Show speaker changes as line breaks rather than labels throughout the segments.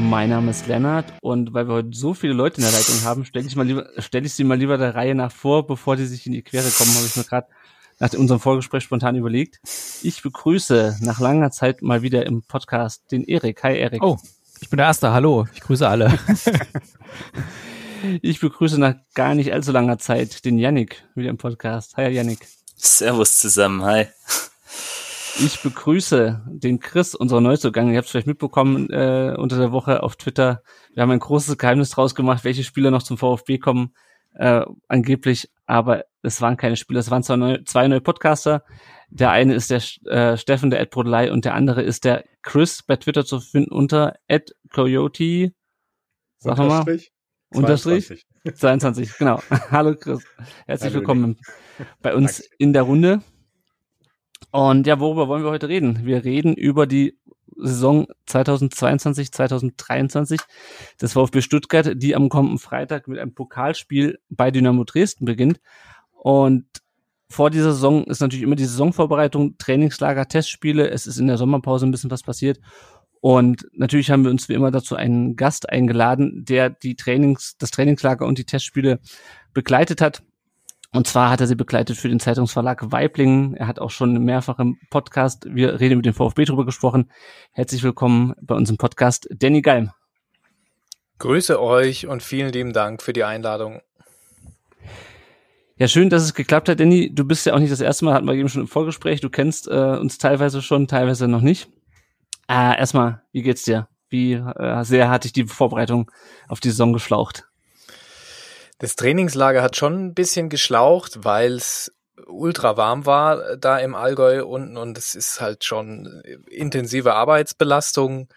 Mein Name ist Lennart und weil wir heute so viele Leute in der Leitung haben, stelle ich, mal lieber, stell ich sie mal lieber der Reihe nach vor, bevor die sich in die Quere kommen, habe ich mir gerade nach unserem Vorgespräch spontan überlegt. Ich begrüße nach langer Zeit mal wieder im Podcast den Erik. Hi Erik.
Oh, ich bin der Erste. Hallo, ich grüße alle.
ich begrüße nach gar nicht allzu langer Zeit den Yannick wieder im Podcast. Hi Yannick.
Servus zusammen, hi.
Ich begrüße den Chris, unser Neuzugang. Ihr habt es vielleicht mitbekommen äh, unter der Woche auf Twitter. Wir haben ein großes Geheimnis draus gemacht, welche Spieler noch zum VfB kommen, äh, angeblich. Aber es waren keine Spieler, es waren zwei neue, zwei neue Podcaster. Der eine ist der äh, Steffen, der Ed Brodelei, und der andere ist der Chris, bei Twitter zu finden unter Ed Coyote. Sag mal. Unterstrich? 22, genau. Hallo Chris. Herzlich Hallo, willkommen bei uns Danke. in der Runde. Und ja, worüber wollen wir heute reden? Wir reden über die Saison 2022, 2023 des VfB Stuttgart, die am kommenden Freitag mit einem Pokalspiel bei Dynamo Dresden beginnt. Und vor dieser Saison ist natürlich immer die Saisonvorbereitung, Trainingslager, Testspiele. Es ist in der Sommerpause ein bisschen was passiert. Und natürlich haben wir uns wie immer dazu einen Gast eingeladen, der die Trainings, das Trainingslager und die Testspiele begleitet hat. Und zwar hat er sie begleitet für den Zeitungsverlag Weiblingen. Er hat auch schon mehrfach im Podcast, wir reden mit dem VfB drüber gesprochen. Herzlich willkommen bei uns im Podcast, Danny Geim.
Grüße euch und vielen lieben Dank für die Einladung.
Ja, schön, dass es geklappt hat, Danny. Du bist ja auch nicht das erste Mal, hatten wir eben schon im Vorgespräch. Du kennst äh, uns teilweise schon, teilweise noch nicht. Äh, erstmal, wie geht's dir? Wie äh, sehr hat dich die Vorbereitung auf die Saison geschlaucht?
Das Trainingslager hat schon ein bisschen geschlaucht, weil es ultra warm war äh, da im Allgäu unten und es ist halt schon intensive Arbeitsbelastung.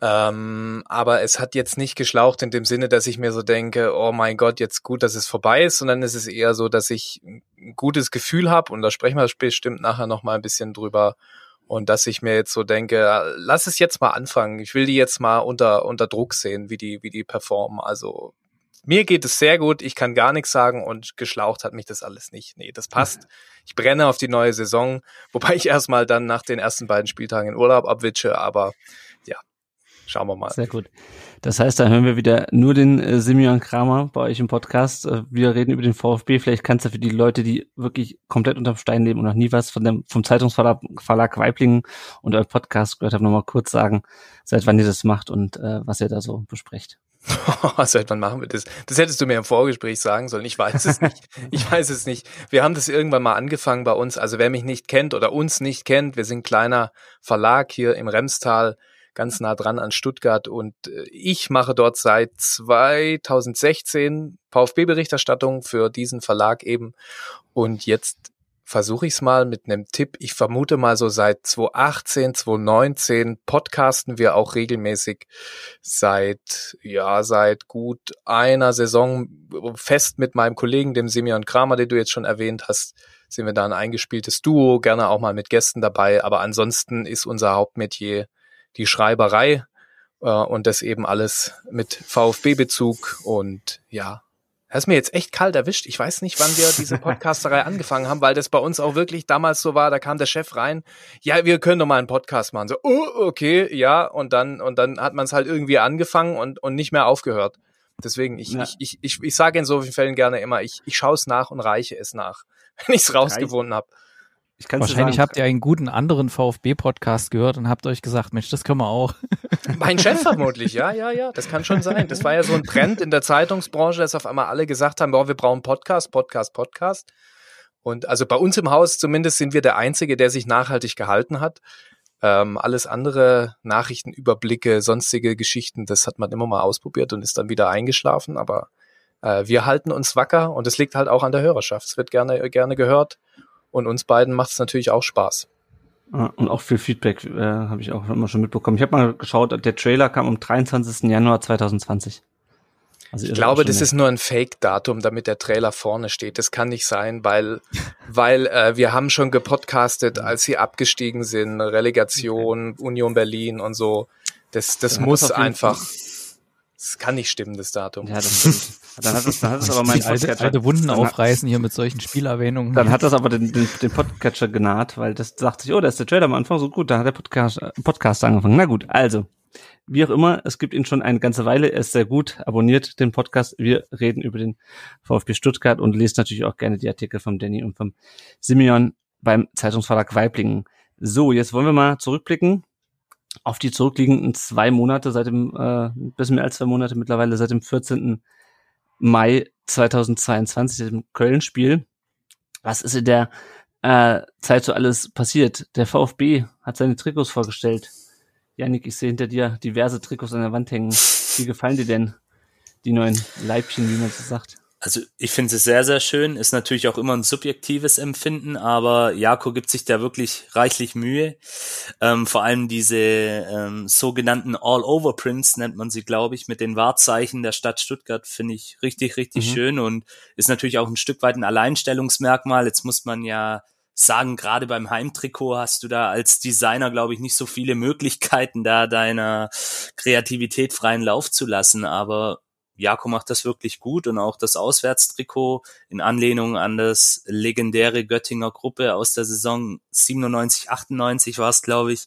Ähm, aber es hat jetzt nicht geschlaucht in dem Sinne, dass ich mir so denke, oh mein Gott, jetzt gut, dass es vorbei ist, sondern es ist eher so, dass ich ein gutes Gefühl habe und da sprechen wir bestimmt nachher noch mal ein bisschen drüber und dass ich mir jetzt so denke, lass es jetzt mal anfangen. Ich will die jetzt mal unter unter Druck sehen, wie die wie die performen. Also mir geht es sehr gut, ich kann gar nichts sagen und geschlaucht hat mich das alles nicht. Nee, das passt. Ich brenne auf die neue Saison, wobei ich erstmal dann nach den ersten beiden Spieltagen in Urlaub abwitsche, aber ja, schauen wir mal.
Sehr gut. Das heißt, da hören wir wieder nur den äh, Simeon Kramer bei euch im Podcast. Äh, wir reden über den VfB. Vielleicht kannst du für die Leute, die wirklich komplett unterm Stein leben und noch nie was von dem, vom Zeitungsverlag Verlag Weiblingen und euer Podcast gehört haben, nochmal kurz sagen, seit wann ihr das macht und äh, was ihr da so besprecht.
Seit wann machen wir das? Das hättest du mir im Vorgespräch sagen sollen. Ich weiß es nicht. Ich weiß es nicht. Wir haben das irgendwann mal angefangen bei uns. Also wer mich nicht kennt oder uns nicht kennt, wir sind kleiner Verlag hier im Remstal, ganz nah dran an Stuttgart und äh, ich mache dort seit 2016 VfB-Berichterstattung für diesen Verlag eben und jetzt versuche ich es mal mit einem Tipp. Ich vermute mal so seit 2018, 2019 podcasten wir auch regelmäßig seit, ja, seit gut einer Saison fest mit meinem Kollegen, dem Simeon Kramer, den du jetzt schon erwähnt hast, sind wir da ein eingespieltes Duo, gerne auch mal mit Gästen dabei. Aber ansonsten ist unser Hauptmetier die Schreiberei äh, und das eben alles mit VfB-Bezug und ja, das ist mir jetzt echt kalt erwischt. Ich weiß nicht, wann wir diese Podcasterei angefangen haben, weil das bei uns auch wirklich damals so war. Da kam der Chef rein. Ja, wir können doch mal einen Podcast machen. So, oh, okay, ja. Und dann, und dann hat man es halt irgendwie angefangen und, und nicht mehr aufgehört. Deswegen, ich, ja. ich, ich, ich, ich sage in solchen Fällen gerne immer, ich, ich schaue es nach und reiche es nach, wenn ich es rausgefunden habe.
Wahrscheinlich habt ihr einen guten anderen VfB-Podcast gehört und habt euch gesagt, Mensch, das können wir auch.
Mein Chef vermutlich, ja, ja, ja, das kann schon sein. Das war ja so ein Trend in der Zeitungsbranche, dass auf einmal alle gesagt haben, boah, wir brauchen Podcast, Podcast, Podcast. Und also bei uns im Haus zumindest sind wir der Einzige, der sich nachhaltig gehalten hat. Ähm, alles andere, Nachrichtenüberblicke, sonstige Geschichten, das hat man immer mal ausprobiert und ist dann wieder eingeschlafen. Aber äh, wir halten uns wacker und es liegt halt auch an der Hörerschaft. Es wird gerne, gerne gehört und uns beiden macht es natürlich auch Spaß.
Und auch viel Feedback äh, habe ich auch immer schon mitbekommen. Ich habe mal geschaut, der Trailer kam am 23. Januar 2020.
Also ich glaube, das ist nur ein Fake-Datum, damit der Trailer vorne steht. Das kann nicht sein, weil, weil äh, wir haben schon gepodcastet, als sie abgestiegen sind, Relegation, okay. Union Berlin und so. Das, das ja, muss das einfach. Das kann nicht stimmen, das Datum. Ja, das stimmt.
Dann hat es, dann hat es aber mein alte, Podcatcher, alte Wunden aufreißen hier mit solchen Spielerwähnungen.
Dann hat das aber den, den, den Podcatcher genaht, weil das dachte ich, oh, da ist der Trailer am Anfang so gut, dann hat der Podcast, Podcast angefangen. Na gut, also, wie auch immer, es gibt ihn schon eine ganze Weile, er ist sehr gut, abonniert den Podcast. Wir reden über den VfB Stuttgart und lest natürlich auch gerne die Artikel vom Danny und vom Simeon beim Zeitungsverlag Weiblingen. So, jetzt wollen wir mal zurückblicken auf die zurückliegenden zwei Monate seit dem, äh, bisschen mehr als zwei Monate mittlerweile, seit dem 14. Mai 2022, dem Köln-Spiel. Was ist in der äh, Zeit so alles passiert? Der VfB hat seine Trikots vorgestellt. Janik, ich sehe hinter dir diverse Trikots an der Wand hängen. Wie gefallen dir denn die neuen Leibchen, wie man so sagt?
Also ich finde es sehr, sehr schön. Ist natürlich auch immer ein subjektives Empfinden, aber Jako gibt sich da wirklich reichlich Mühe. Ähm, vor allem diese ähm, sogenannten All-Over-Prints nennt man sie, glaube ich, mit den Wahrzeichen der Stadt Stuttgart, finde ich richtig, richtig mhm. schön und ist natürlich auch ein Stück weit ein Alleinstellungsmerkmal. Jetzt muss man ja sagen, gerade beim Heimtrikot hast du da als Designer, glaube ich, nicht so viele Möglichkeiten, da deiner Kreativität freien Lauf zu lassen. Aber Jako macht das wirklich gut und auch das Auswärtstrikot in Anlehnung an das legendäre Göttinger Gruppe aus der Saison 97, 98 war es, glaube ich,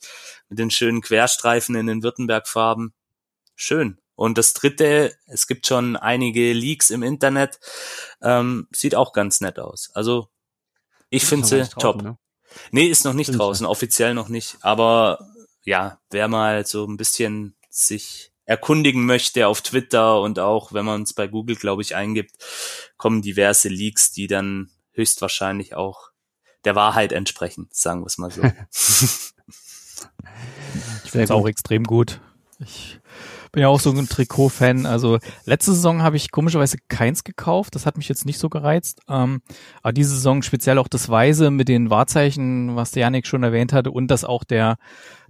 mit den schönen Querstreifen in den Württemberg-Farben. Schön. Und das dritte, es gibt schon einige Leaks im Internet, ähm, sieht auch ganz nett aus. Also ich finde sie top. Ne? Nee, ist noch nicht Find's draußen, offiziell noch nicht. Aber ja, wer mal so ein bisschen sich erkundigen möchte auf Twitter und auch wenn man es bei Google, glaube ich, eingibt, kommen diverse Leaks, die dann höchstwahrscheinlich auch der Wahrheit entsprechen, sagen wir es mal so.
ich finde es auch extrem gut. Ich bin ja auch so ein Trikot-Fan. Also letzte Saison habe ich komischerweise keins gekauft. Das hat mich jetzt nicht so gereizt. Ähm, aber diese Saison speziell auch das Weiße mit den Wahrzeichen, was der Janik schon erwähnt hatte, und dass auch der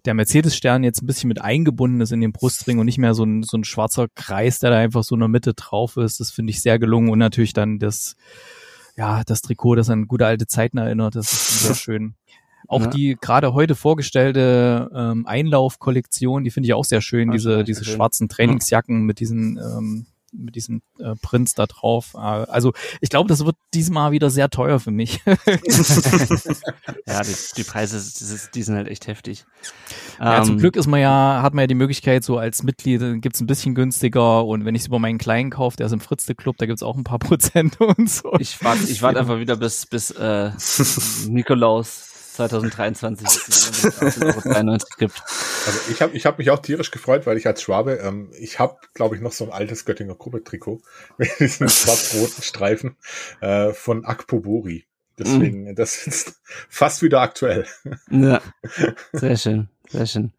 der Mercedes-Stern jetzt ein bisschen mit eingebunden ist in den Brustring und nicht mehr so ein, so ein schwarzer Kreis, der da einfach so in der Mitte drauf ist. Das finde ich sehr gelungen und natürlich dann das, ja, das Trikot, das an gute alte Zeiten erinnert. Das ist sehr schön. Auch ja. die gerade heute vorgestellte ähm, Einlaufkollektion, die finde ich auch sehr schön. Diese diese schwarzen Trainingsjacken mit diesen ähm, mit diesen äh, Prints da drauf. Äh, also ich glaube, das wird diesmal wieder sehr teuer für mich.
ja, die, die Preise, die sind halt echt heftig.
Ja, ähm, zum Glück ist man ja, hat man ja die Möglichkeit, so als Mitglied gibt's ein bisschen günstiger und wenn ich es über meinen Kleinen kaufe, der ist im Fritzle Club, da gibt's auch ein paar Prozent und so.
Ich warte ich warte einfach wieder bis, bis äh, Nikolaus 2023
Euro gibt. Also ich habe ich hab mich auch tierisch gefreut, weil ich als Schwabe, ähm, ich habe, glaube ich, noch so ein altes Göttinger Gruppe-Trikot mit diesen schwarz-roten Streifen äh, von Akpobori. Deswegen, mm. das ist fast wieder aktuell.
Ja, sehr schön, sehr schön.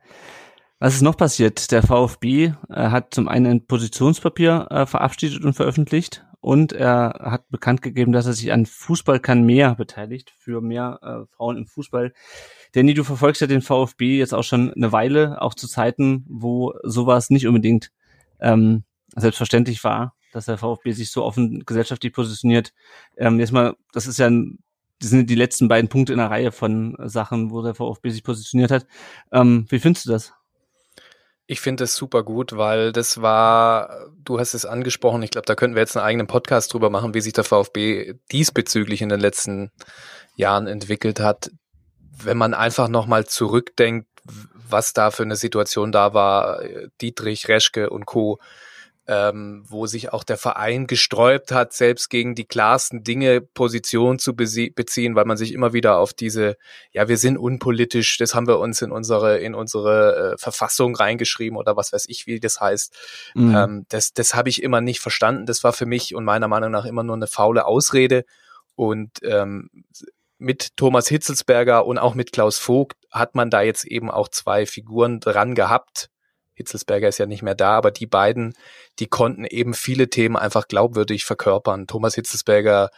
Was ist noch passiert? Der VfB äh, hat zum einen ein Positionspapier äh, verabschiedet und veröffentlicht und er hat bekannt gegeben, dass er sich an Fußball kann mehr beteiligt, für mehr äh, Frauen im Fußball. Danny, du verfolgst ja den VfB jetzt auch schon eine Weile, auch zu Zeiten, wo sowas nicht unbedingt ähm, selbstverständlich war, dass der VfB sich so offen gesellschaftlich positioniert. Ähm, jetzt mal, das ist ja ein, das sind die letzten beiden Punkte in der Reihe von Sachen, wo der VfB sich positioniert hat. Ähm, wie findest du das?
Ich finde es super gut, weil das war, du hast es angesprochen, ich glaube, da könnten wir jetzt einen eigenen Podcast drüber machen, wie sich der VfB diesbezüglich in den letzten Jahren entwickelt hat. Wenn man einfach nochmal zurückdenkt, was da für eine Situation da war, Dietrich, Reschke und Co., ähm, wo sich auch der Verein gesträubt hat, selbst gegen die klarsten Dinge Position zu beziehen, weil man sich immer wieder auf diese, ja, wir sind unpolitisch, das haben wir uns in unsere, in unsere äh, Verfassung reingeschrieben oder was weiß ich, wie das heißt. Mhm. Ähm, das das habe ich immer nicht verstanden. Das war für mich und meiner Meinung nach immer nur eine faule Ausrede. Und ähm, mit Thomas Hitzelsberger und auch mit Klaus Vogt hat man da jetzt eben auch zwei Figuren dran gehabt, Hitzelsberger ist ja nicht mehr da, aber die beiden, die konnten eben viele Themen einfach glaubwürdig verkörpern. Thomas Hitzelsberger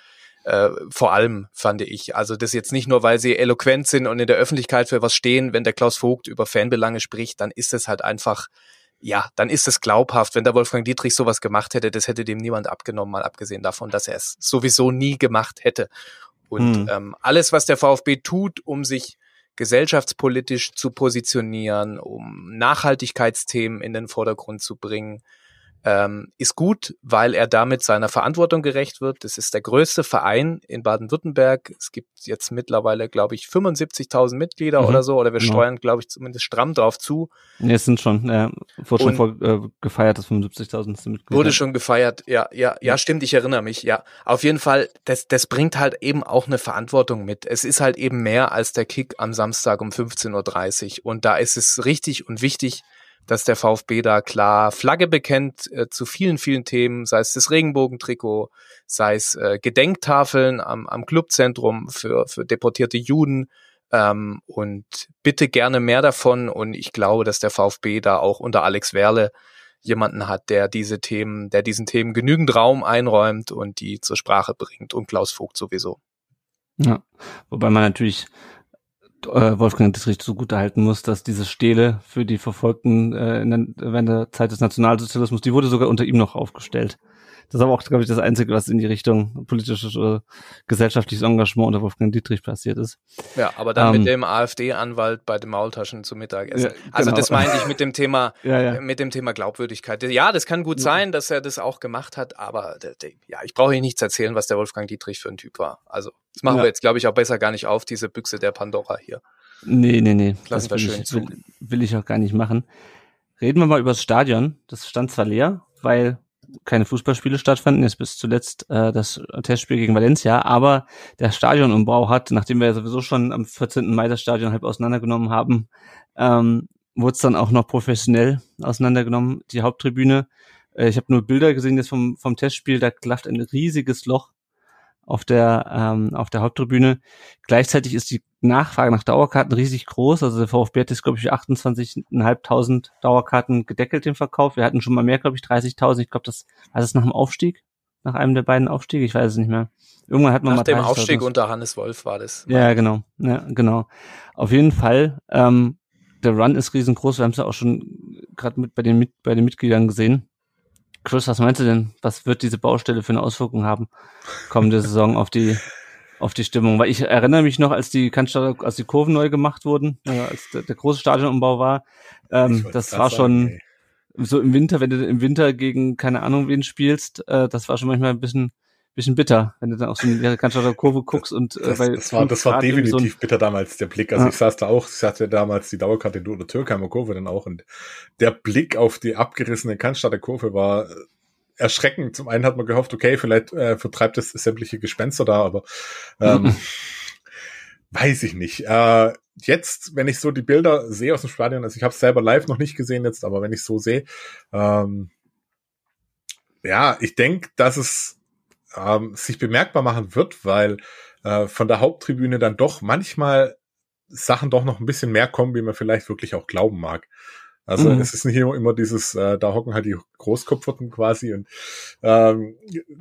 Äh, vor allem fand ich. Also das jetzt nicht nur, weil sie eloquent sind und in der Öffentlichkeit für was stehen, wenn der Klaus Vogt über Fanbelange spricht, dann ist es halt einfach, ja, dann ist es glaubhaft. Wenn der Wolfgang Dietrich sowas gemacht hätte, das hätte dem niemand abgenommen, mal abgesehen davon, dass er es sowieso nie gemacht hätte. Und
Hm.
ähm, alles, was der VfB tut, um sich gesellschaftspolitisch zu positionieren, um Nachhaltigkeitsthemen in den Vordergrund zu bringen, ähm, ist gut, weil er damit seiner Verantwortung gerecht wird. Das ist der größte Verein in Baden-Württemberg. Es gibt jetzt mittlerweile, glaube ich, 75.000 Mitglieder
Mhm,
oder so, oder wir
genau.
steuern, glaube ich, zumindest stramm drauf zu.
Nee, es sind schon, äh, wurde schon vor, äh, gefeiert, das 75.000. Mitglieder.
Wurde schon gefeiert, ja, ja, ja, stimmt, ich erinnere mich, ja. Auf jeden Fall, das, das bringt halt eben auch eine Verantwortung mit. Es ist halt eben mehr als der Kick am Samstag um 15.30 Uhr. Und da ist es richtig und wichtig, dass der VfB da klar Flagge bekennt äh, zu vielen, vielen Themen, sei es das Regenbogentrikot, sei es äh, Gedenktafeln am, am Clubzentrum für, für deportierte Juden. Ähm, und bitte gerne mehr davon. Und ich glaube, dass der VfB da auch unter Alex Werle jemanden hat, der diese Themen, der diesen Themen genügend Raum einräumt und die zur Sprache bringt und Klaus Vogt sowieso.
Ja, wobei man natürlich äh, Wolfgang Dietrich zugute halten muss, dass diese Stele für die Verfolgten äh, in der, während der Zeit des Nationalsozialismus, die wurde sogar unter ihm noch aufgestellt. Das ist aber auch, glaube ich, das Einzige, was in die Richtung politisches oder gesellschaftliches Engagement unter Wolfgang Dietrich passiert ist.
Ja, aber dann
Ähm,
mit dem AfD-Anwalt bei den Maultaschen zum Mittagessen.
Ja,
Also
genau.
das meinte ich mit dem Thema,
Ja, ja.
mit dem Thema Glaubwürdigkeit. Ja, das kann gut sein, dass er das auch gemacht hat, aber ja, ich brauche Ihnen nichts erzählen, was der Wolfgang Dietrich für ein Typ war. Also das machen wir jetzt, glaube ich, auch besser gar nicht auf, diese Büchse der Pandora hier.
Nee, nee, nee.
Lassen wir
will
schön
ich,
zu.
will, will ich auch gar nicht machen. Reden wir mal über das Stadion. Das stand zwar leer, weil keine Fußballspiele stattfanden, jetzt bis zuletzt äh, das Testspiel gegen Valencia, aber der Stadionumbau hat, nachdem wir ja sowieso schon am 14. Mai das Stadion halb auseinandergenommen haben, ähm, wurde es dann auch noch professionell auseinandergenommen, die Haupttribüne. Äh, ich habe nur Bilder gesehen jetzt vom, vom Testspiel, da klafft ein riesiges Loch auf der, ähm, auf der Haupttribüne. Gleichzeitig ist die Nachfrage nach Dauerkarten riesig groß. Also der VfB hat jetzt, glaube ich, für 28.500 Dauerkarten gedeckelt im Verkauf. Wir hatten schon mal mehr, glaube ich, 30.000. Ich glaube, das war das nach dem Aufstieg? Nach einem der beiden Aufstiege? Ich weiß es nicht mehr. Irgendwann hat man
Nach
mal
dem
30.000.
Aufstieg unter Hannes Wolf war das.
Ja, genau. Ja, genau. Auf jeden Fall, ähm, der Run ist riesengroß. Wir haben es ja auch schon gerade mit bei den, mit bei den Mitgliedern gesehen. Chris, was meinst du denn? Was wird diese Baustelle für eine Auswirkung haben kommende Saison auf die auf die Stimmung? Weil ich erinnere mich noch, als die Cannstatter, als die Kurven neu gemacht wurden, äh, als der, der große Stadionumbau war, ähm, das war
sagen,
schon
ey.
so im Winter, wenn du im Winter gegen keine Ahnung wen spielst, äh, das war schon manchmal ein bisschen bisschen bitter, wenn du dann auf so eine Cannstatter Kurve guckst und äh,
Das,
bei
das war, das war
Grad irgendwie so
definitiv bitter damals, der Blick. Also
Ja.
ich saß da auch, ich hatte damals die Dauerkarte in der Türkheimer Kurve dann auch und der Blick auf die abgerissene Cannstatter Kurve war äh, erschreckend. Zum einen hat man gehofft, okay, vielleicht äh, vertreibt es sämtliche Gespenster da, aber ähm,
Mhm.
weiß ich nicht. Äh, jetzt, wenn ich so die Bilder sehe aus dem Stadion, also ich habe es selber live noch nicht gesehen jetzt, aber wenn ich so sehe, ähm, ja, ich denke, dass es ähm, sich bemerkbar machen wird, weil äh, von der Haupttribüne dann doch manchmal Sachen doch noch ein bisschen mehr kommen, wie man vielleicht wirklich auch glauben mag. Also
Mhm.
es ist nicht immer dieses, äh, da hocken halt die Großkopferten quasi und ähm,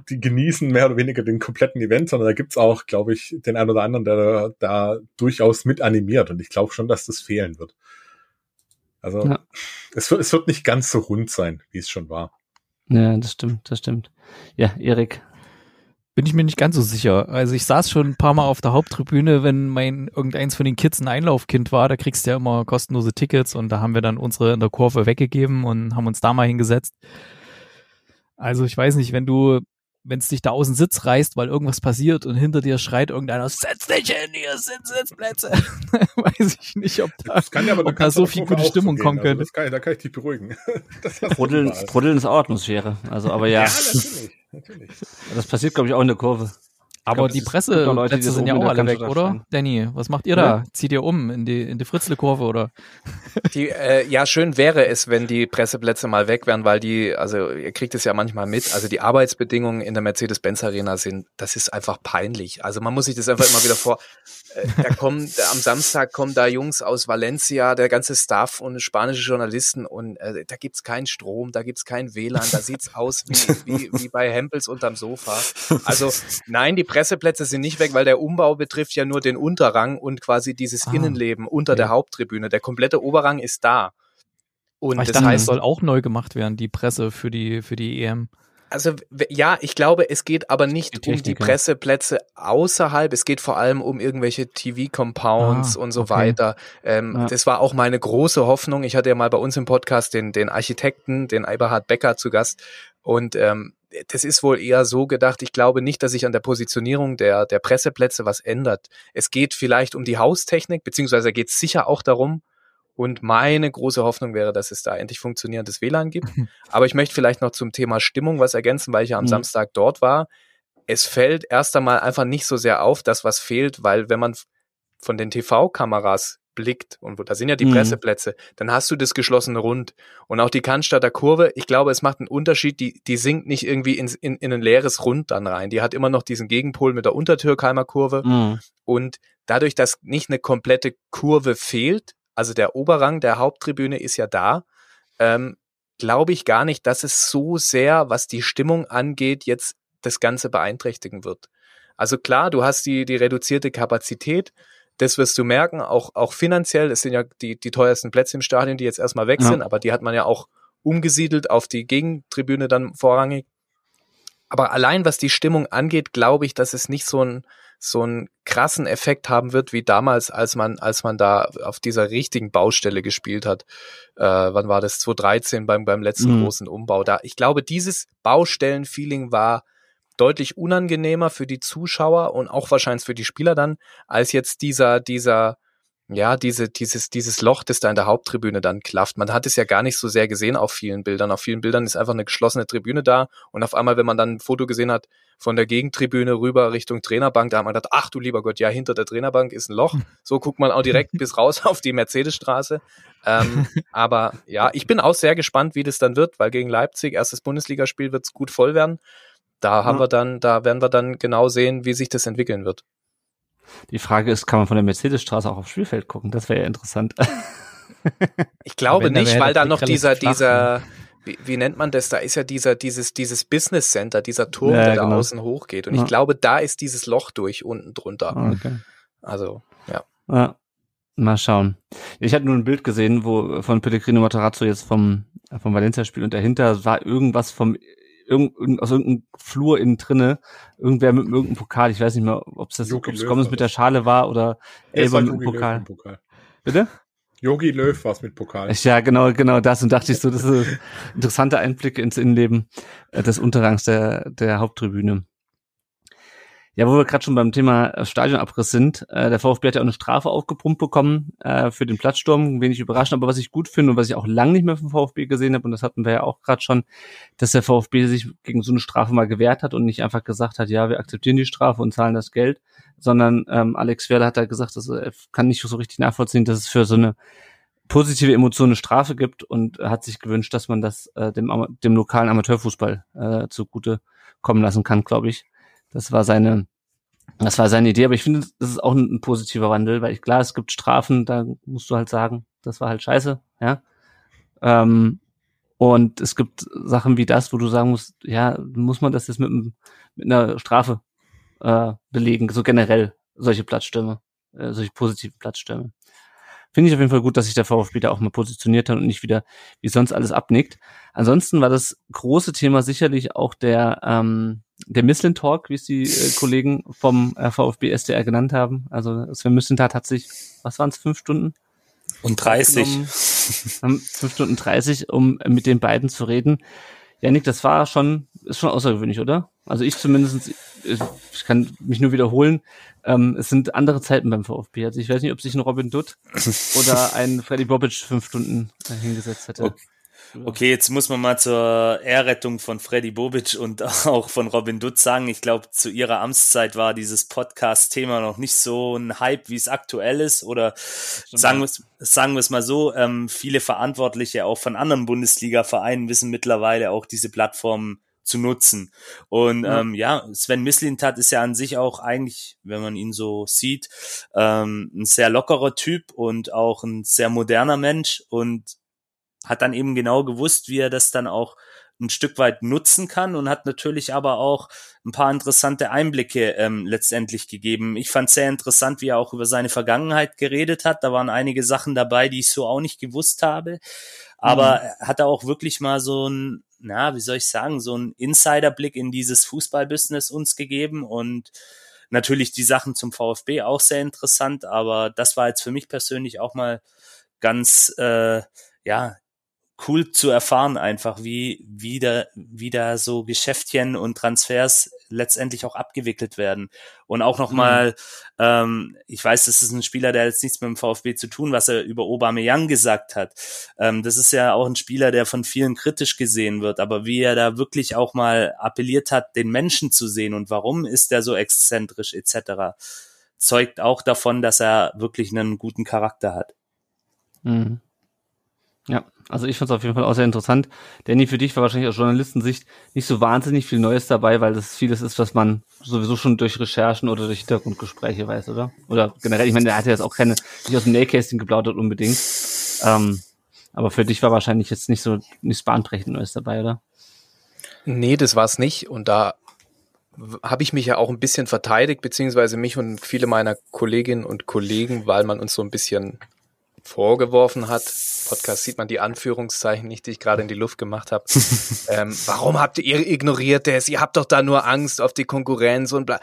die genießen mehr oder weniger den kompletten Event, sondern da gibt's auch, glaube ich, den einen oder anderen, der da, durchaus mit animiert und ich glaube schon, dass das fehlen wird. Also
Ja.
es, wird, es wird nicht ganz so rund sein, wie es schon war.
Ja, das stimmt, das stimmt. Ja, Erik.
Bin ich mir nicht ganz so sicher. Also ich saß schon ein paar Mal auf der Haupttribüne, wenn mein irgendeins von den Kids ein Einlaufkind war, da kriegst du ja immer kostenlose Tickets und da haben wir dann unsere in der Kurve weggegeben und haben uns da mal hingesetzt. Also ich weiß nicht, wenn du, wenn es dich da aus dem Sitz reißt, weil irgendwas passiert und hinter dir schreit irgendeiner, setz dich hin, hier sind Sitzplätze. weiß ich nicht, ob da,
Das kann ja aber
ob da so viel gute Stimmung kommen
Also
könnte.
kann, da kann ich dich beruhigen. Das überall.
Bruddeln ist Atmosphäre. Also, aber ja,
Ja, natürlich,
das passiert, glaube ich, auch in der Kurve.
Aber
glaub,
die Presseplätze sind ja auch
der
alle weg, oder?
stehen.
Danny, was macht ihr da? Zieht ihr um in die, in die Fritzle-Kurve oder?
Die, äh, ja, schön wäre es, wenn die Presseplätze mal weg wären, weil die, also ihr kriegt es ja manchmal mit, also die Arbeitsbedingungen in der Mercedes-Benz Arena sind, das ist einfach peinlich. Also man muss sich das einfach immer wieder vor, da kommen, am Samstag kommen da Jungs aus Valencia, der ganze Staff und spanische Journalisten und äh, da gibt's keinen Strom, da gibt's kein WLAN, da sieht's aus wie, wie, wie bei Hempels unterm Sofa. Also nein, die Presseplätze sind nicht weg, weil der Umbau betrifft ja nur den Unterrang und quasi dieses
Ah,
Innenleben unter
okay.
der Haupttribüne. Der komplette Oberrang ist da. Und
ich
das
dachte,
heißt,
soll auch neu gemacht werden, die Presse für die, für die EM.
Also ja, ich glaube, es geht aber nicht
Die
um die
Technik, ja.
Presseplätze außerhalb. Es geht vor allem um irgendwelche TV-Compounds
Ah,
und so
okay.
weiter. Ähm,
Ja.
Das war auch meine große Hoffnung. Ich hatte ja mal bei uns im Podcast den, den Architekten, den Eberhard Becker zu Gast. Und ähm, das ist wohl eher so gedacht. Ich glaube nicht, dass sich an der Positionierung der, der Presseplätze was ändert. Es geht vielleicht um die Haustechnik, beziehungsweise geht es sicher auch darum. Und meine große Hoffnung wäre, dass es da endlich funktionierendes WLAN gibt. Aber ich möchte vielleicht noch zum Thema Stimmung was ergänzen, weil ich ja am
Mhm.
Samstag dort war. Es fällt erst einmal einfach nicht so sehr auf, dass was fehlt, weil wenn man von den TV-Kameras blickt und wo, da sind ja die
Mhm.
Presseplätze, dann hast du das geschlossene Rund. Und auch die Cannstatter Kurve, ich glaube, es macht einen Unterschied, die, die sinkt nicht irgendwie ins, in, in ein leeres Rund dann rein. Die hat immer noch diesen Gegenpol mit der Untertürkheimer Kurve.
Mhm.
Und dadurch, dass nicht eine komplette Kurve fehlt, also der Oberrang der Haupttribüne ist ja da, ähm, glaube ich gar nicht, dass es so sehr, was die Stimmung angeht, jetzt das Ganze beeinträchtigen wird. Also klar, du hast die, die reduzierte Kapazität, das wirst du merken, auch, auch finanziell, es sind ja die, die teuersten Plätze im Stadion, die jetzt erstmal weg
Ja.
sind, aber die hat man ja auch umgesiedelt auf die Gegentribüne dann vorrangig. Aber allein was die Stimmung angeht, glaube ich, dass es nicht so ein so einen krassen Effekt haben wird wie damals, als man als man da auf dieser richtigen Baustelle gespielt hat. Äh, wann war das? 2013 beim beim letzten
Mhm.
großen Umbau. Da ich glaube, dieses Baustellenfeeling war deutlich unangenehmer für die Zuschauer und auch wahrscheinlich für die Spieler dann als jetzt dieser dieser ja, diese, dieses, dieses Loch, das da in der Haupttribüne dann klafft. Man hat es ja gar nicht so sehr gesehen auf vielen Bildern. Auf vielen Bildern ist einfach eine geschlossene Tribüne da und auf einmal, wenn man dann ein Foto gesehen hat von der Gegentribüne rüber Richtung Trainerbank, da hat man gedacht, ach du lieber Gott, ja, hinter der Trainerbank ist ein Loch. So guckt man auch direkt bis raus auf die Mercedesstraße. Ähm, aber ja, ich bin auch sehr gespannt, wie das dann wird, weil gegen Leipzig, erstes Bundesligaspiel, wird es gut voll werden. Da haben
Ja.
wir dann, da werden wir dann genau sehen, wie sich das entwickeln wird.
Die Frage ist, kann man von der Mercedesstraße auch aufs Spielfeld gucken? Das wäre ja interessant.
Ich glaube nicht, weil da noch dieser, dieser, wie, wie nennt man das? Da ist ja dieser, dieses, dieses Business Center, dieser Turm,
Ja,
der da
genau.
außen hochgeht. Und
Ja.
ich glaube, da ist dieses Loch durch unten drunter.
Ah, okay.
Also, ja.
Ja. Mal schauen. Ich hatte nur ein Bild gesehen, wo von Pellegrino Matarazzo jetzt vom, vom Valencia-Spiel und dahinter war irgendwas vom irgend, irgend- aus irgendeinem Flur innen drinne, irgendwer mit irgendeinem Pokal, ich weiß nicht mehr, ob es das
war
mit der. Schale war oder Elber mit dem
Jogi Löw
Pokal.
Pokal.
Bitte?
Jogi Löw war es mit Pokal.
Ja, genau, genau das. Und dachte ich so, das ist ein interessanter Einblick ins Innenleben äh, des Unterrangs der, der Haupttribüne. Ja, wo wir gerade schon beim Thema äh, Stadionabriss sind, äh, der VfB hat ja auch eine Strafe aufgepumpt bekommen äh, für den Platzsturm, wenig überraschend, aber was ich gut finde und was ich auch lange nicht mehr vom VfB gesehen habe, und das hatten wir ja auch gerade schon, dass der VfB sich gegen so eine Strafe mal gewehrt hat und nicht einfach gesagt hat, ja, wir akzeptieren die Strafe und zahlen das Geld, sondern ähm, Alex Werder hat da gesagt, dass er kann nicht so richtig nachvollziehen, dass es für so eine positive Emotion eine Strafe gibt und hat sich gewünscht, dass man das äh, dem, dem lokalen Amateurfußball äh, zugute kommen lassen kann, glaube ich. Das war seine, das war seine Idee, aber ich finde, das ist auch ein, ein positiver Wandel, weil ich klar, es gibt Strafen, da musst du halt sagen, das war halt scheiße, ja. Ähm, und es gibt Sachen wie das, wo du sagen musst, ja, muss man das jetzt mit, mit einer Strafe äh, belegen, so generell solche Platzstürme, äh, solche positiven Platzstürme. Finde ich auf jeden Fall gut, dass sich der VfB da auch mal positioniert hat und nicht wieder wie sonst alles abnickt. Ansonsten war das große Thema sicherlich auch der ähm, der Misslin Talk, wie es die äh, Kollegen vom äh, VfB SDR genannt haben. Also Sven Mislintat hat sich, was waren es, fünf Stunden?
Und 30.
aufgenommen, haben fünf Stunden 30, um mit den beiden zu reden. Janik, das war schon, ist schon außergewöhnlich, oder? Also ich zumindest, ich kann mich nur wiederholen, ähm, es sind andere Zeiten beim VfB. Also ich weiß nicht, ob sich ein Robin Dutt oder ein Freddy Bobic fünf Stunden hingesetzt hätte.
Okay. Okay, jetzt muss man mal zur Ehrrettung von Freddy Bobic und auch von Robin Dutz sagen, ich glaube, zu ihrer Amtszeit war dieses Podcast-Thema noch nicht so ein Hype, wie es aktuell ist. Oder sagen wir es sagen mal so, ähm, viele Verantwortliche auch von anderen Bundesliga-Vereinen wissen mittlerweile auch diese Plattformen zu nutzen. Und
Ja.
ähm, ja, Sven Mislintat ist ja an sich auch eigentlich, wenn man ihn so sieht, ähm, ein sehr lockerer Typ und auch ein sehr moderner Mensch und hat dann eben genau gewusst, wie er das dann auch ein Stück weit nutzen kann und hat natürlich aber auch ein paar interessante Einblicke ähm, letztendlich gegeben. Ich fand sehr interessant, wie er auch über seine Vergangenheit geredet hat. Da waren einige Sachen dabei, die ich so auch nicht gewusst habe. Aber mhm. hat er auch wirklich mal so ein, na, wie soll ich sagen, so ein Insiderblick in dieses Fußballbusiness uns gegeben und natürlich die Sachen zum VfB auch sehr interessant, aber das war jetzt für mich persönlich auch mal ganz äh, ja cool zu erfahren einfach, wie, wie, da, wie da so Geschäftchen und Transfers letztendlich auch abgewickelt werden. Und auch nochmal, mhm. ähm, ich weiß, das ist ein Spieler, der jetzt nichts mit dem VfB zu tun, was er über Aubameyang gesagt hat. Ähm, das ist ja auch ein Spieler, der von vielen kritisch gesehen wird, aber wie er da wirklich auch mal appelliert hat, den Menschen zu sehen und warum ist er so exzentrisch etc., zeugt auch davon, dass er wirklich einen guten Charakter hat.
Mhm. Ja, also ich fand es auf jeden Fall auch sehr interessant. Danny, für dich war wahrscheinlich aus Journalistensicht nicht so wahnsinnig viel Neues dabei, weil das vieles ist, was man sowieso schon durch Recherchen oder durch Hintergrundgespräche weiß, oder? Oder generell, ich meine, hat ja jetzt auch keine, nicht aus dem Nähkästchen geplaudert unbedingt. Ähm, aber für dich war wahrscheinlich jetzt nicht so nichts bahnbrechend Neues dabei, oder?
Nee, das war es nicht. Und da habe ich mich ja auch ein bisschen verteidigt, beziehungsweise mich und viele meiner Kolleginnen und Kollegen, weil man uns so ein bisschen vorgeworfen hat, Podcast sieht man die Anführungszeichen nicht, die ich gerade in die Luft gemacht habe. ähm, warum habt ihr ignoriert das? Ihr habt doch da nur Angst auf die Konkurrenz und bla.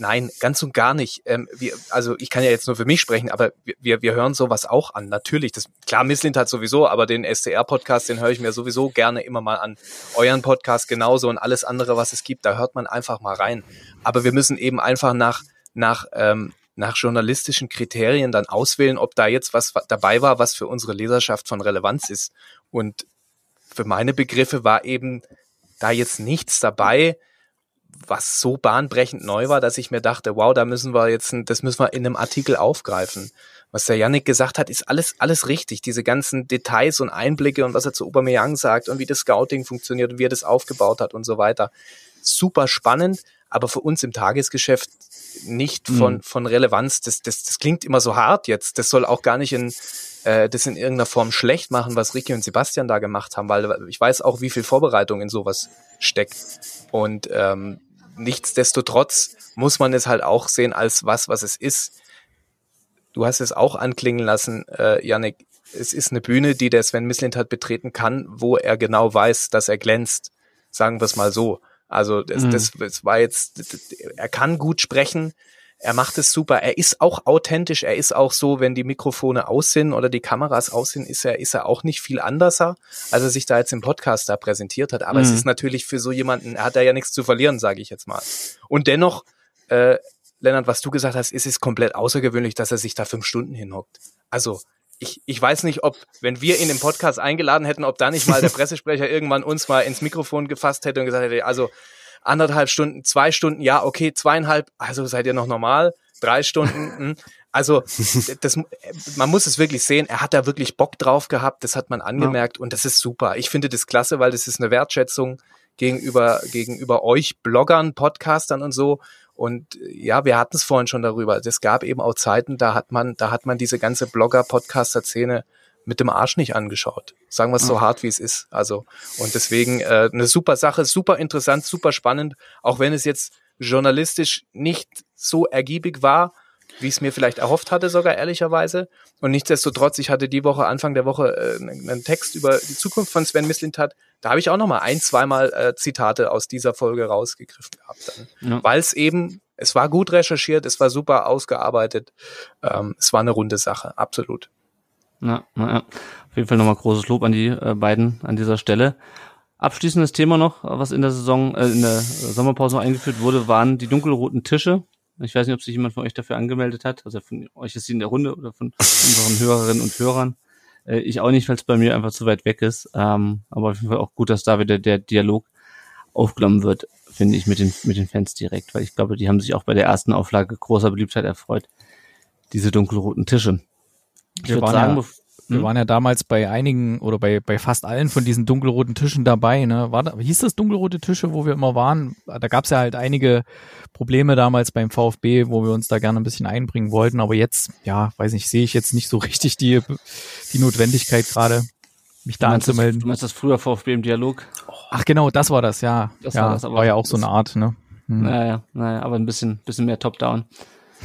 Nein, ganz und gar nicht. Ähm, wir, also ich kann ja jetzt nur für mich sprechen, aber wir, wir hören sowas auch an. Natürlich, das klar, Misslint hat sowieso, aber den STR-Podcast, den höre ich mir sowieso gerne immer mal an. Euren Podcast genauso und alles andere, was es gibt, da hört man einfach mal rein. Aber wir müssen eben einfach nach nach ähm, nach journalistischen Kriterien dann auswählen, ob da jetzt was dabei war, was für unsere Leserschaft von Relevanz ist. Und für meine Begriffe war eben da jetzt nichts dabei, was so bahnbrechend neu war, dass ich mir dachte, wow, da müssen wir jetzt, das müssen wir in einem Artikel aufgreifen. Was der Yannick gesagt hat, ist alles, alles richtig. Diese ganzen Details und Einblicke und was er zu Aubameyang sagt und wie das Scouting funktioniert und wie er das aufgebaut hat und so weiter. Super spannend, aber für uns im Tagesgeschäft nicht von, mhm. von Relevanz. Das, das, das klingt immer so hart jetzt. Das soll auch gar nicht in, äh, das in irgendeiner Form schlecht machen, was Ricky und Sebastian da gemacht haben, weil ich weiß auch, wie viel Vorbereitung in sowas steckt. Und ähm, nichtsdestotrotz muss man es halt auch sehen als was, was es ist. Du hast es auch anklingen lassen, äh, Yannick. Es ist eine Bühne, die der Sven Mislint hat betreten kann, wo er genau weiß, dass er glänzt. Sagen wir es mal so. Also das, mhm. das, das war jetzt, er kann gut sprechen, er macht es super. Er ist auch authentisch. Er ist auch so, wenn die Mikrofone aus sind oder die Kameras aus sind, ist er, ist er auch nicht viel anderser, als er sich da jetzt im Podcast da präsentiert hat. Aber mhm. es ist natürlich für so jemanden, er hat da ja nichts zu verlieren, sage ich jetzt mal. Und dennoch, äh, Lennart, was du gesagt hast, ist es komplett außergewöhnlich, dass er sich da fünf Stunden hinhockt. Also, ich, ich weiß nicht, ob, wenn wir ihn im Podcast eingeladen hätten, ob da nicht mal der Pressesprecher irgendwann uns mal ins Mikrofon gefasst hätte und gesagt hätte, also anderthalb Stunden, zwei Stunden, ja, okay, zweieinhalb, also seid ihr noch normal, drei Stunden, hm. also das, man muss es wirklich sehen, er hat da wirklich Bock drauf gehabt, das hat man angemerkt ja. und das ist super. Ich finde das klasse, weil das ist eine Wertschätzung gegenüber, gegenüber euch Bloggern, Podcastern und so und ja, wir hatten es vorhin schon darüber. Es gab eben auch Zeiten, da hat man, da hat man diese ganze Blogger-Podcaster-Szene mit dem Arsch nicht angeschaut. Sagen wir es so mhm. hart, wie es ist. Also, und deswegen äh, eine super Sache, super interessant, super spannend, auch wenn es jetzt journalistisch nicht so ergiebig war, wie ich es mir vielleicht erhofft hatte, sogar ehrlicherweise. Und nichtsdestotrotz, ich hatte die Woche, Anfang der Woche, äh, einen Text über die Zukunft von Sven Mislintat. Da habe ich auch noch mal ein, zweimal äh, Zitate aus dieser Folge rausgegriffen gehabt. Ja. Weil es eben, es war gut recherchiert, es war super ausgearbeitet. Ähm, es war eine runde Sache, absolut.
Ja, na ja. Auf jeden Fall nochmal großes Lob an die äh, beiden an dieser Stelle. Abschließendes Thema noch, was in der Saison, äh, in der Sommerpause eingeführt wurde, waren die dunkelroten Tische. Ich weiß nicht, ob sich jemand von euch dafür angemeldet hat. Also von euch ist sie in der Runde oder von unseren Hörerinnen und Hörern. Äh, ich auch nicht, weil es bei mir einfach zu weit weg ist. Ähm, aber auf jeden Fall auch gut, dass da wieder der Dialog aufgenommen wird, finde ich, mit den, mit den Fans direkt. Weil ich glaube, die haben sich auch bei der ersten Auflage großer Beliebtheit erfreut. Diese dunkelroten Tische.
Ich würde sagen, ja, wir hm? waren ja damals bei einigen oder bei, bei fast allen von diesen dunkelroten Tischen dabei. Ne? War da, hieß das dunkelrote Tische, wo wir immer waren? Da gab es ja halt einige Probleme damals beim VfB, wo wir uns da gerne ein bisschen einbringen wollten. Aber jetzt, ja, weiß nicht, sehe ich jetzt nicht so richtig die, die Notwendigkeit gerade, mich da anzumelden.
Das, du meinst das früher VfB im Dialog?
Ach genau, das war das, ja.
Das
ja,
war das, aber
war ja auch so eine Art, ne? Hm.
Naja, naja, aber ein bisschen, bisschen mehr Top-Down.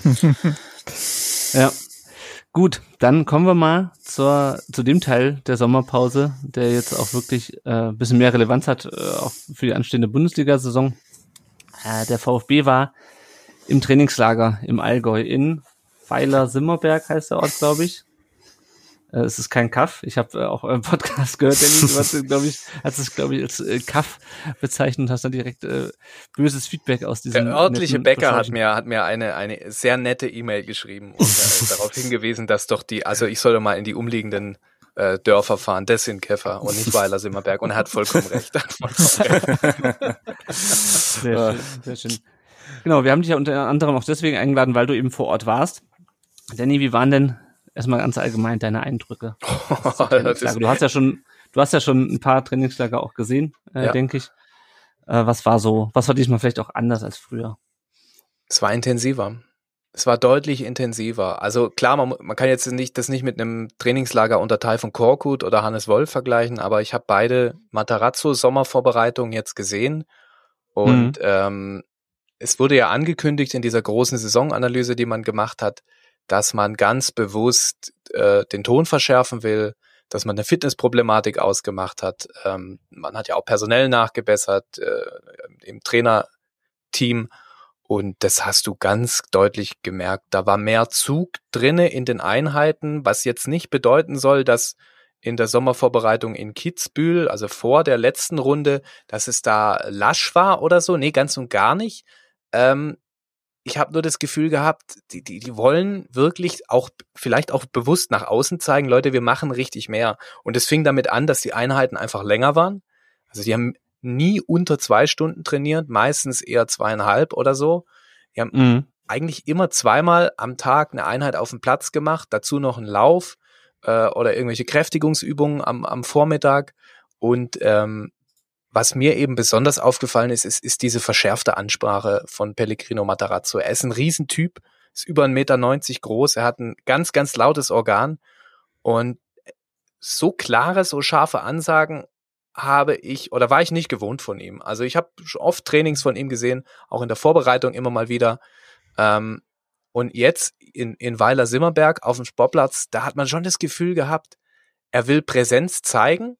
ja. Gut, dann kommen wir mal zur, zu dem Teil der Sommerpause, der jetzt auch wirklich äh, ein bisschen mehr Relevanz hat, äh, auch für die anstehende Bundesliga-Saison. Äh, der VfB war im Trainingslager im Allgäu in Weiler-Simmerberg heißt der Ort, glaube ich. Äh, es ist kein Kaff. Ich habe äh, auch euren Podcast gehört, Danny. Du hast, glaube ich, hast es, glaube ich, als äh, Kaff bezeichnet und hast dann direkt äh, böses Feedback aus diesem.
Der örtliche Bäcker hat mir, hat mir eine, eine sehr nette E-Mail geschrieben und äh, darauf hingewiesen, dass doch die, also ich soll doch mal in die umliegenden äh, Dörfer fahren, das sind Käfer und nicht Weiler Simmerberg und er hat vollkommen recht. Er hat vollkommen recht.
Sehr schön, sehr schön. Genau, wir haben dich ja unter anderem auch deswegen eingeladen, weil du eben vor Ort warst. Danny, wie waren denn erstmal ganz allgemein deine Eindrücke?
ist,
Du hast ja schon, du hast ja schon ein paar Trainingslager auch gesehen, äh,
Ja.
denke ich. Äh, was war so, was war diesmal vielleicht auch anders als früher?
es war intensiver. Es war deutlich intensiver. Also klar, man, man kann jetzt nicht, das nicht mit einem Trainingslager unter Teil von Korkut oder Hannes Wolf vergleichen, aber ich habe beide Matarazzo Sommervorbereitungen jetzt gesehen und ähm, es wurde ja angekündigt in dieser großen Saisonanalyse, die man gemacht hat, dass man ganz bewusst äh, den Ton verschärfen will, dass man eine Fitnessproblematik ausgemacht hat. Ähm, man hat ja auch personell nachgebessert äh, im Trainerteam und das hast du ganz deutlich gemerkt. Da war mehr Zug drinne in den Einheiten, was jetzt nicht bedeuten soll, dass in der Sommervorbereitung in Kitzbühel, also vor der letzten Runde, dass es da lasch war oder so. Nee, ganz und gar nicht. Ähm, ich habe nur das Gefühl gehabt, die, die, die wollen wirklich auch vielleicht auch bewusst nach außen zeigen, Leute, wir machen richtig mehr. Und es fing damit an, dass die Einheiten einfach länger waren. Also die haben nie unter zwei Stunden trainiert, meistens eher zweieinhalb oder so. Die haben
Mhm.
eigentlich immer zweimal am Tag eine Einheit auf dem Platz gemacht, dazu noch einen Lauf äh, oder irgendwelche Kräftigungsübungen am, am Vormittag. Und ähm, was mir eben besonders aufgefallen ist, ist, ist diese verschärfte Ansprache von Pellegrino Matarazzo. Er ist ein Riesentyp, ist über 1,90 Meter groß, er hat ein ganz, ganz lautes Organ und so klare, so scharfe Ansagen habe ich oder war ich nicht gewohnt von ihm. Also ich habe oft Trainings von ihm gesehen, auch in der Vorbereitung immer mal wieder. Ähm, und jetzt in, in Weiler Simmerberg auf dem Sportplatz, da hat man schon das Gefühl gehabt, er will Präsenz zeigen.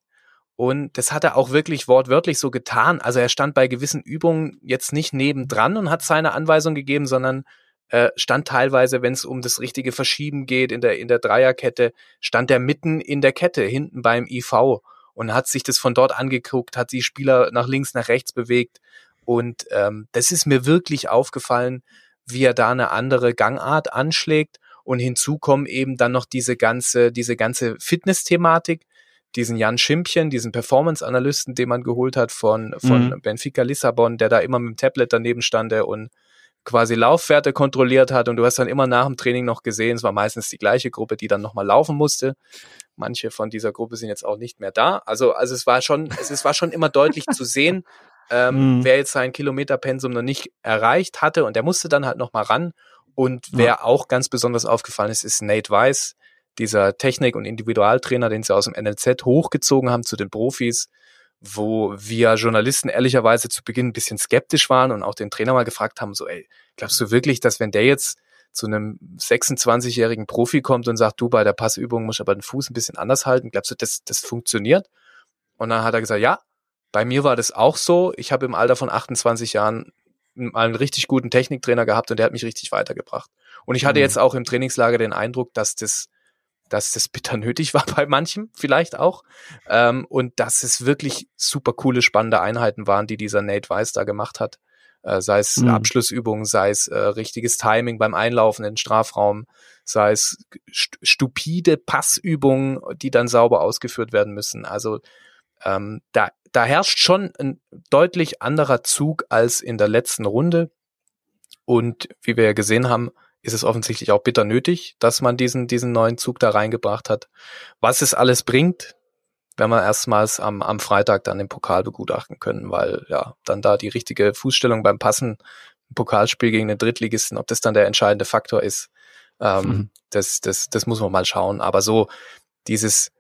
Und das hat er auch wirklich wortwörtlich so getan. Also er stand bei gewissen Übungen jetzt nicht nebendran und hat seine Anweisung gegeben, sondern äh, stand teilweise, wenn es um das richtige Verschieben geht in der, in der Dreierkette, stand er mitten in der Kette, hinten beim IV und hat sich das von dort angeguckt, hat die Spieler nach links, nach rechts bewegt. Und ähm, das ist mir wirklich aufgefallen, wie er da eine andere Gangart anschlägt. Und hinzu kommen eben dann noch diese ganze, diese ganze Fitness-Thematik, diesen Jan Schimpchen, diesen Performance-Analysten, den man geholt hat von, von
Mhm.
Benfica Lissabon, der da immer mit dem Tablet daneben stand und quasi Laufwerte kontrolliert hat. Und du hast dann immer nach dem Training noch gesehen, es war meistens die gleiche Gruppe, die dann nochmal laufen musste. Manche von dieser Gruppe sind jetzt auch nicht mehr da. Also, also es war schon, es, es war schon immer deutlich zu sehen, ähm,
Mhm.
wer jetzt sein Kilometerpensum noch nicht erreicht hatte und der musste dann halt noch mal ran. Und wer auch ganz besonders aufgefallen ist, ist Nate Weiss, dieser Technik- und Individualtrainer, den sie aus dem NLZ hochgezogen haben zu den Profis, wo wir Journalisten ehrlicherweise zu Beginn ein bisschen skeptisch waren und auch den Trainer mal gefragt haben, so, ey, glaubst du wirklich, dass wenn der jetzt zu einem 26-jährigen Profi kommt und sagt, du, bei der Passübung musst du aber den Fuß ein bisschen anders halten, glaubst du, das, das funktioniert? Und dann hat er gesagt, ja, bei mir war das auch so. Ich habe im Alter von 28 Jahren mal einen richtig guten Techniktrainer gehabt und der hat mich richtig weitergebracht. Und ich hatte
Mhm.
jetzt auch im Trainingslager den Eindruck, dass das, dass das bitter nötig war bei manchem, vielleicht auch. Ähm, und dass es wirklich super coole, spannende Einheiten waren, die dieser Nate Weiss da gemacht hat. Äh, sei es
Mhm.
Abschlussübungen, sei es äh, richtiges Timing beim Einlaufen in den Strafraum, sei es st stupide Passübungen, die dann sauber ausgeführt werden müssen. Also ähm, da, da herrscht schon ein deutlich anderer Zug als in der letzten Runde. Und wie wir ja gesehen haben, ist es offensichtlich auch bitter nötig, dass man diesen, diesen neuen Zug da reingebracht hat. Was es alles bringt, werden wir erstmals am, am Freitag dann im Pokal begutachten können, weil ja, dann da die richtige Fußstellung beim Passen im Pokalspiel gegen den Drittligisten, ob das dann der entscheidende Faktor ist, ähm,
Mhm.
das, das, das muss man mal schauen. Aber so dieses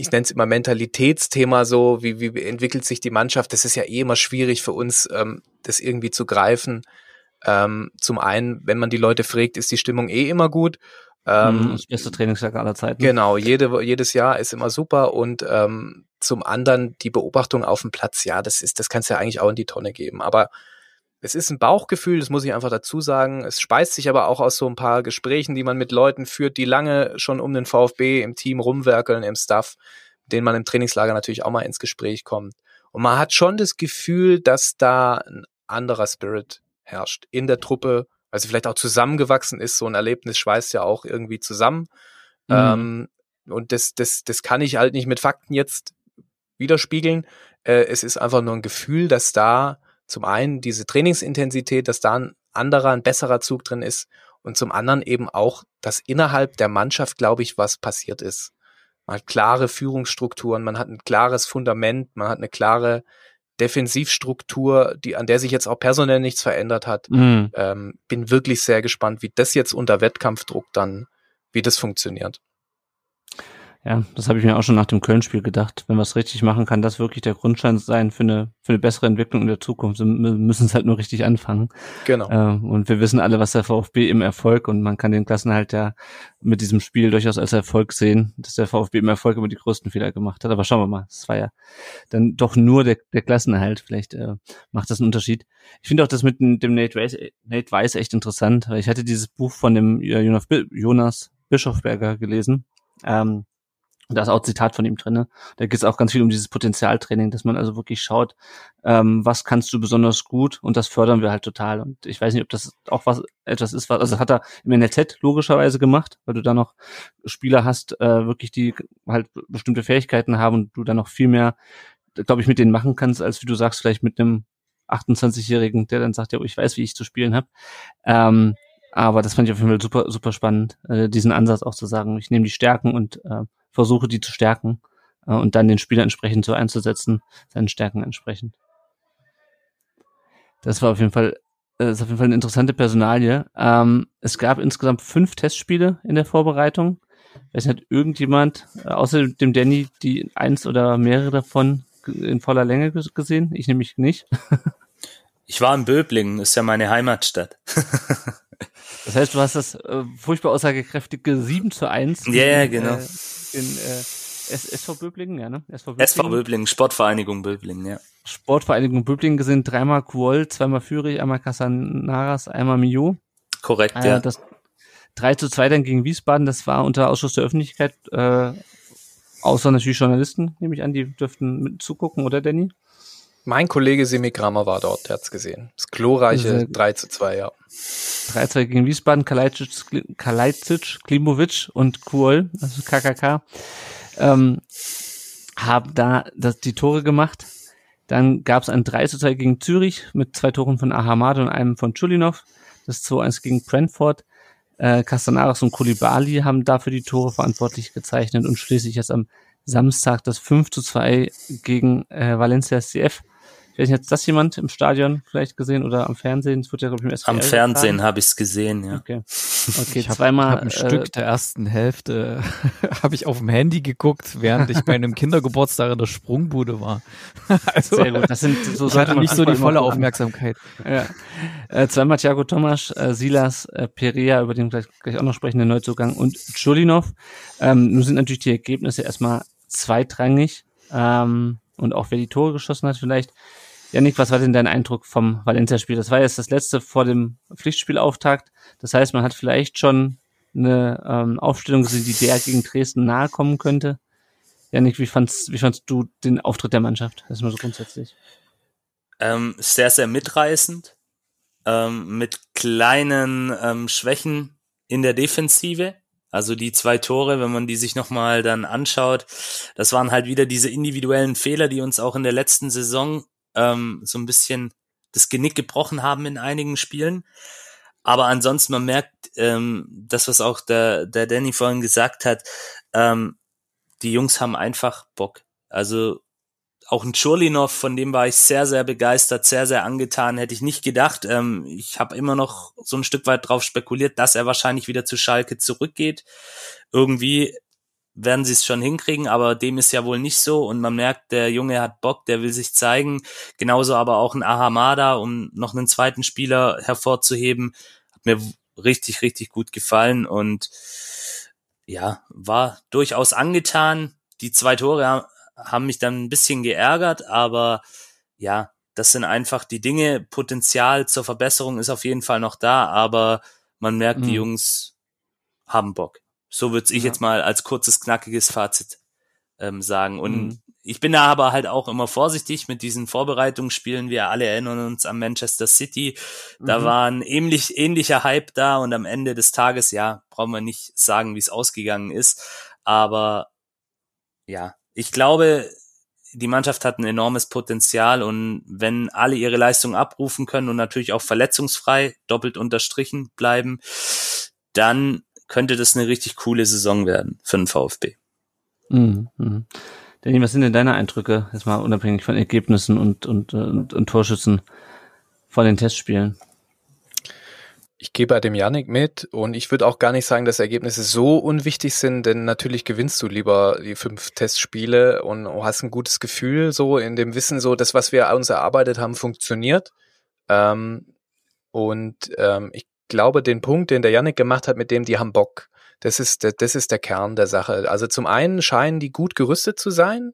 ich nenne es immer Mentalitätsthema so, wie, wie entwickelt sich die Mannschaft? Das ist ja eh immer schwierig für uns, ähm, das irgendwie zu greifen. Ähm, zum einen, wenn man die Leute fragt, ist die Stimmung eh immer gut.
Ähm, mhm, das beste Trainingstag aller Zeiten.
Genau, jede, jedes Jahr ist immer super und ähm, zum anderen die Beobachtung auf dem Platz, ja, das ist, das kannst du ja eigentlich auch in die Tonne geben. Aber es ist ein Bauchgefühl, das muss ich einfach dazu sagen. Es speist sich aber auch aus so ein paar Gesprächen, die man mit Leuten führt, die lange schon um den VfB im Team rumwerkeln, im Staff, denen man im Trainingslager natürlich auch mal ins Gespräch kommt. Und man hat schon das Gefühl, dass da ein anderer Spirit herrscht in der Truppe, weil sie vielleicht auch zusammengewachsen ist. So ein Erlebnis schweißt ja auch irgendwie zusammen. Mhm. Ähm, und das, das, das kann ich halt nicht mit Fakten jetzt widerspiegeln. Äh, es ist einfach nur ein Gefühl, dass da zum einen diese Trainingsintensität, dass da ein anderer, ein besserer Zug drin ist und zum anderen eben auch, dass innerhalb der Mannschaft, glaube ich, was passiert ist. Man hat klare Führungsstrukturen, man hat ein klares Fundament, man hat eine klare Defensivstruktur, die, an der sich jetzt auch personell nichts verändert hat. Mhm. Ähm, bin wirklich sehr gespannt, wie das jetzt unter Wettkampfdruck dann, wie das funktioniert.
Ja, das habe ich mir auch schon nach dem Köln-Spiel gedacht. Wenn wir es richtig machen, kann das wirklich der Grundstein sein für eine, für eine bessere Entwicklung in der Zukunft. Wir müssen es halt nur richtig anfangen.
Genau.
Äh, und wir wissen alle, was der VfB im Erfolg und man kann den Klassenhalt ja mit diesem Spiel durchaus als Erfolg sehen, dass der VfB im Erfolg immer die größten Fehler gemacht hat. Aber schauen wir mal, es war ja dann doch nur der, der Klassenerhalt. Vielleicht äh, macht das einen Unterschied. Ich finde auch das mit dem Nate Weiss, Nate Weiss echt interessant, weil ich hatte dieses Buch von dem Jonas Bischofberger gelesen. Ähm, da ist auch Zitat von ihm drinne. Da geht es auch ganz viel um dieses Potenzialtraining, dass man also wirklich schaut, ähm, was kannst du besonders gut und das fördern wir halt total. Und ich weiß nicht, ob das auch was etwas ist, was, also hat er im NLZ logischerweise gemacht, weil du da noch Spieler hast, äh, wirklich, die halt bestimmte Fähigkeiten haben und du dann noch viel mehr, glaube ich, mit denen machen kannst, als wie du sagst, vielleicht mit einem 28-Jährigen, der dann sagt, ja, ich weiß, wie ich zu spielen habe. Ähm, aber das fand ich auf jeden Fall super, super spannend, äh, diesen Ansatz auch zu sagen, ich nehme die Stärken und äh, versuche die zu stärken äh, und dann den Spieler entsprechend so einzusetzen, seinen Stärken entsprechend. Das war auf jeden Fall, äh, ist auf jeden Fall eine interessante Personalie. Ähm, es gab insgesamt fünf Testspiele in der Vorbereitung. Weiß nicht, hat irgendjemand, äh, außer dem Danny, die eins oder mehrere davon in voller Länge gesehen? Ich nämlich nicht.
ich war in Böblingen, ist ja meine Heimatstadt.
das heißt, du hast das äh, furchtbar aussagekräftige 7 zu 1.
Ja, yeah, genau. Äh,
in äh, SV Böblingen, ja, ne?
SV Böblingen. SV Böblingen, Sportvereinigung Böblingen, ja.
Sportvereinigung Böblingen gesehen, dreimal Kuol, zweimal Führig, einmal Casanaras, einmal Mio.
Korrekt, äh, ja.
Das 3 zu 2 dann gegen Wiesbaden, das war unter Ausschuss der Öffentlichkeit, äh, außer natürlich Journalisten, nehme ich an, die dürften mit zugucken, oder Danny?
Mein Kollege Semi Kramer war dort, der hat's gesehen. Das glorreiche 3 zu 2, ja.
3-2 gegen Wiesbaden, Kalajdzic, Kalajdzic, Klimovic und Kuol, also KKK, ähm, haben da das, die Tore gemacht. Dann gab es ein 3-2 gegen Zürich mit zwei Toren von Ahamad und einem von Chulinov. Das 2-1 gegen Brentford. Äh, Castanaras und Koulibaly haben dafür die Tore verantwortlich gezeichnet und schließlich jetzt am Samstag das 5 2 gegen äh, Valencia CF weiß nicht, hat das jemand im Stadion vielleicht gesehen oder am Fernsehen? Das wird ja,
glaube ich, im SWR Am Fernsehen habe ich es gesehen, ja.
Okay, okay ich hab, zweimal.
Ich hab ein äh, Stück der ersten Hälfte habe ich auf dem Handy geguckt, während ich bei einem Kindergeburtstag in der Sprungbude war.
also, Sehr gut. Das sind so
ich hatte nicht so die volle Aufmerksamkeit.
Ja. Äh, zweimal Thiago Tomasch, äh, Silas äh, Perea, über den gleich, gleich auch noch sprechen, der Neuzugang, und Chulinov. Ähm, nun sind natürlich die Ergebnisse erstmal zweitrangig. Ähm, und auch wer die Tore geschossen hat vielleicht. Janik, was war denn dein Eindruck vom Valencia-Spiel? Das war jetzt das letzte vor dem Pflichtspielauftakt. Das heißt, man hat vielleicht schon eine ähm, Aufstellung gesehen, die der gegen Dresden nahe kommen könnte. Janik, wie fandst, wie fandst du den Auftritt der Mannschaft? Das ist mal so grundsätzlich.
Ähm, sehr, sehr mitreißend. Ähm, mit kleinen ähm, Schwächen in der Defensive. Also die zwei Tore, wenn man die sich nochmal dann anschaut, das waren halt wieder diese individuellen Fehler, die uns auch in der letzten Saison ähm, so ein bisschen das Genick gebrochen haben in einigen Spielen. Aber ansonsten, man merkt, ähm, das, was auch der, der Danny vorhin gesagt hat, ähm, die Jungs haben einfach Bock. Also auch ein Churlinov, von dem war ich sehr, sehr begeistert, sehr, sehr angetan, hätte ich nicht gedacht. Ähm, ich habe immer noch so ein Stück weit drauf spekuliert, dass er wahrscheinlich wieder zu Schalke zurückgeht. Irgendwie werden sie es schon hinkriegen, aber dem ist ja wohl nicht so und man merkt, der Junge hat Bock, der will sich zeigen. Genauso aber auch ein Ahamada, um noch einen zweiten Spieler hervorzuheben, hat mir richtig, richtig gut gefallen und ja, war durchaus angetan. Die zwei Tore haben mich dann ein bisschen geärgert, aber ja, das sind einfach die Dinge. Potenzial zur Verbesserung ist auf jeden Fall noch da, aber man merkt, mhm. die Jungs haben Bock. So würde ich ja. jetzt mal als kurzes, knackiges Fazit ähm, sagen. Und mhm. ich bin da aber halt auch immer vorsichtig mit diesen Vorbereitungsspielen. Wir alle erinnern uns an Manchester City. Da mhm. war ein ähnlich, ähnlicher Hype da und am Ende des Tages, ja, brauchen wir nicht sagen, wie es ausgegangen ist. Aber ja, ich glaube, die Mannschaft hat ein enormes Potenzial und wenn alle ihre Leistung abrufen können und natürlich auch verletzungsfrei, doppelt unterstrichen bleiben, dann könnte das eine richtig coole Saison werden für den VfB.
Mhm. Mhm. Danny, was sind denn deine Eindrücke, jetzt mal unabhängig von Ergebnissen und, und, und, und Torschützen von den Testspielen?
Ich gehe bei dem Yannick mit und ich würde auch gar nicht sagen, dass Ergebnisse so unwichtig sind, denn natürlich gewinnst du lieber die fünf Testspiele und hast ein gutes Gefühl so in dem Wissen, so das, was wir uns erarbeitet haben, funktioniert. Ähm, und ähm, ich glaube, den Punkt, den der Yannick gemacht hat, mit dem die haben Bock, das ist, das ist der Kern der Sache. Also zum einen scheinen die gut gerüstet zu sein,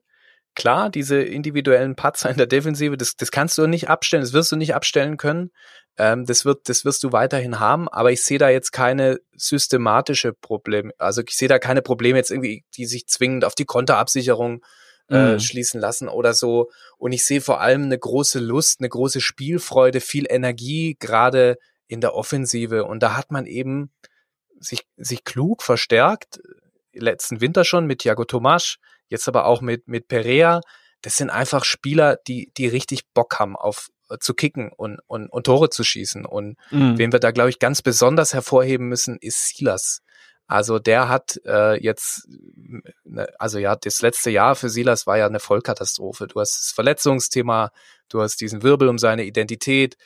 klar, diese individuellen Patzer in der Defensive, das, das kannst du nicht abstellen, das wirst du nicht abstellen können. Ähm, das wird, das wirst du weiterhin haben, aber ich sehe da jetzt keine systematische Probleme. Also ich sehe da keine Probleme jetzt irgendwie, die sich zwingend auf die Konterabsicherung äh, mhm. schließen lassen oder so. Und ich sehe vor allem eine große Lust, eine große Spielfreude, viel Energie, gerade in der Offensive. Und da hat man eben sich, sich klug verstärkt, letzten Winter schon mit Thiago Tomasch, jetzt aber auch mit, mit Perea. Das sind einfach Spieler, die, die richtig Bock haben auf äh, zu kicken und, und, und Tore zu schießen. Und mhm. wen wir da, glaube ich, ganz besonders hervorheben müssen, ist Silas. Also der hat äh, jetzt, ne, also ja, das letzte Jahr für Silas war ja eine Vollkatastrophe. Du hast das Verletzungsthema, du hast diesen Wirbel um seine Identität.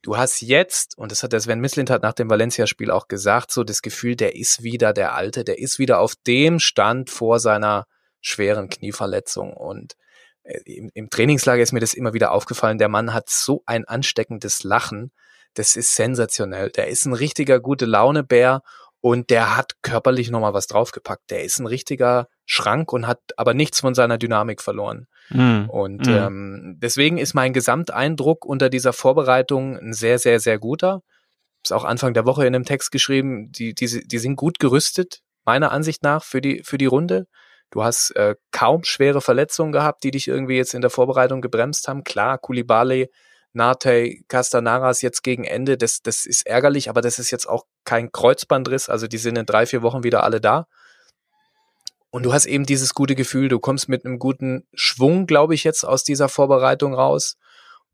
Du hast jetzt, und das hat der Sven Mislint hat nach dem Valencia-Spiel auch gesagt, so das Gefühl, der ist wieder der Alte, der ist wieder auf dem Stand vor seiner schweren Knieverletzung. Und äh, im, im Trainingslager ist mir das immer wieder aufgefallen. Der Mann hat so ein ansteckendes Lachen. Das ist sensationell. Der ist ein richtiger gute Launebär und der hat körperlich nochmal was draufgepackt. Der ist ein richtiger Schrank und hat aber nichts von seiner Dynamik verloren. Mm. Und mm. Ähm, deswegen ist mein Gesamteindruck unter dieser Vorbereitung ein sehr, sehr, sehr guter. Ist auch Anfang der Woche in einem Text geschrieben, die, die, die sind gut gerüstet, meiner Ansicht nach, für die, für die Runde. Du hast äh, kaum schwere Verletzungen gehabt, die dich irgendwie jetzt in der Vorbereitung gebremst haben. Klar, Kulibale, Nate, Castanaras jetzt gegen Ende, das, das ist ärgerlich, aber das ist jetzt auch kein Kreuzbandriss. Also die sind in drei, vier Wochen wieder alle da. Und du hast eben dieses gute Gefühl, du kommst mit einem guten Schwung, glaube ich, jetzt aus dieser Vorbereitung raus.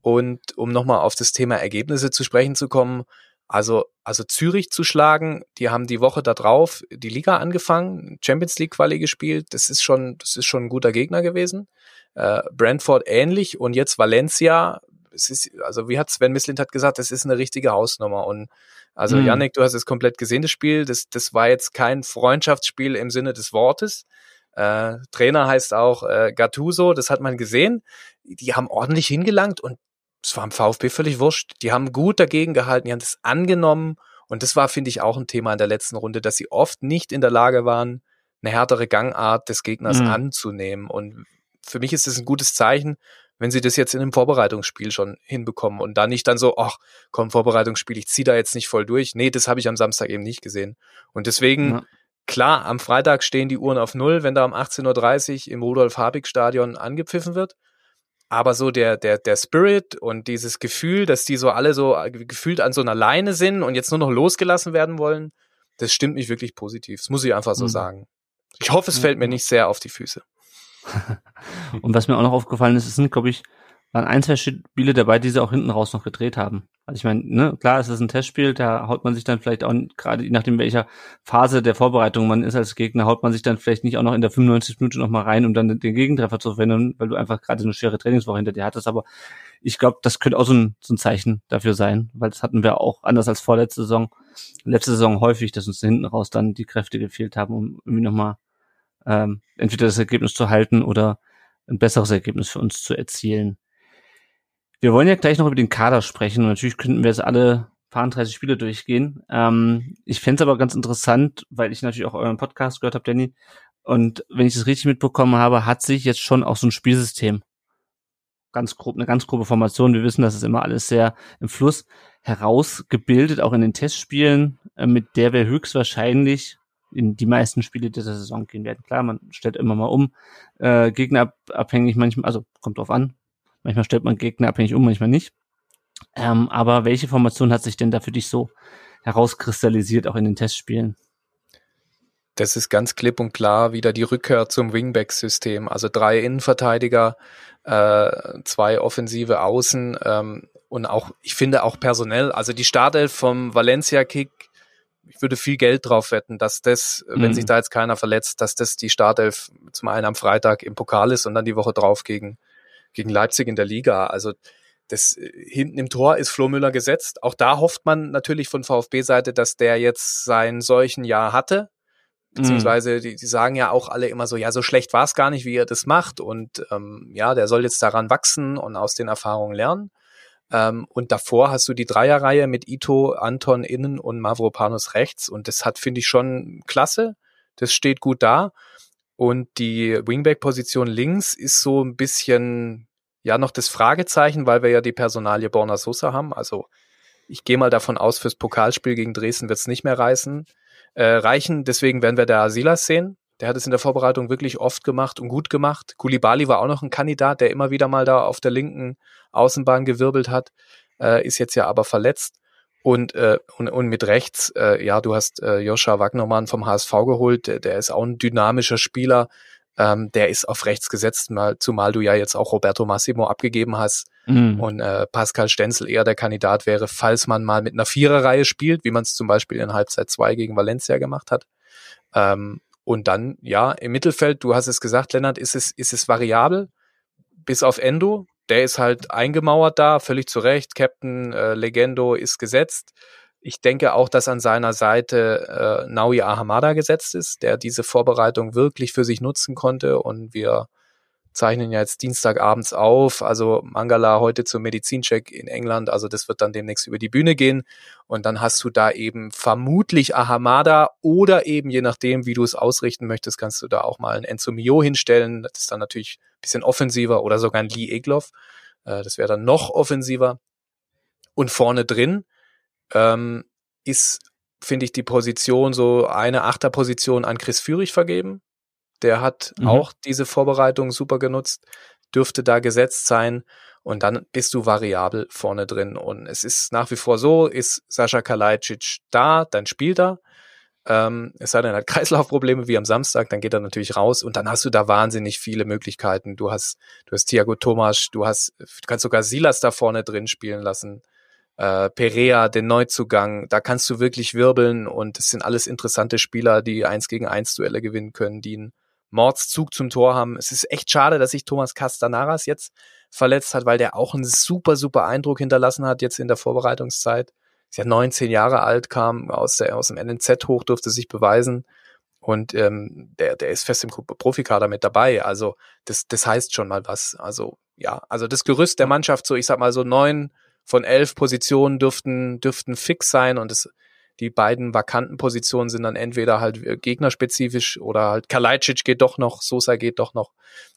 Und um nochmal auf das Thema Ergebnisse zu sprechen zu kommen, also, also Zürich zu schlagen, die haben die Woche da drauf die Liga angefangen, Champions League Quali gespielt, das ist schon, das ist schon ein guter Gegner gewesen. Äh, Brentford ähnlich und jetzt Valencia, es ist, also wie hat Sven Mislint hat gesagt, das ist eine richtige Hausnummer und also mhm. Yannick, du hast es komplett gesehen, das Spiel, das, das war jetzt kein Freundschaftsspiel im Sinne des Wortes. Äh, Trainer heißt auch äh, Gattuso, das hat man gesehen. Die haben ordentlich hingelangt und es war im VfB völlig wurscht. Die haben gut dagegen gehalten, die haben das angenommen. Und das war, finde ich, auch ein Thema in der letzten Runde, dass sie oft nicht in der Lage waren, eine härtere Gangart des Gegners mhm. anzunehmen. Und für mich ist es ein gutes Zeichen, wenn sie das jetzt in einem Vorbereitungsspiel schon hinbekommen und da nicht dann so, ach, komm, Vorbereitungsspiel, ich ziehe da jetzt nicht voll durch. Nee, das habe ich am Samstag eben nicht gesehen. Und deswegen, ja. klar, am Freitag stehen die Uhren auf Null, wenn da um 18.30 Uhr im Rudolf-Habig-Stadion angepfiffen wird aber so der, der, der Spirit und dieses Gefühl, dass die so alle so äh, gefühlt an so einer Leine sind und jetzt nur noch losgelassen werden wollen, das stimmt mich wirklich positiv. Das muss ich einfach so mhm. sagen. Ich hoffe, es fällt mir nicht sehr auf die Füße.
und was mir auch noch aufgefallen ist, es sind, glaube ich, waren ein, zwei Spiele dabei, die sie auch hinten raus noch gedreht haben. Also ich meine, ne, klar, es ist ein Testspiel, da haut man sich dann vielleicht auch, gerade je nachdem, welcher Phase der Vorbereitung man ist als Gegner, haut man sich dann vielleicht nicht auch noch in der 95 Minute noch mal rein, um dann den Gegentreffer zu verhindern, weil du einfach gerade eine schwere Trainingswoche hinter dir hattest. Aber ich glaube, das könnte auch so ein, so ein Zeichen dafür sein, weil das hatten wir auch anders als vorletzte Saison, letzte Saison häufig, dass uns hinten raus dann die Kräfte gefehlt haben, um irgendwie noch mal ähm, entweder das Ergebnis zu halten oder ein besseres Ergebnis für uns zu erzielen. Wir wollen ja gleich noch über den Kader sprechen und natürlich könnten wir jetzt alle 30 Spiele durchgehen. Ähm, ich fände es aber ganz interessant, weil ich natürlich auch euren Podcast gehört habe, Danny. Und wenn ich das richtig mitbekommen habe, hat sich jetzt schon auch so ein Spielsystem ganz grob, eine ganz grobe Formation. Wir wissen, das ist immer alles sehr im Fluss herausgebildet, auch in den Testspielen, äh, mit der wir höchstwahrscheinlich in die meisten Spiele dieser Saison gehen werden. Klar, man stellt immer mal um, äh, gegnerabhängig manchmal, also kommt drauf an. Manchmal stellt man Gegner abhängig um, manchmal nicht. Ähm, aber welche Formation hat sich denn da für dich so herauskristallisiert, auch in den Testspielen?
Das ist ganz klipp und klar wieder die Rückkehr zum Wingback-System. Also drei Innenverteidiger, äh, zwei offensive Außen ähm, und auch, ich finde auch personell, also die Startelf vom Valencia-Kick, ich würde viel Geld drauf wetten, dass das, mhm. wenn sich da jetzt keiner verletzt, dass das die Startelf zum einen am Freitag im Pokal ist und dann die Woche drauf gegen, gegen Leipzig in der Liga. Also das äh, hinten im Tor ist Flo Müller gesetzt. Auch da hofft man natürlich von VfB-Seite, dass der jetzt sein solchen Jahr hatte. Beziehungsweise mhm. die, die sagen ja auch alle immer so, ja, so schlecht war es gar nicht, wie er das macht. Und ähm, ja, der soll jetzt daran wachsen und aus den Erfahrungen lernen. Ähm, und davor hast du die Dreierreihe mit Ito, Anton innen und Mavropanos rechts. Und das hat, finde ich, schon klasse. Das steht gut da. Und die Wingback-Position links ist so ein bisschen ja noch das Fragezeichen, weil wir ja die Personalie Borna Sosa haben. Also ich gehe mal davon aus, fürs Pokalspiel gegen Dresden wird es nicht mehr reißen, äh, reichen. Deswegen werden wir da Silas sehen. Der hat es in der Vorbereitung wirklich oft gemacht und gut gemacht. Kulibali war auch noch ein Kandidat, der immer wieder mal da auf der linken Außenbahn gewirbelt hat, äh, ist jetzt ja aber verletzt. Und, äh, und, und mit rechts, äh, ja, du hast äh, Joscha Wagnermann vom HSV geholt, der, der ist auch ein dynamischer Spieler, ähm, der ist auf rechts gesetzt, mal, zumal du ja jetzt auch Roberto Massimo abgegeben hast mhm. und äh, Pascal Stenzel eher der Kandidat wäre, falls man mal mit einer Viererreihe spielt, wie man es zum Beispiel in Halbzeit 2 gegen Valencia gemacht hat. Ähm, und dann, ja, im Mittelfeld, du hast es gesagt, Lennart, ist es, ist es variabel, bis auf Endo. Der ist halt eingemauert da, völlig zu Recht. Captain äh, Legendo ist gesetzt. Ich denke auch, dass an seiner Seite äh, Naui Ahamada gesetzt ist, der diese Vorbereitung wirklich für sich nutzen konnte. Und wir zeichnen ja jetzt Dienstagabends auf. Also Mangala heute zum Medizincheck in England. Also das wird dann demnächst über die Bühne gehen. Und dann hast du da eben vermutlich Ahamada oder eben, je nachdem, wie du es ausrichten möchtest, kannst du da auch mal ein Enzo Mio hinstellen. Das ist dann natürlich ein bisschen offensiver oder sogar ein Lee Egloff. Äh, das wäre dann noch offensiver. Und vorne drin ähm, ist, finde ich, die Position so eine Achterposition an Chris Führig vergeben. Der hat mhm. auch diese Vorbereitung super genutzt, dürfte da gesetzt sein. Und dann bist du variabel vorne drin. Und es ist nach wie vor so, ist Sascha Kalajdzic da, dann spielt er. Ähm, es sei denn, er hat Kreislaufprobleme wie am Samstag, dann geht er natürlich raus und dann hast du da wahnsinnig viele Möglichkeiten. Du hast, du hast Thiago Tomasch, du hast, du kannst sogar Silas da vorne drin spielen lassen äh, Perea, den Neuzugang, da kannst du wirklich wirbeln und es sind alles interessante Spieler, die eins gegen eins Duelle gewinnen können, die einen Mordszug zum Tor haben. Es ist echt schade, dass sich Thomas Castanaras jetzt verletzt hat, weil der auch einen super, super Eindruck hinterlassen hat jetzt in der Vorbereitungszeit. Ist ja 19 Jahre alt, kam aus, der, aus dem NNZ hoch, durfte sich beweisen. Und ähm, der, der ist fest im Profikader mit dabei. Also das, das heißt schon mal was. Also ja, also das Gerüst der Mannschaft, so ich sag mal so neun, von elf Positionen dürften, dürften fix sein und es, die beiden vakanten Positionen sind dann entweder halt äh, gegnerspezifisch oder halt Kalajdzic geht doch noch, Sosa geht doch noch,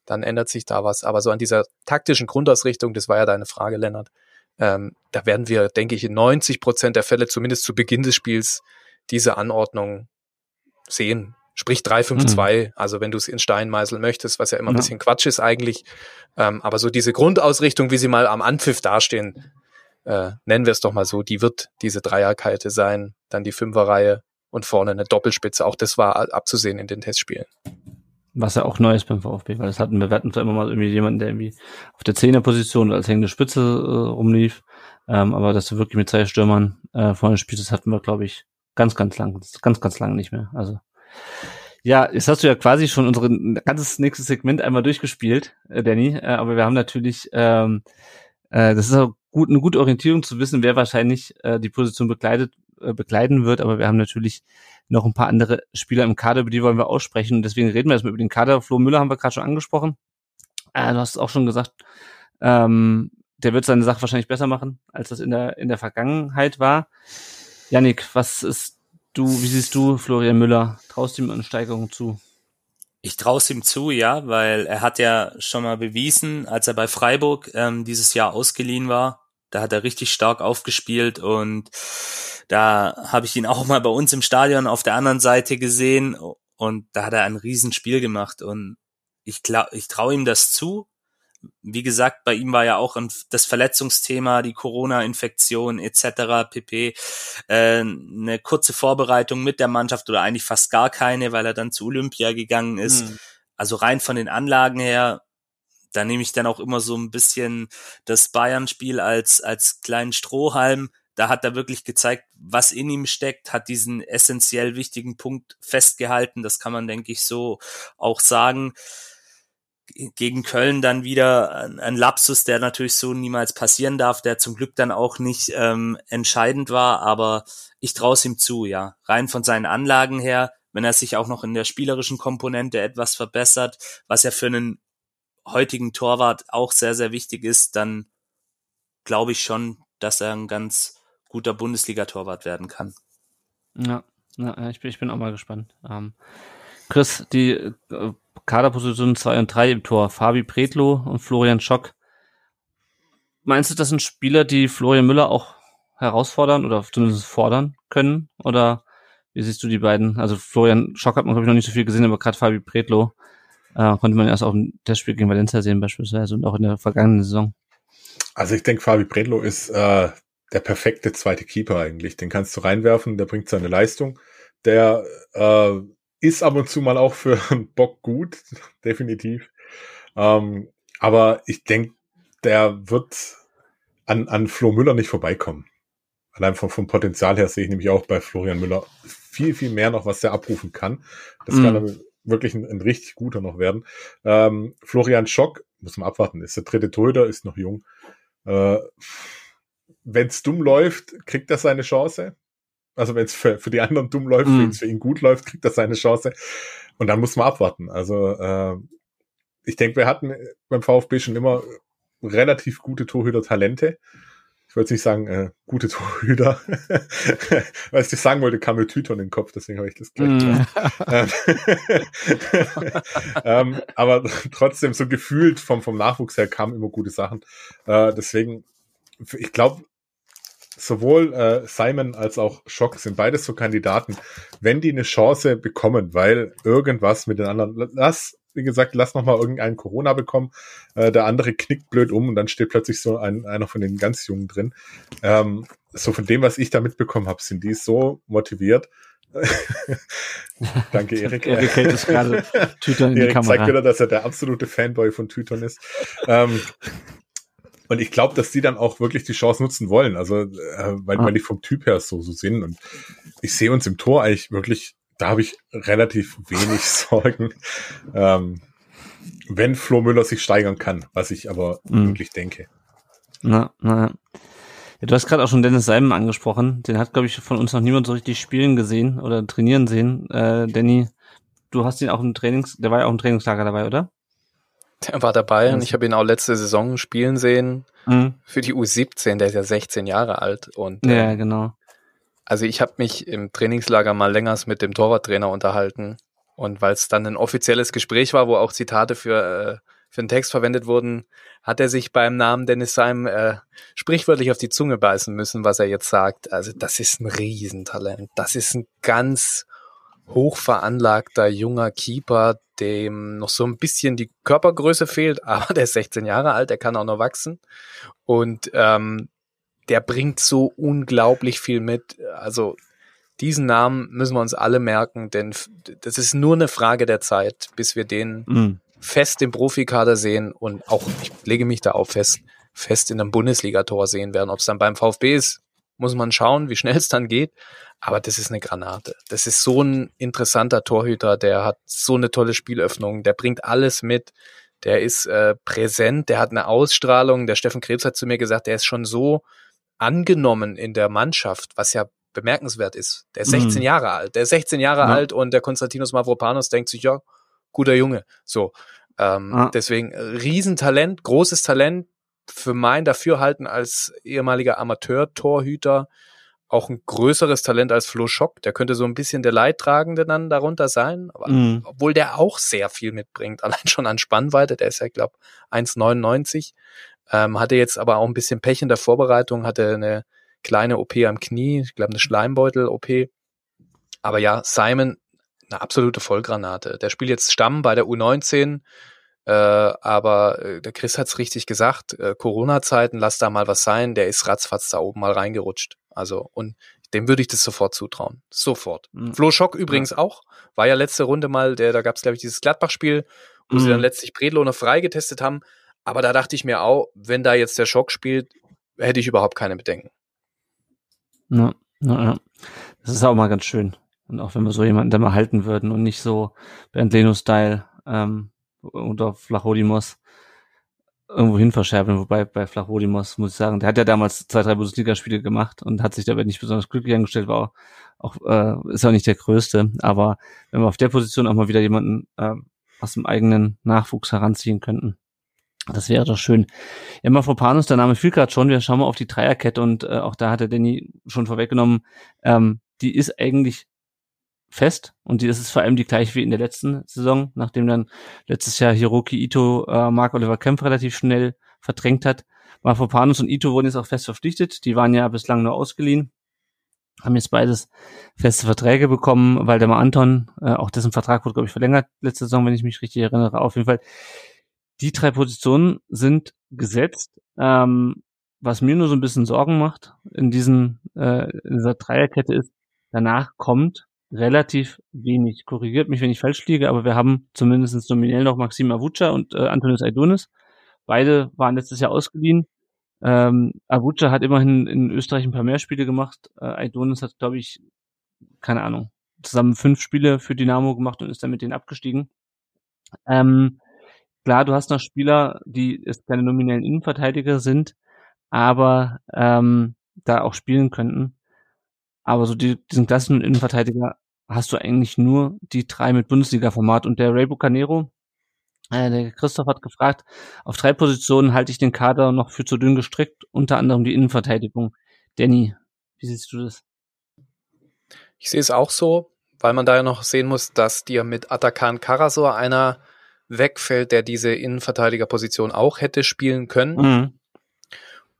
dann ändert sich da was. Aber so an dieser taktischen Grundausrichtung, das war ja deine Frage, Lennart, ähm, da werden wir, denke ich, in 90 Prozent der Fälle, zumindest zu Beginn des Spiels, diese Anordnung sehen. Sprich 3-5-2, mhm. also wenn du es in Stein meißeln möchtest, was ja immer ein bisschen Quatsch ist eigentlich. Ähm, aber so diese Grundausrichtung, wie sie mal am Anpfiff dastehen, äh, nennen wir es doch mal so, die wird diese Dreierkalte sein, dann die Fünferreihe und vorne eine Doppelspitze. Auch das war abzusehen in den Testspielen.
Was ja auch neu ist beim VfB, weil das hatten wir, wir hatten zwar immer mal irgendwie jemanden, der irgendwie auf der Zehnerposition als hängende Spitze äh, rumlief, ähm, aber dass du wirklich mit zwei Stürmern äh, vorne spielst, das hatten wir, glaube ich, ganz, ganz lang, ganz, ganz lang nicht mehr. Also ja, jetzt hast du ja quasi schon unser ganzes nächstes Segment einmal durchgespielt, äh, Danny, äh, aber wir haben natürlich, ähm, äh, das ist auch gut, eine gute Orientierung zu wissen, wer wahrscheinlich äh, die Position bekleidet äh, bekleiden wird, aber wir haben natürlich noch ein paar andere Spieler im Kader, über die wollen wir aussprechen. Und deswegen reden wir jetzt mal über den Kader. Flo Müller haben wir gerade schon angesprochen. Äh, du hast auch schon gesagt, ähm, der wird seine Sache wahrscheinlich besser machen, als das in der, in der Vergangenheit war. Yannick, was ist du, wie siehst du Florian Müller? Traust ihm eine Steigerung zu?
Ich traue es ihm zu, ja, weil er hat ja schon mal bewiesen, als er bei Freiburg ähm, dieses Jahr ausgeliehen war, da hat er richtig stark aufgespielt und da habe ich ihn auch mal bei uns im Stadion auf der anderen Seite gesehen und da hat er ein Riesenspiel gemacht und ich, ich traue ihm das zu, wie gesagt, bei ihm war ja auch das Verletzungsthema, die Corona-Infektion etc. pp. Äh, eine kurze Vorbereitung mit der Mannschaft oder eigentlich fast gar keine, weil er dann zu Olympia gegangen ist. Mhm. Also rein von den Anlagen her, da nehme ich dann auch immer so ein bisschen das Bayern-Spiel als als kleinen Strohhalm. Da hat er wirklich gezeigt, was in ihm steckt, hat diesen essentiell wichtigen Punkt festgehalten. Das kann man, denke ich, so auch sagen gegen Köln dann wieder ein, Lapsus, der natürlich so niemals passieren darf, der zum Glück dann auch nicht ähm, entscheidend war, aber ich traue es ihm zu, ja. Rein von seinen Anlagen her, wenn er sich auch noch in der spielerischen Komponente etwas verbessert, was ja für einen heutigen Torwart auch sehr, sehr wichtig ist, dann glaube ich schon, dass er ein ganz guter Bundesliga-Torwart werden kann.
Ja, ja ich, bin, ich bin auch mal gespannt. Ähm, Chris, die äh, Kaderpositionen 2 und 3 im Tor, Fabi Pretlo und Florian Schock. Meinst du, das sind Spieler, die Florian Müller auch herausfordern oder zumindest fordern können? Oder wie siehst du die beiden? Also Florian Schock hat man, glaube ich, noch nicht so viel gesehen, aber gerade Fabi Pretlo äh, konnte man erst auch im Testspiel gegen Valencia sehen beispielsweise und auch in der vergangenen Saison.
Also ich denke, Fabi Pretlo ist äh, der perfekte zweite Keeper eigentlich. Den kannst du reinwerfen, der bringt seine Leistung. Der äh, ist ab und zu mal auch für einen Bock gut, definitiv. Ähm, aber ich denke, der wird an, an Flo Müller nicht vorbeikommen. Allein vom, vom Potenzial her sehe ich nämlich auch bei Florian Müller viel, viel mehr noch, was der abrufen kann. Das mm. kann er wirklich ein, ein, richtig guter noch werden. Ähm, Florian Schock, muss man abwarten, ist der dritte Torhüter, ist noch jung. Äh, Wenn es dumm läuft, kriegt er seine Chance. Also wenn es für, für die anderen dumm läuft, mm. wenn es für ihn gut läuft, kriegt er seine Chance. Und dann muss man abwarten. Also äh, ich denke, wir hatten beim VfB schon immer relativ gute Torhüter-Talente. Ich wollte nicht sagen, äh, gute Torhüter. Was ich sagen wollte, kam mir Tüton in den Kopf, deswegen habe ich das gleich mm. ähm, Aber trotzdem, so gefühlt vom, vom Nachwuchs her kamen immer gute Sachen. Äh, deswegen, ich glaube, sowohl äh, Simon als auch Schock sind beides so Kandidaten, wenn die eine Chance bekommen, weil irgendwas mit den anderen, lass, wie gesagt, lass noch mal irgendeinen Corona bekommen, äh, der andere knickt blöd um und dann steht plötzlich so ein, einer von den ganz Jungen drin. Ähm, so von dem, was ich da mitbekommen habe, sind die so motiviert. Danke, Erik. Erik hält es gerade Tüton in Erik die Kamera. zeigt wieder, dass er der absolute Fanboy von Tüton ist. Ähm, und ich glaube, dass die dann auch wirklich die Chance nutzen wollen. Also, äh, weil, ah. weil die vom Typ her so, so sind. Und ich sehe uns im Tor eigentlich wirklich, da habe ich relativ wenig Sorgen. Ähm, wenn Flo Müller sich steigern kann, was ich aber mhm. wirklich denke.
Na, na. Ja, du hast gerade auch schon Dennis Simon angesprochen. Den hat, glaube ich, von uns noch niemand so richtig spielen gesehen oder trainieren sehen. Äh, Danny, du hast ihn auch im Trainings, der war ja auch im Trainingslager dabei, oder?
Der war dabei und ich habe ihn auch letzte Saison spielen sehen mhm. für die U17, der ist ja 16 Jahre alt und
ja, äh, genau.
Also ich habe mich im Trainingslager mal längers mit dem Torwarttrainer unterhalten und weil es dann ein offizielles Gespräch war, wo auch Zitate für äh, für den Text verwendet wurden, hat er sich beim Namen Dennis Seim äh, sprichwörtlich auf die Zunge beißen müssen, was er jetzt sagt. Also das ist ein Riesentalent. Das ist ein ganz hochveranlagter junger Keeper, dem noch so ein bisschen die Körpergröße fehlt, aber der ist 16 Jahre alt, der kann auch noch wachsen. Und ähm, der bringt so unglaublich viel mit. Also diesen Namen müssen wir uns alle merken, denn das ist nur eine Frage der Zeit, bis wir den mhm. fest im Profikader sehen und auch, ich lege mich da auf fest, fest in einem Bundesligator sehen werden. Ob es dann beim VfB ist, muss man schauen, wie schnell es dann geht. Aber das ist eine Granate. Das ist so ein interessanter Torhüter, der hat so eine tolle Spielöffnung, der bringt alles mit, der ist äh, präsent, der hat eine Ausstrahlung. Der Steffen Krebs hat zu mir gesagt, der ist schon so angenommen in der Mannschaft, was ja bemerkenswert ist. Der ist 16
Mhm.
Jahre alt. Der ist 16 Jahre
Ja.
alt und der Konstantinos Mavropanos denkt sich, ja, guter Junge. So. Ähm,
Ja.
Deswegen äh, Riesentalent, großes Talent für mein Dafürhalten als ehemaliger Amateur-Torhüter auch ein größeres Talent als Flo Schock. Der könnte so ein bisschen der Leidtragende dann darunter sein. Aber
Mhm.
obwohl der auch sehr viel mitbringt, allein schon an Spannweite, der ist ja, glaube 1,99, ähm, hatte jetzt aber auch ein bisschen Pech in der Vorbereitung, hatte eine kleine OP am Knie, ich glaube eine Schleimbeutel-OP. Aber ja, Simon, eine absolute Vollgranate. Der spielt jetzt Stamm bei der U19, äh, aber äh, der Chris hat's richtig gesagt, äh, Corona-Zeiten, lass da mal was sein, der ist ratzfatz da oben mal reingerutscht. Also, und dem würde ich das sofort zutrauen. Sofort.
Mhm.
Flo Schock übrigens auch. War ja letzte Runde mal, der, da gab es, glaube ich, dieses Gladbach-Spiel, wo sie
Mhm.
dann letztlich Bredlo noch freigetestet haben. Aber da dachte ich mir auch, wenn da jetzt der Schock spielt, hätte ich überhaupt keine Bedenken.
Ja, ja, ja. Das ist auch mal ganz schön. Und auch wenn wir so jemanden dann mal halten würden und nicht so Bernd Leno-Style ähm, oder Flachodimos irgendwo hin verscherben. Wobei bei Flachodimos muss ich sagen, der hat ja damals zwei, drei Bundesligaspiele gemacht und hat sich dabei nicht besonders glücklich angestellt, war auch, auch äh, ist auch nicht der Größte. Aber wenn wir auf der Position auch mal wieder jemanden äh, aus dem eigenen Nachwuchs heranziehen könnten, das wäre doch schön. Ja, Mafropanus, der Name fiel gerade schon. Wir schauen mal auf die Dreierkette und äh, auch da hat der Danny schon vorweggenommen, ähm, die ist eigentlich fest und die ist es vor allem die gleiche wie in der letzten Saison, nachdem dann letztes Jahr Hiroki Ito äh, Mark Oliver Kempf relativ schnell verdrängt hat. Mafropanus und Ito wurden jetzt auch fest verpflichtet. Die waren ja bislang nur ausgeliehen, haben jetzt beides feste Verträge bekommen, weil der mal Anton, äh, auch dessen Vertrag wurde, glaube ich, verlängert letzte Saison, wenn ich mich richtig erinnere. Auf jeden Fall die drei Positionen sind gesetzt. Ähm, was mir nur so ein bisschen Sorgen macht in, diesen, äh, in dieser Dreierkette ist, danach kommt relativ wenig. Korrigiert mich, wenn ich falsch liege, aber wir haben zumindest nominell noch Maxim Avuca und äh, Antonis Aidonis. Beide waren letztes Jahr ausgeliehen. Ähm, Avuca hat immerhin in Österreich ein paar mehr Spiele gemacht. Äh, Aidonis hat, glaube ich, keine Ahnung, zusammen fünf Spiele für Dynamo gemacht und ist dann mit denen abgestiegen. Ähm, Klar, du hast noch Spieler, die jetzt keine nominellen Innenverteidiger sind, aber ähm, da auch spielen könnten. Aber so die, diesen klassischen Innenverteidiger hast du eigentlich nur die drei mit Bundesliga-Format. Und der Ray Bucanero, äh, der Christoph hat gefragt, auf drei Positionen halte ich den Kader noch für zu dünn gestrickt, unter anderem die Innenverteidigung. Danny, wie siehst du das?
Ich sehe es auch so, weil man da ja noch sehen muss, dass dir mit Atakan Karasor einer wegfällt, der diese Innenverteidigerposition auch hätte spielen können.
Mhm.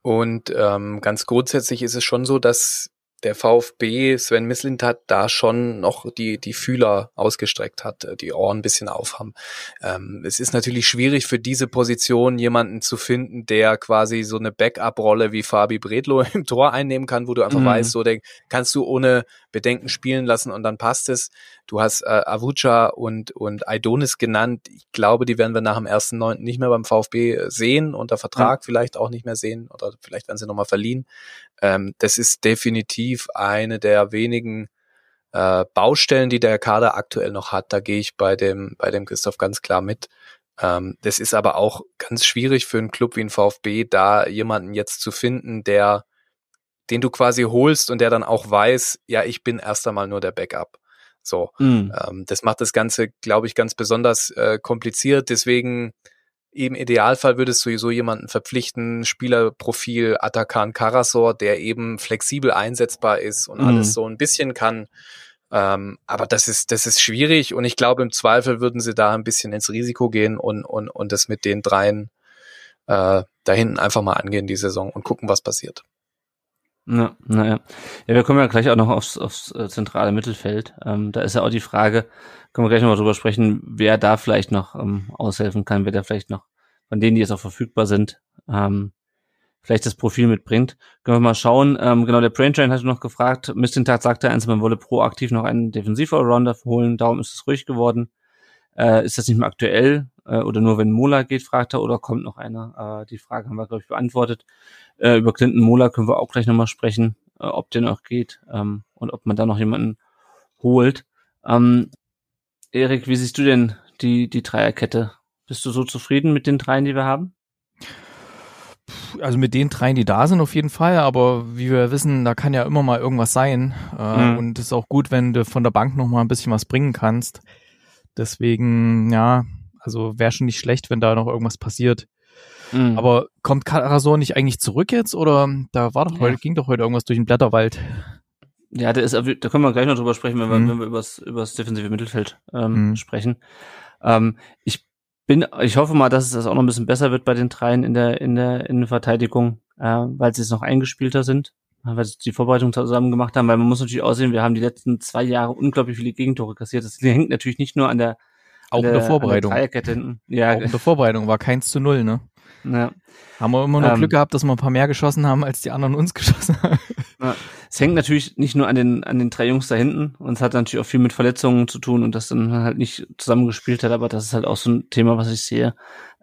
Und ähm, ganz grundsätzlich ist es schon so, dass der VfB Sven Mislintat da schon noch die, die Fühler ausgestreckt hat, äh, die Ohren ein bisschen aufhaben. Ähm, es ist natürlich schwierig für diese Position jemanden zu finden, der quasi so eine Backup-Rolle wie Fabi Bredlo im Tor einnehmen kann, wo du einfach
Mhm.
weißt, so den kannst du ohne Bedenken spielen lassen und dann passt es. Du hast äh, Avuca und, und Aidonis genannt. Ich glaube, die werden wir nach dem 1.9. nicht mehr beim VfB sehen, unter Vertrag vielleicht auch nicht mehr sehen oder vielleicht werden sie nochmal verliehen. Ähm, das ist definitiv eine der wenigen äh, Baustellen, die der Kader aktuell noch hat. Da gehe ich bei dem, bei dem Christoph ganz klar mit. Ähm, das ist aber auch ganz schwierig für einen Club wie ein VfB, da jemanden jetzt zu finden, der, den du quasi holst und der dann auch weiß, ja, ich bin erst einmal nur der Backup. So.
Mhm.
Ähm, das macht das Ganze, glaube ich, ganz besonders äh, kompliziert. Deswegen im Idealfall würdest du so jemanden verpflichten, Spielerprofil Atakan Karasor, der eben flexibel einsetzbar ist und
Mhm.
alles so ein bisschen kann. Ähm, aber das ist, das ist schwierig und ich glaube, im Zweifel würden sie da ein bisschen ins Risiko gehen und, und, und das mit den dreien äh, da hinten einfach mal angehen, die Saison und gucken, was passiert.
Ja, naja. Ja, wir kommen ja gleich auch noch aufs, aufs äh, zentrale Mittelfeld. Ähm, da ist ja auch die Frage, können wir gleich nochmal drüber sprechen, wer da vielleicht noch ähm, aushelfen kann, wer da vielleicht noch von denen, die jetzt auch verfügbar sind, ähm, vielleicht das Profil mitbringt. Können wir mal schauen. Ähm, genau, der Braintrain hat noch gefragt, Mistintat sagte eins, man wolle proaktiv noch einen Defensiv-Allrounder holen, darum ist es ruhig geworden. Äh, ist das nicht mehr aktuell äh, oder nur wenn Mola geht, fragt er, oder kommt noch einer? Äh, die Frage haben wir, glaube ich, beantwortet. Äh, über Clinton Mola können wir auch gleich nochmal sprechen, äh, ob der noch geht ähm, und ob man da noch jemanden holt. Ähm, Erik, wie siehst du denn die, die Dreierkette? Bist du so zufrieden mit den dreien, die wir haben?
Also mit den dreien, die da sind, auf jeden Fall. Aber wie wir wissen, da kann ja immer mal irgendwas sein. Äh, mhm. Und es ist auch gut, wenn du von der Bank noch mal ein bisschen was bringen kannst. Deswegen, ja, also wäre schon nicht schlecht, wenn da noch irgendwas passiert. Mhm. Aber kommt Karasor nicht eigentlich zurück jetzt? Oder da war doch heute, ging doch heute irgendwas durch den Blätterwald.
Ja, der ist, da können wir gleich noch drüber sprechen, wenn wir, mhm. wenn wir übers, übers defensive Mittelfeld ähm, mhm. sprechen. Ähm, ich bin, ich hoffe mal, dass es das auch noch ein bisschen besser wird bei den dreien in der, in der Innenverteidigung, äh, weil sie es noch eingespielter sind, weil sie die Vorbereitung zusammen gemacht haben, weil man muss natürlich aussehen, wir haben die letzten zwei Jahre unglaublich viele Gegentore kassiert. Das hängt natürlich nicht nur an der,
auch in der Vorbereitung. Ja, auch in der Vorbereitung war keins zu null, ne? Ja. Haben wir immer nur ähm, Glück gehabt, dass wir ein paar mehr geschossen haben, als die anderen uns geschossen haben.
Ja. Es hängt natürlich nicht nur an den, an den drei Jungs da hinten und es hat natürlich auch viel mit Verletzungen zu tun und das dann halt nicht zusammengespielt hat, aber das ist halt auch so ein Thema, was ich sehe.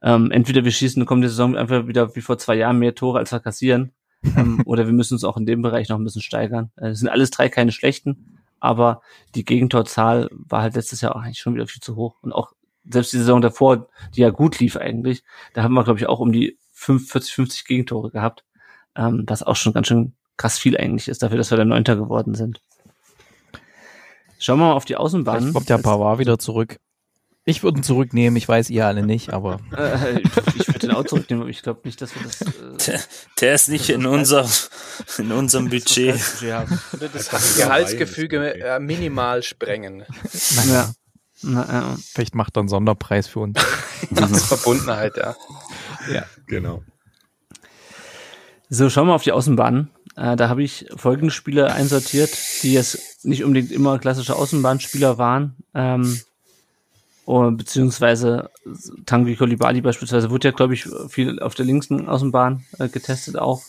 Ähm, entweder wir schießen in der kommenden Saison einfach wieder wie vor zwei Jahren mehr Tore als wir kassieren, ähm, oder wir müssen uns auch in dem Bereich noch ein bisschen steigern. Äh, es sind alles drei keine schlechten, aber die Gegentorzahl war halt letztes Jahr auch eigentlich schon wieder viel zu hoch und auch selbst die Saison davor, die ja gut lief eigentlich, da haben wir, glaube ich, auch um die 45, 50 Gegentore gehabt, ähm, was auch schon ganz schön krass viel eigentlich ist, dafür, dass wir der Neunter geworden sind. Schauen wir mal auf die Außenbahn.
Jetzt kommt der Pavard wieder zurück. Ich würde ihn zurücknehmen, ich weiß ihr alle nicht, aber.
Äh, ich würde ihn auch zurücknehmen, aber ich glaube nicht, dass wir das.
Äh, der, der, ist nicht in, unser, in unserem Budget.
Das, das Gehaltsgefüge äh, minimal sprengen.
Ja. Na, äh, vielleicht macht er einen Sonderpreis für uns.
das ist Verbundenheit, ja.
Ja, genau.
So, schauen wir auf die Außenbahn. Äh, da habe ich folgende Spieler einsortiert, die jetzt nicht unbedingt immer klassische Außenbahnspieler waren. Ähm, beziehungsweise Tanguy Kolibali beispielsweise wurde ja, glaube ich, viel auf der linken Außenbahn äh, getestet auch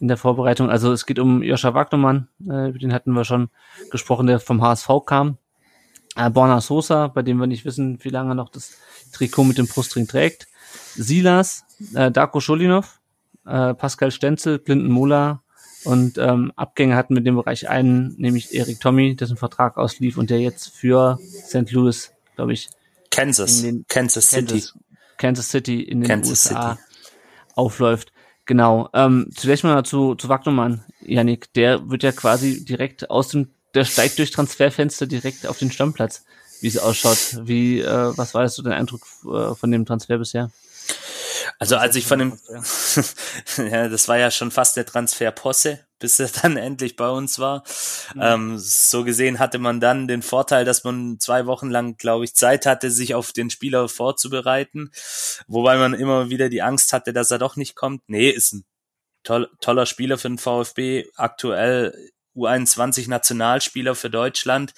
in der Vorbereitung. Also es geht um Joscha Wagnermann, äh, über den hatten wir schon gesprochen, der vom HSV kam. Äh, Borna Sosa, bei dem wir nicht wissen, wie lange noch das Trikot mit dem Brustring trägt. Silas, äh, Darko Scholinov, äh, Pascal Stenzel, Clinton Mola und ähm, Abgänge hatten mit dem Bereich einen, nämlich Erik Tommy, dessen Vertrag auslief und der jetzt für St. Louis, glaube ich,
Kansas,
den,
Kansas City,
Kansas, Kansas City in den Kansas USA City. aufläuft. Genau. Ähm, zunächst mal zu, zu Wagnermann, Yannick. Der wird ja quasi direkt aus dem der steigt durch Transferfenster direkt auf den Stammplatz, wie es ausschaut. Wie, äh, was war das so dein Eindruck äh, von dem Transfer bisher?
Also als ich von dem, ja, das war ja schon fast der Transfer Posse, bis er dann endlich bei uns war. Mhm. Ähm, so gesehen hatte man dann den Vorteil, dass man zwei Wochen lang, glaube ich, Zeit hatte, sich auf den Spieler vorzubereiten, wobei man immer wieder die Angst hatte, dass er doch nicht kommt. Nee, ist ein toll, toller Spieler für den VfB, aktuell U21-Nationalspieler für Deutschland.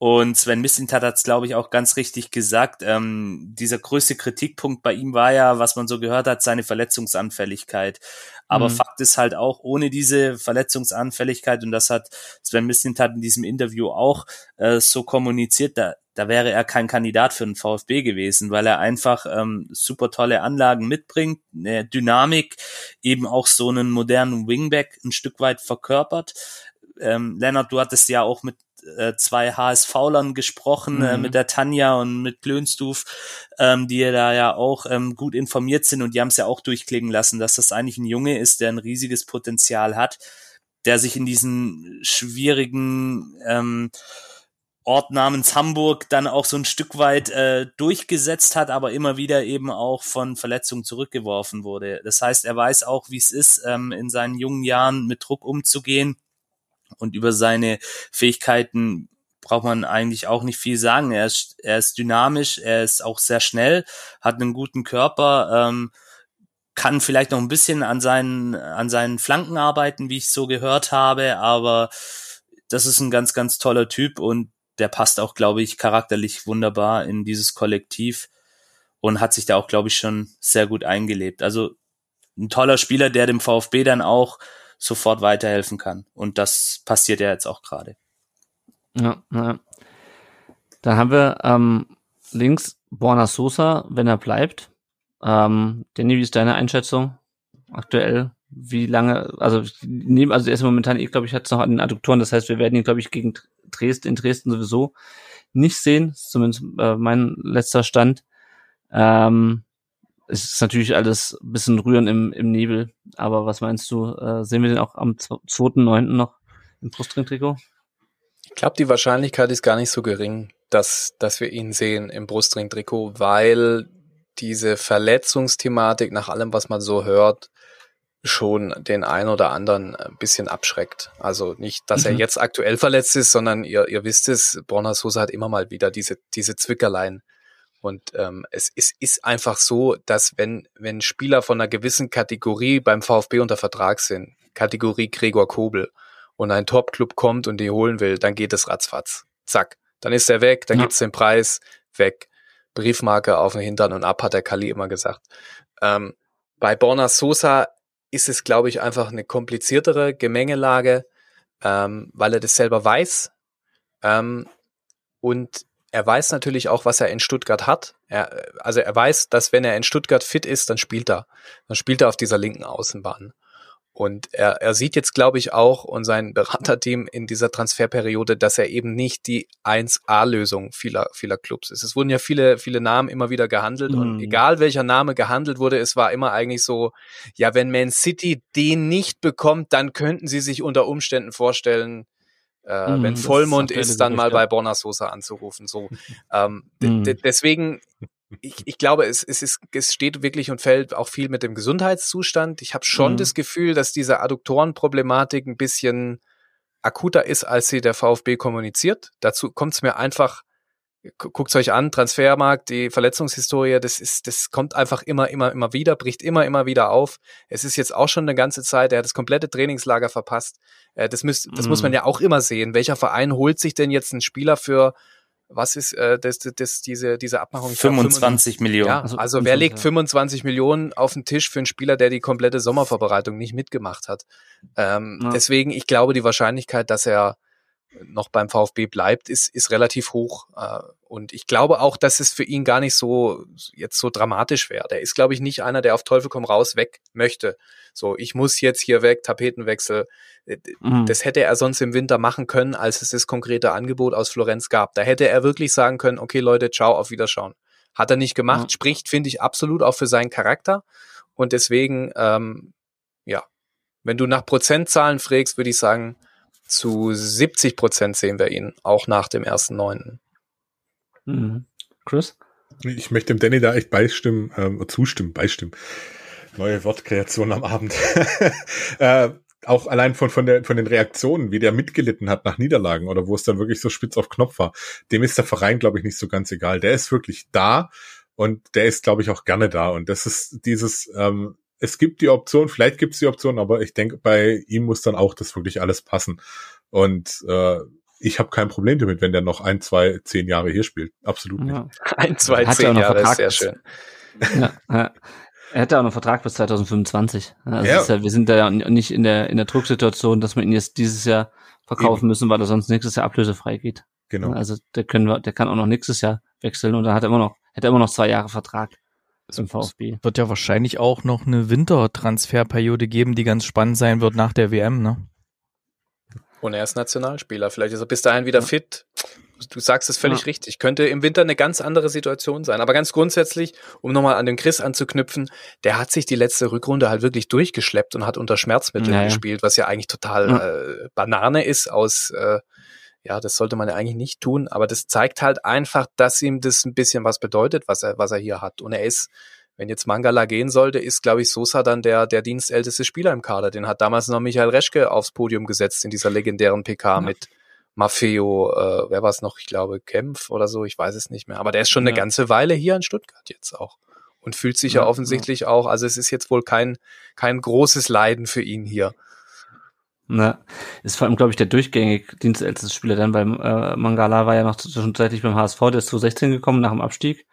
Und Sven Mislintat hat es, glaube ich, auch ganz richtig gesagt. Ähm, dieser größte Kritikpunkt bei ihm war ja, was man so gehört hat, seine Verletzungsanfälligkeit. Aber mhm. Fakt ist halt auch, ohne diese Verletzungsanfälligkeit, und das hat Sven Mislintat in diesem Interview auch äh, so kommuniziert, da, da wäre er kein Kandidat für den VfB gewesen, weil er einfach ähm, super tolle Anlagen mitbringt, eine Dynamik, eben auch so einen modernen Wingback ein Stück weit verkörpert. Ähm, Lennart, du hattest ja auch mit äh, zwei HSV-Lern gesprochen, mhm. äh, mit der Tanja und mit Klönstuf, ähm, die ja da ja auch ähm, gut informiert sind und die haben es ja auch durchklingen lassen, dass das eigentlich ein Junge ist, der ein riesiges Potenzial hat, der sich in diesen schwierigen ähm, Ort namens Hamburg dann auch so ein Stück weit äh, durchgesetzt hat, aber immer wieder eben auch von Verletzungen zurückgeworfen wurde. Das heißt, er weiß auch, wie es ist, ähm, in seinen jungen Jahren mit Druck umzugehen und über seine Fähigkeiten braucht man eigentlich auch nicht viel sagen. Er ist, er ist dynamisch, er ist auch sehr schnell, hat einen guten Körper, ähm, kann vielleicht noch ein bisschen an seinen, an seinen Flanken arbeiten, wie ich so gehört habe, aber das ist ein ganz, ganz toller Typ und der passt auch, glaube ich, charakterlich wunderbar in dieses Kollektiv und hat sich da auch, glaube ich, schon sehr gut eingelebt. Also ein toller Spieler, der dem VfB dann auch sofort weiterhelfen kann. Und das passiert ja jetzt auch gerade.
Ja, ja. Dann haben wir ähm, links Borna Sosa, wenn er bleibt. Ähm, Danny, wie ist deine Einschätzung aktuell? Wie lange, also neben, also er ist momentan, ich glaube, ich hatte es noch an den Adduktoren, das heißt, wir werden ihn, glaube ich, gegen Dresden, in Dresden sowieso nicht sehen, zumindest äh, mein letzter Stand. Ähm, es ist natürlich alles ein bisschen rühren im, im Nebel. Aber was meinst du? Äh, sehen wir den auch am 2.9. noch im Brustring-Trikot?
Ich glaube, die Wahrscheinlichkeit ist gar nicht so gering, dass, dass wir ihn sehen im Brustring-Trikot, weil diese Verletzungsthematik nach allem, was man so hört, schon den ein oder anderen ein bisschen abschreckt. Also nicht, dass mhm. er jetzt aktuell verletzt ist, sondern ihr, ihr wisst es, Borna Sosa hat immer mal wieder diese, diese Zwickerlein. Und ähm, es, es ist einfach so, dass wenn, wenn Spieler von einer gewissen Kategorie beim VfB unter Vertrag sind, Kategorie Gregor Kobel, und ein Top-Club kommt und die holen will, dann geht es ratzfatz. Zack. Dann ist er weg, dann ja. gibt's den Preis, weg. Briefmarke auf den Hintern und ab, hat der Kali immer gesagt. Ähm, bei Borna Sosa ist es, glaube ich, einfach eine kompliziertere Gemengelage, ähm, weil er das selber weiß. Ähm, und er weiß natürlich auch, was er in Stuttgart hat. Er, also er weiß, dass wenn er in Stuttgart fit ist, dann spielt er. Dann spielt er auf dieser linken Außenbahn. Und er, er sieht jetzt, glaube ich, auch und sein Beraterteam in dieser Transferperiode, dass er eben nicht die 1A-Lösung vieler, vieler Clubs ist. Es wurden ja viele, viele Namen immer wieder gehandelt mhm. und egal welcher Name gehandelt wurde, es war immer eigentlich so, ja, wenn Man City den nicht bekommt, dann könnten sie sich unter Umständen vorstellen, äh, mhm, wenn Vollmond ist, ist dann mal bei Borna Sosa anzurufen. So, ähm, mhm. deswegen ich, ich glaube, es, es, ist, es steht wirklich und fällt auch viel mit dem Gesundheitszustand. Ich habe schon mhm. das Gefühl, dass diese Adduktorenproblematik ein bisschen akuter ist, als sie der VfB kommuniziert. Dazu kommt es mir einfach, guckt euch an, Transfermarkt, die Verletzungshistorie, das ist, das kommt einfach immer, immer, immer wieder, bricht immer, immer wieder auf. Es ist jetzt auch schon eine ganze Zeit, er hat das komplette Trainingslager verpasst. Äh, das, müsst, das mhm. muss man ja auch immer sehen. Welcher Verein holt sich denn jetzt einen Spieler für was ist äh, das, das, diese, diese Abmachung?
25 Millionen.
Ja, also, also wer legt 25 Millionen auf den Tisch für einen Spieler, der die komplette Sommervorbereitung nicht mitgemacht hat? Ähm, ja. Deswegen, ich glaube, die Wahrscheinlichkeit, dass er noch beim VfB bleibt, ist, ist relativ hoch. Äh, und ich glaube auch, dass es für ihn gar nicht so jetzt so dramatisch wäre. Der ist, glaube ich, nicht einer, der auf Teufel komm raus weg möchte. So, ich muss jetzt hier weg, Tapetenwechsel. Äh, mhm. Das hätte er sonst im Winter machen können, als es das konkrete Angebot aus Florenz gab. Da hätte er wirklich sagen können, okay Leute, ciao, auf Wiederschauen. Hat er nicht gemacht, mhm. spricht, finde ich, absolut auch für seinen Charakter. Und deswegen, ähm, ja, wenn du nach Prozentzahlen fragst, würde ich sagen, zu 70 Prozent sehen wir ihn, auch nach dem ersten Neunten.
Mhm. Chris?
Ich möchte dem Danny da echt beistimmen, ähm, zustimmen, beistimmen. Neue Wortkreation am Abend. äh, auch allein von, von, der, von den Reaktionen, wie der mitgelitten hat nach Niederlagen oder wo es dann wirklich so spitz auf Knopf war, dem ist der Verein, glaube ich, nicht so ganz egal. Der ist wirklich da und der ist, glaube ich, auch gerne da. Und das ist dieses, ähm, es gibt die Option, vielleicht gibt es die Option, aber ich denke, bei ihm muss dann auch das wirklich alles passen. Und äh, ich habe kein Problem damit, wenn der noch ein, zwei, zehn Jahre hier spielt. Absolut nicht. Ja.
Ein, zwei, Hat zehn Jahre ist sehr schön.
Ja, ja. Er hätte auch noch Vertrag bis 2025. Also ja. ja. wir sind da ja nicht in der, in der Drucksituation, dass wir ihn jetzt dieses Jahr verkaufen Eben. müssen, weil er sonst nächstes Jahr ablösefrei geht. Genau. Also der können wir, der kann auch noch nächstes Jahr wechseln und dann hat er immer noch, hätte er immer noch zwei Jahre Vertrag im VfB.
Wird ja wahrscheinlich auch noch eine Wintertransferperiode geben, die ganz spannend sein wird nach der WM, ne?
Und er ist Nationalspieler. Vielleicht ist er bis dahin wieder ja. fit. Du sagst es völlig ja. richtig. Könnte im Winter eine ganz andere Situation sein. Aber ganz grundsätzlich, um nochmal an den Chris anzuknüpfen, der hat sich die letzte Rückrunde halt wirklich durchgeschleppt und hat unter Schmerzmitteln naja. gespielt, was ja eigentlich total ja. äh, Banane ist aus, äh, ja, das sollte man ja eigentlich nicht tun, aber das zeigt halt einfach, dass ihm das ein bisschen was bedeutet, was er, was er hier hat. Und er ist, wenn jetzt Mangala gehen sollte, ist, glaube ich, Sosa dann der, der dienstälteste Spieler im Kader. Den hat damals noch Michael Reschke aufs Podium gesetzt in dieser legendären PK ja. mit Maffeo, äh, wer war es noch? Ich glaube, Kempf oder so, ich weiß es nicht mehr. Aber der ist schon ja. eine ganze Weile hier in Stuttgart jetzt auch. Und fühlt sich ja, ja offensichtlich auch, also es ist jetzt wohl kein, kein großes Leiden für ihn hier.
Na, ist vor allem, glaube ich, der durchgängig dienstälteste Spieler dann, weil äh, Mangala war ja noch zwischenzeitlich beim HSV, der ist zu 16 gekommen nach dem Abstieg.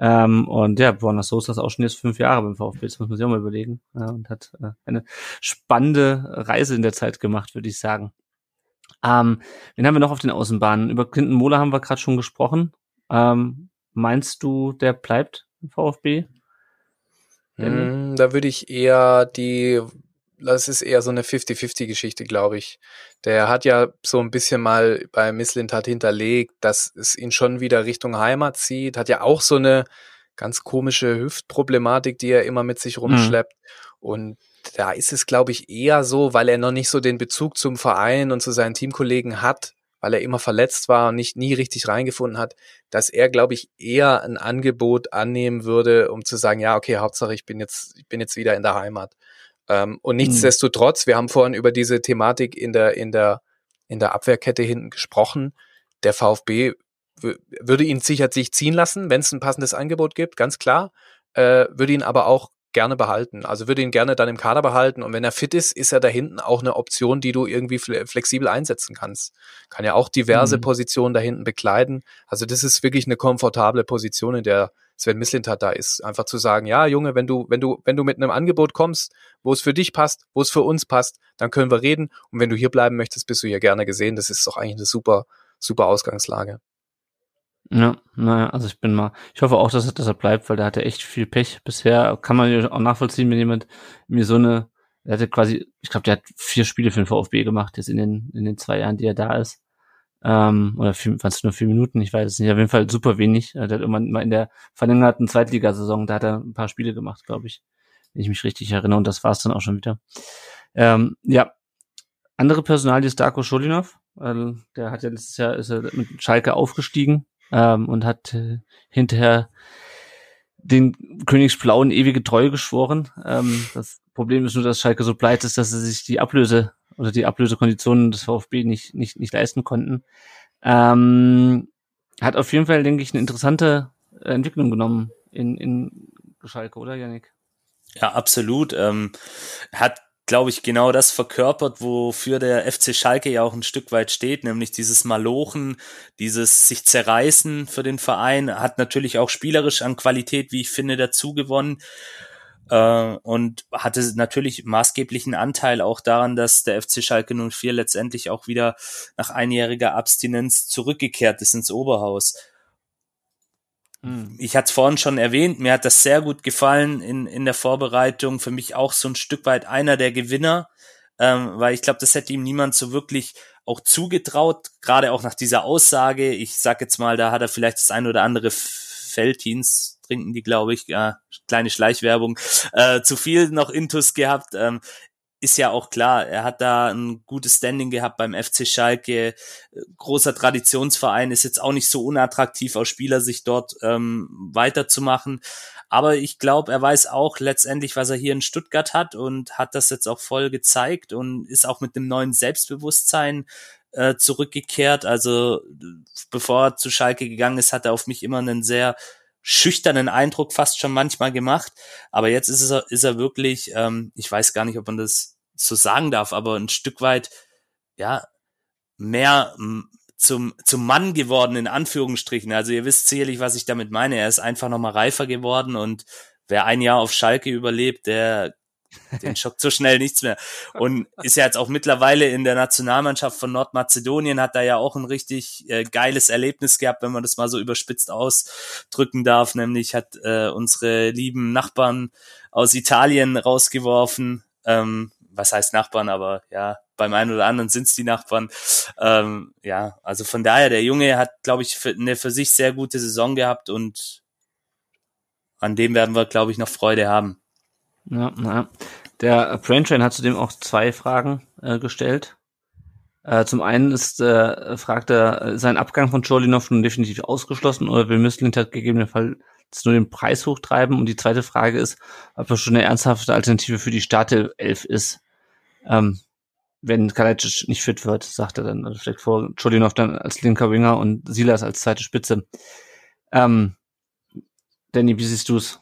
Ähm, und ja, Borna Sosa ist auch schon jetzt fünf Jahre beim VfB, das muss man sich auch mal überlegen. Ja, und hat äh, eine spannende Reise in der Zeit gemacht, würde ich sagen. Ähm, wen haben wir noch auf den Außenbahnen? Über Clinton Mohler haben wir gerade schon gesprochen. Ähm, meinst du, der bleibt im VfB?
Mm, da würde ich eher die das ist eher so eine 50-50-Geschichte, glaube ich. Der hat ja so ein bisschen mal bei Misslintat hinterlegt, dass es ihn schon wieder Richtung Heimat zieht, hat ja auch so eine ganz komische Hüftproblematik, die er immer mit sich rumschleppt. Mhm. Und da ist es, glaube ich, eher so, weil er noch nicht so den Bezug zum Verein und zu seinen Teamkollegen hat, weil er immer verletzt war und nicht nie richtig reingefunden hat, dass er, glaube ich, eher ein Angebot annehmen würde, um zu sagen, ja, okay, Hauptsache ich bin jetzt, ich bin jetzt wieder in der Heimat. Ähm, und mhm. nichtsdestotrotz, wir haben vorhin über diese Thematik in der, in der, in der Abwehrkette hinten gesprochen. Der VfB würde ihn sicher sich ziehen lassen, wenn es ein passendes Angebot gibt, ganz klar. Äh, würde ihn aber auch gerne behalten. Also würde ihn gerne dann im Kader behalten. Und wenn er fit ist, ist er da hinten auch eine Option, die du irgendwie flexibel einsetzen kannst. Kann ja auch diverse mhm. Positionen da hinten bekleiden. Also das ist wirklich eine komfortable Position, in der Sven Mislintat da ist. Einfach zu sagen, ja, Junge, wenn du, wenn du, wenn du mit einem Angebot kommst, wo es für dich passt, wo es für uns passt, dann können wir reden. Und wenn du hier bleiben möchtest, bist du hier gerne gesehen. Das ist doch eigentlich eine super, super Ausgangslage.
Ja, naja, also ich bin mal, ich hoffe auch, dass er, dass er bleibt, weil der hatte echt viel Pech. Bisher kann man ja auch nachvollziehen, wenn jemand mir so eine, er hatte quasi, ich glaube, der hat vier Spiele für den VfB gemacht, jetzt in den, in den zwei Jahren, die er da ist. Ähm, oder waren es nur vier Minuten, ich weiß es nicht, auf jeden Fall super wenig. Er hat irgendwann mal in der verlängerten Zweitligasaison, da hat er ein paar Spiele gemacht, glaube ich, wenn ich mich richtig erinnere, und das war es dann auch schon wieder. Ähm, ja, andere Personal, ist Darko Scholinov, also der hat ja letztes Jahr ist er mit Schalke aufgestiegen, ähm, und hat äh, hinterher den Königsblauen ewige Treue geschworen. Ähm, das Problem ist nur, dass Schalke so pleite ist, dass sie sich die Ablöse oder die Ablösekonditionen des VfB nicht, nicht, nicht leisten konnten. Ähm, hat auf jeden Fall, denke ich, eine interessante Entwicklung genommen in, in Schalke, oder Janik?
Ja, absolut. Ähm, hat glaube ich, genau das verkörpert, wofür der FC Schalke ja auch ein Stück weit steht, nämlich dieses Malochen, dieses sich zerreißen für den Verein, hat natürlich auch spielerisch an Qualität, wie ich finde, dazu gewonnen äh, und hatte natürlich maßgeblichen Anteil auch daran, dass der FC Schalke 04 letztendlich auch wieder nach einjähriger Abstinenz zurückgekehrt ist ins Oberhaus. Hm. Ich hatte es vorhin schon erwähnt, mir hat das sehr gut gefallen in, in der Vorbereitung. Für mich auch so ein Stück weit einer der Gewinner, ähm, weil ich glaube, das hätte ihm niemand so wirklich auch zugetraut, gerade auch nach dieser Aussage. Ich sag jetzt mal, da hat er vielleicht das ein oder andere Felddienst trinken die, glaube ich, ja, kleine Schleichwerbung, äh, zu viel noch Intus gehabt. Ähm, ist ja auch klar, er hat da ein gutes Standing gehabt beim FC Schalke, großer Traditionsverein, ist jetzt auch nicht so unattraktiv aus Spielersicht dort ähm, weiterzumachen. Aber ich glaube, er weiß auch letztendlich, was er hier in Stuttgart hat und hat das jetzt auch voll gezeigt und ist auch mit dem neuen Selbstbewusstsein äh, zurückgekehrt. Also bevor er zu Schalke gegangen ist, hat er auf mich immer einen sehr schüchternen Eindruck fast schon manchmal gemacht. Aber jetzt ist er, ist er wirklich, ähm, ich weiß gar nicht, ob man das so sagen darf, aber ein Stück weit, ja, mehr zum, zum Mann geworden, in Anführungsstrichen. Also ihr wisst sicherlich, was ich damit meine. Er ist einfach nochmal reifer geworden und wer ein Jahr auf Schalke überlebt, der den schockt so schnell nichts mehr. Und ist ja jetzt auch mittlerweile in der Nationalmannschaft von Nordmazedonien, hat da ja auch ein richtig äh, geiles Erlebnis gehabt, wenn man das mal so überspitzt ausdrücken darf. Nämlich hat äh, unsere lieben Nachbarn aus Italien rausgeworfen. Ähm, was heißt Nachbarn, aber ja, beim einen oder anderen sind es die Nachbarn. Ähm, ja, also von daher, der Junge hat, glaube ich, für, eine für sich sehr gute Saison gehabt und an dem werden wir, glaube ich, noch Freude haben.
Ja, na. Der Braintrain hat zudem auch zwei Fragen äh, gestellt. Äh, zum einen ist, äh, fragt er, äh, sein Abgang von Cholinov nun definitiv ausgeschlossen oder will Mislintat gegebenenfalls nur den Preis hochtreiben? Und die zweite Frage ist, ob er schon eine ernsthafte Alternative für die Startelf ist. Ähm, wenn Kalajdzic nicht fit wird, sagt er dann. Also vielleicht vor Cholinov dann als linker Winger und Silas als zweite Spitze. Ähm, Danny, wie siehst du's?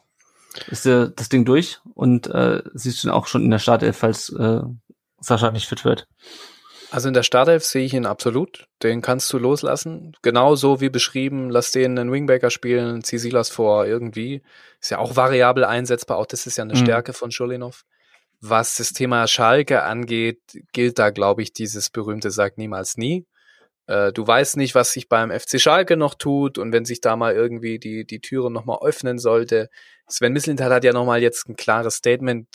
Ist äh, das Ding durch und äh, siehst du ihn auch schon in der Startelf, falls äh, Sascha nicht fit wird.
Also in der Startelf sehe ich ihn absolut. Den kannst du loslassen. Genauso wie beschrieben, lass den einen Wingbacker spielen, zieh Silas vor, irgendwie. Ist ja auch variabel einsetzbar. Auch das ist ja eine mhm. Stärke von Schulinov. Was das Thema Schalke angeht, gilt da, glaube ich, dieses berühmte Sag niemals nie. Äh, du weißt nicht, was sich beim FC Schalke noch tut und wenn sich da mal irgendwie die, die Türe nochmal öffnen sollte. Sven Mislintat hat ja nochmal jetzt ein klares Statement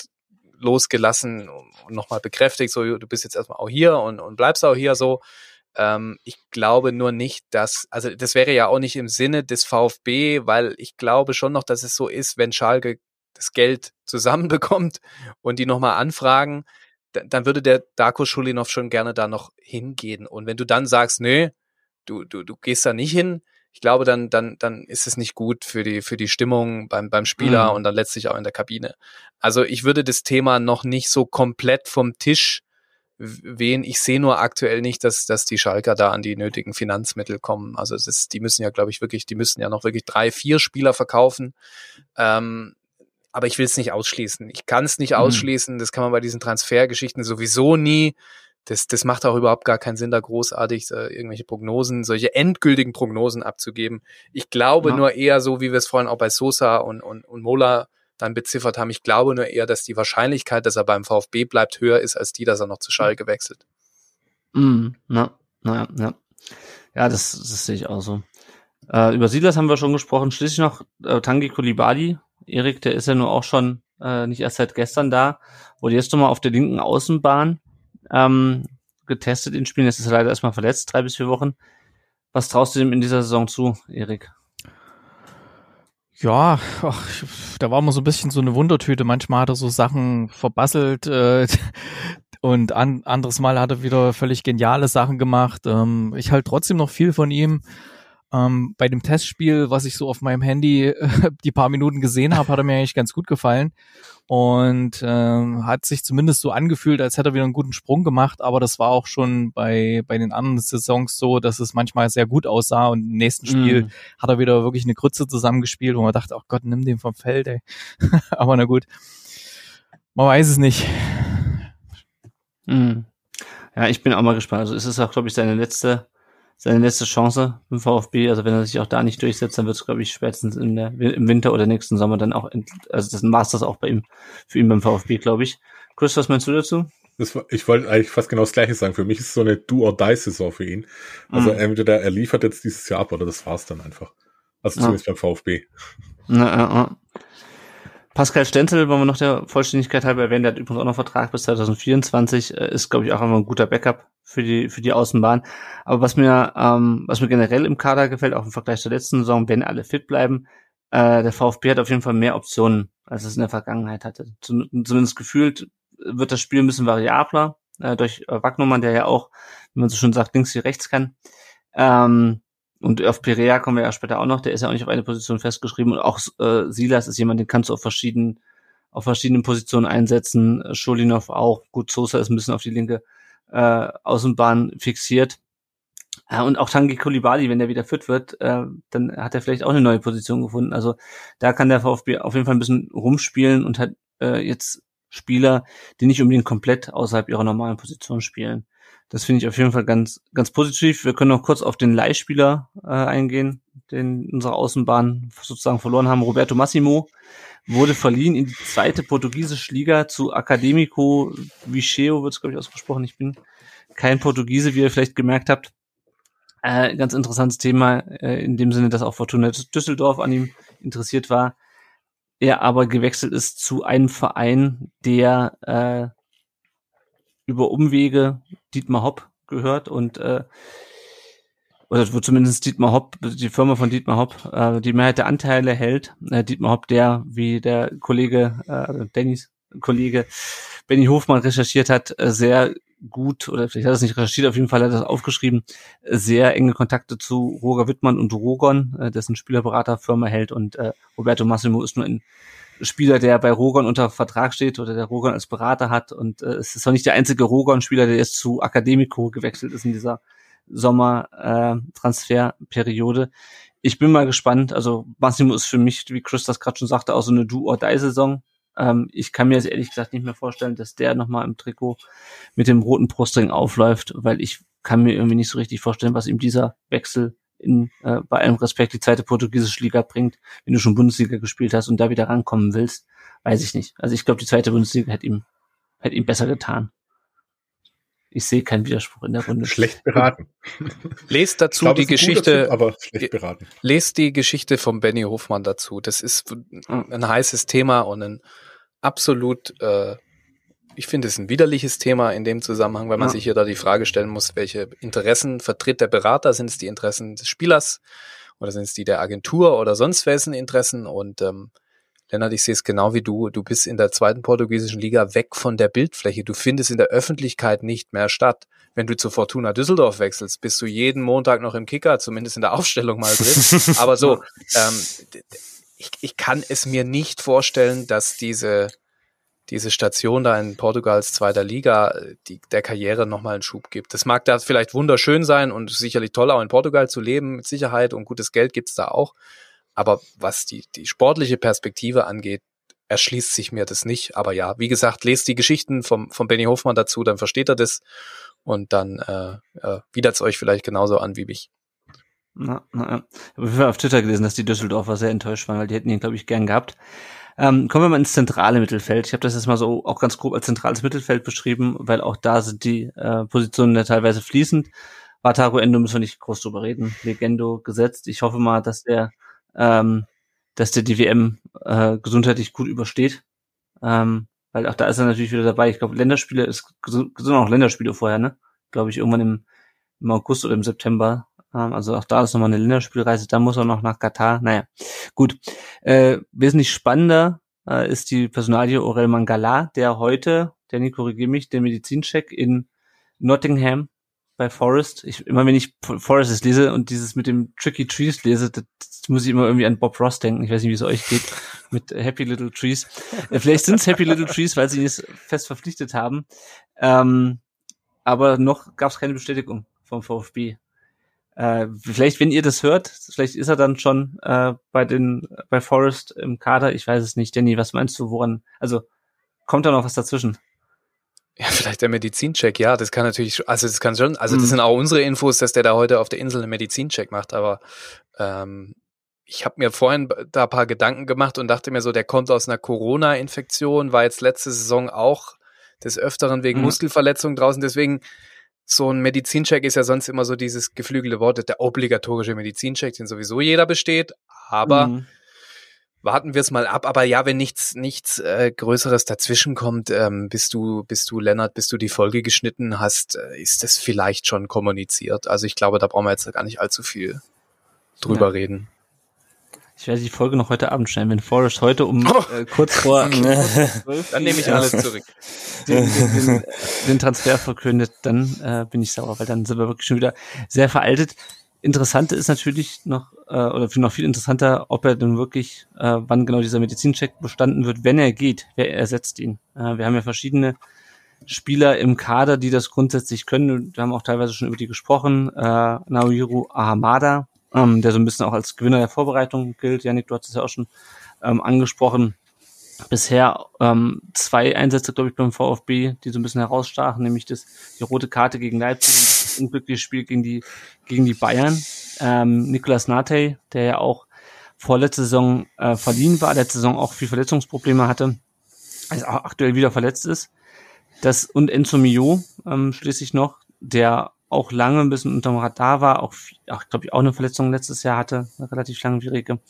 losgelassen und nochmal bekräftigt, so du bist jetzt erstmal auch hier und, und bleibst auch hier so. Ähm, ich glaube nur nicht, dass, also das wäre ja auch nicht im Sinne des VfB, weil ich glaube schon noch, dass es so ist, wenn Schalke das Geld zusammenbekommt und die nochmal anfragen, dann würde der Darko Schulinov schon gerne da noch hingehen. Und wenn du dann sagst, nö, du, du, du gehst da nicht hin, ich glaube, dann, dann, dann ist es nicht gut für die, für die Stimmung beim, beim Spieler mhm. und dann letztlich auch in der Kabine. Also ich würde das Thema noch nicht so komplett vom Tisch wehen. Ich sehe nur aktuell nicht, dass, dass die Schalker da an die nötigen Finanzmittel kommen. Also ist, die müssen ja, glaube ich, wirklich, die müssen ja noch wirklich drei, vier Spieler verkaufen. Ähm, aber ich will es nicht ausschließen. Ich kann es nicht mhm. ausschließen. Das kann man bei diesen Transfergeschichten sowieso nie. Das, das macht auch überhaupt gar keinen Sinn, da großartig äh, irgendwelche Prognosen, solche endgültigen Prognosen abzugeben. Ich glaube ja. nur eher so, wie wir es vorhin auch bei Sosa und, und, und Mola dann beziffert haben. Ich glaube nur eher, dass die Wahrscheinlichkeit, dass er beim VfB bleibt, höher ist, als die, dass er noch zu Schalke wechselt.
Mm, na, na, ja. Ja, das, das sehe ich auch so. Äh, über Silas haben wir schon gesprochen. Schließlich noch äh, Tangi Kulibadi. Erik, der ist ja nur auch schon äh, nicht erst seit gestern da. Wurde jetzt nochmal auf der linken Außenbahn ähm, getestet in Spielen. Jetzt ist er leider erstmal verletzt, drei bis vier Wochen. Was traust du dem in dieser Saison zu, Erik?
Ja, ach, da war immer so ein bisschen so eine Wundertüte. Manchmal hat er so Sachen verbasselt äh, und an, anderes Mal hat er wieder völlig geniale Sachen gemacht. Ähm, ich halte trotzdem noch viel von ihm. Ähm, bei dem Testspiel, was ich so auf meinem Handy äh, die paar Minuten gesehen habe, hat er mir eigentlich ganz gut gefallen und ähm, hat sich zumindest so angefühlt, als hätte er wieder einen guten Sprung gemacht. Aber das war auch schon bei bei den anderen Saisons so, dass es manchmal sehr gut aussah und im nächsten Spiel mm. hat er wieder wirklich eine Grütze zusammengespielt, wo man dachte, oh Gott, nimm den vom Feld, ey. aber na gut, man weiß es nicht.
Mm. Ja, ich bin auch mal gespannt. Also es ist auch, glaube ich, seine letzte seine letzte Chance im VfB. Also wenn er sich auch da nicht durchsetzt, dann wird es, glaube ich, spätestens in der, im Winter oder nächsten Sommer dann auch, also das war das auch bei ihm, für ihn beim VfB, glaube ich. Chris, was meinst du dazu?
Das, ich wollte eigentlich fast genau das Gleiche sagen. Für mich ist es so eine Do-or-Die-Saison für ihn. Also mhm. entweder er liefert jetzt dieses Jahr ab oder das war's dann einfach. Also zumindest ja. beim VfB.
Na, na, na. Pascal Stenzel, wollen wir noch der Vollständigkeit halber erwähnen, der hat übrigens auch noch Vertrag bis 2024, äh, ist, glaube ich, auch immer ein guter Backup für die, für die Außenbahn. Aber was mir, ähm, was mir generell im Kader gefällt, auch im Vergleich zur letzten Saison, wenn alle fit bleiben, äh, der VfB hat auf jeden Fall mehr Optionen, als es in der Vergangenheit hatte. Zum, zumindest gefühlt wird das Spiel ein bisschen variabler, äh, durch äh, Wagnumann, der ja auch, wie man so schon sagt, links wie rechts kann. Ähm, und auf Perea kommen wir ja später auch noch, der ist ja auch nicht auf eine Position festgeschrieben. Und auch äh, Silas ist jemand, den kannst du auf verschiedenen, auf verschiedenen Positionen einsetzen. Scholinov auch. Gut, Sosa ist ein bisschen auf die linke äh, Außenbahn fixiert. Ja, und auch Tangi Kulibali, wenn der wieder fit wird, äh, dann hat er vielleicht auch eine neue Position gefunden. Also da kann der VfB auf jeden Fall ein bisschen rumspielen und hat äh, jetzt Spieler, die nicht unbedingt komplett außerhalb ihrer normalen Position spielen. Das finde ich auf jeden Fall ganz, ganz positiv. Wir können noch kurz auf den Leihspieler äh, eingehen, den unsere Außenbahn sozusagen verloren haben. Roberto Massimo wurde verliehen in die zweite portugiesische Liga zu Academico Vicheo, wird es, glaube ich, ausgesprochen. Ich bin kein Portugiese, wie ihr vielleicht gemerkt habt. Äh, ganz interessantes Thema, äh, in dem Sinne, dass auch Fortuna Düsseldorf an ihm interessiert war. Er aber gewechselt ist zu einem Verein, der äh, über Umwege Dietmar Hopp gehört und äh, oder wo zumindest Dietmar Hopp, die Firma von Dietmar Hopp, äh, die Mehrheit der Anteile hält. Äh, Dietmar Hopp, der, wie der Kollege, äh, Dannys Kollege Benny Hofmann recherchiert hat, äh, sehr gut, oder vielleicht hat er es nicht recherchiert, auf jeden Fall hat er das aufgeschrieben, sehr enge Kontakte zu Roger Wittmann und Rogon, äh, dessen Spielerberaterfirma hält und äh, Roberto Massimo ist nur ein Spieler, der bei Rogon unter Vertrag steht oder der Rogon als Berater hat und äh, es ist auch nicht der einzige Rogon-Spieler, der jetzt zu Academico gewechselt ist in dieser Sommer-Transferperiode. Äh, ich bin mal gespannt. Also Massimo ist für mich, wie Chris das gerade schon sagte, auch so eine Do-or-Die-Saison. Ähm, ich kann mir jetzt ehrlich gesagt nicht mehr vorstellen, dass der nochmal im Trikot mit dem roten Brustring aufläuft, weil ich kann mir irgendwie nicht so richtig vorstellen, was ihm dieser Wechsel in, äh, bei allem Respekt die zweite portugiesische Liga bringt, wenn du schon Bundesliga gespielt hast und da wieder rankommen willst, weiß ich nicht. Also ich glaube, die zweite Bundesliga hätte ihm, hätte ihm besser getan. Ich sehe keinen Widerspruch in der Runde.
Schlecht beraten.
Lest dazu glaube, die Geschichte, Typ, aber schlecht beraten. Lest die Geschichte von Benny Hofmann dazu. Das ist ein heißes Thema und ein absolut äh, ich finde es ein widerliches Thema in dem Zusammenhang, weil man
Ja.
sich hier da die Frage stellen muss, welche Interessen vertritt der Berater? Sind es die Interessen des Spielers oder sind es die der Agentur oder sonst wessen Interessen? Und ähm, Lennart, ich sehe es genau wie du. Du bist in der zweiten portugiesischen Liga weg von der Bildfläche. Du findest in der Öffentlichkeit nicht mehr statt. Wenn du zu Fortuna Düsseldorf wechselst, bist du jeden Montag noch im Kicker, zumindest in der Aufstellung mal drin. Aber so, ähm, ich, ich kann es mir nicht vorstellen, dass diese, diese Station da in Portugals zweiter Liga die, der Karriere nochmal einen Schub gibt. Das mag da vielleicht wunderschön sein und sicherlich toll auch in Portugal zu leben, mit Sicherheit und gutes Geld gibt's da auch. Aber was die, die sportliche Perspektive angeht, erschließt sich mir das nicht. Aber ja, wie gesagt, lest die Geschichten vom, vom Benny Hofmann dazu, dann versteht er das und dann äh, äh, widert's euch vielleicht genauso an wie mich.
Na, na, ja. Ich habe auf Twitter gelesen, dass die Düsseldorfer sehr enttäuscht waren, weil die hätten ihn, glaube ich, gern gehabt. Ähm, kommen wir mal ins zentrale Mittelfeld. Ich habe das jetzt mal so auch ganz grob als zentrales Mittelfeld beschrieben, weil auch da sind die äh, Positionen ja teilweise fließend. Wataru Endo müssen wir nicht groß drüber reden. Legendo gesetzt. Ich hoffe mal, dass der, ähm, dass der die WM äh, gesundheitlich gut übersteht. Ähm, weil auch da ist er natürlich wieder dabei. Ich glaube, Länderspiele ist sind auch Länderspiele vorher, ne? Glaube ich, irgendwann im, im August oder im September. Ähm, also auch da ist nochmal eine Länderspielreise. Da muss er noch nach Katar. Naja, gut. Äh, wesentlich spannender äh, ist die Personalie Aurel Mangala, der heute, der Nico korrigiere mich, den Medizincheck in Nottingham bei Forest. Ich, immer wenn ich Forest lese und dieses mit dem Tricky Trees lese, das, das muss ich immer irgendwie an Bob Ross denken. Ich weiß nicht, wie es euch geht mit Happy Little Trees. Äh, vielleicht sind es Happy Little Trees, weil sie jetzt fest verpflichtet haben. Ähm, aber noch gab es keine Bestätigung vom VfB. Äh, vielleicht, wenn ihr das hört, vielleicht ist er dann schon äh, bei den bei Forest im Kader. Ich weiß es nicht. Danny, was meinst du, woran? Also kommt da noch was dazwischen?
Ja, vielleicht der Medizincheck, ja, das kann natürlich, also das kann schon, also das
Mhm.
sind auch unsere Infos, dass der da heute auf der Insel einen Medizincheck macht, aber ähm, ich habe mir vorhin da ein paar Gedanken gemacht und dachte mir so, der kommt aus einer Corona-Infektion, war jetzt letzte Saison auch des Öfteren wegen
Mhm.
Muskelverletzungen draußen, deswegen so ein Medizincheck ist ja sonst immer so dieses geflügelte Wort, der obligatorische Medizincheck, den sowieso jeder besteht, aber
Mhm.
warten wir es mal ab. Aber ja, wenn nichts, nichts äh, Größeres dazwischen kommt, ähm, bist du, bist du, Lennart, bis du die Folge geschnitten hast, äh, ist das vielleicht schon kommuniziert. Also ich glaube, da brauchen wir jetzt gar nicht allzu viel drüber
Ja.
reden.
Ich werde die Folge noch heute Abend stellen, wenn Forrest heute um
Oh.
äh, kurz vor zwölf
Dann nehme ich alles zurück.
den, den, den, den Transfer verkündet, dann äh, bin ich sauer, weil dann sind wir wirklich schon wieder sehr veraltet. Interessante ist natürlich noch, äh, oder noch viel interessanter, ob er denn wirklich, äh, wann genau dieser Medizincheck bestanden wird, wenn er geht, wer ersetzt ihn. Äh, wir haben ja verschiedene Spieler im Kader, die das grundsätzlich können. Wir haben auch teilweise schon über die gesprochen. Äh, Naohiro Ahamada, ähm, der so ein bisschen auch als Gewinner der Vorbereitung gilt. Janik, du hast es ja auch schon ähm, angesprochen. Bisher ähm, zwei Einsätze, glaube ich, beim VfB, die so ein bisschen herausstachen, nämlich das, die rote Karte gegen Leipzig und das unglückliche Spiel gegen die, gegen die Bayern. Ähm, Nicolas Nate, der ja auch vorletzte Saison äh, verliehen war, letzte Saison auch viel Verletzungsprobleme hatte, also auch aktuell wieder verletzt ist. Das und Enzo Mio ähm, schließlich noch, der auch lange ein bisschen unterm Radar war, auch, auch glaube ich, auch eine Verletzung letztes Jahr hatte, eine relativ langwierige.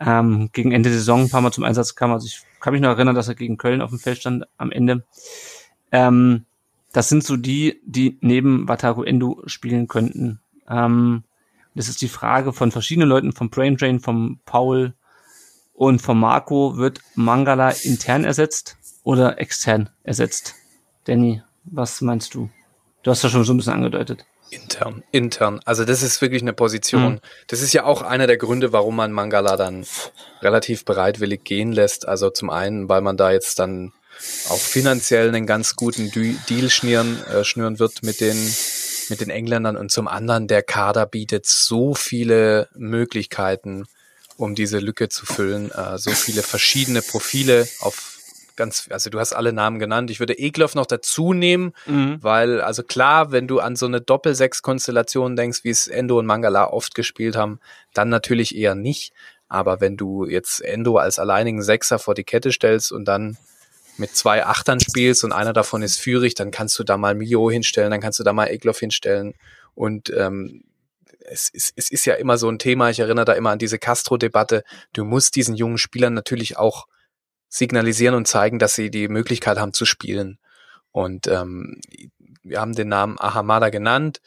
Ähm, gegen Ende der Saison ein paar Mal zum Einsatz kam. Also ich kann mich noch erinnern, dass er gegen Köln auf dem Feld stand am Ende. Ähm, das sind so die, die neben Wataru Endo spielen könnten. Ähm, das ist die Frage von verschiedenen Leuten, vom Brain Drain, vom Paul und vom Marco. Wird Mangala intern ersetzt oder extern ersetzt? Danny, was meinst du? Du hast ja schon so ein bisschen angedeutet.
Intern, intern. Also das ist wirklich eine Position.
Mhm.
Das ist ja auch einer der Gründe, warum man Mangala dann relativ bereitwillig gehen lässt. Also zum einen, weil man da jetzt dann auch finanziell einen ganz guten Deal schnüren, äh, schnüren wird mit den, mit den Engländern und zum anderen, der Kader bietet so viele Möglichkeiten, um diese Lücke zu füllen, äh, so viele verschiedene Profile auf ganz, also du hast alle Namen genannt. Ich würde Egloff noch dazu nehmen, weil, also klar, wenn du an so eine Doppel-Sechs-Konstellation denkst, wie es Endo und Mangala oft gespielt haben, dann natürlich eher nicht. Aber wenn du jetzt Endo als alleinigen Sechser vor die Kette stellst und dann mit zwei Achtern spielst und einer davon ist Führig, dann kannst du da mal Mio hinstellen, dann kannst du da mal Egloff hinstellen. Und ähm, es, ist, es ist ja immer so ein Thema, ich erinnere da immer an diese Castro-Debatte, du musst diesen jungen Spielern natürlich auch signalisieren und zeigen, dass sie die Möglichkeit haben zu spielen. Und ähm, wir haben den Namen Ahamada genannt.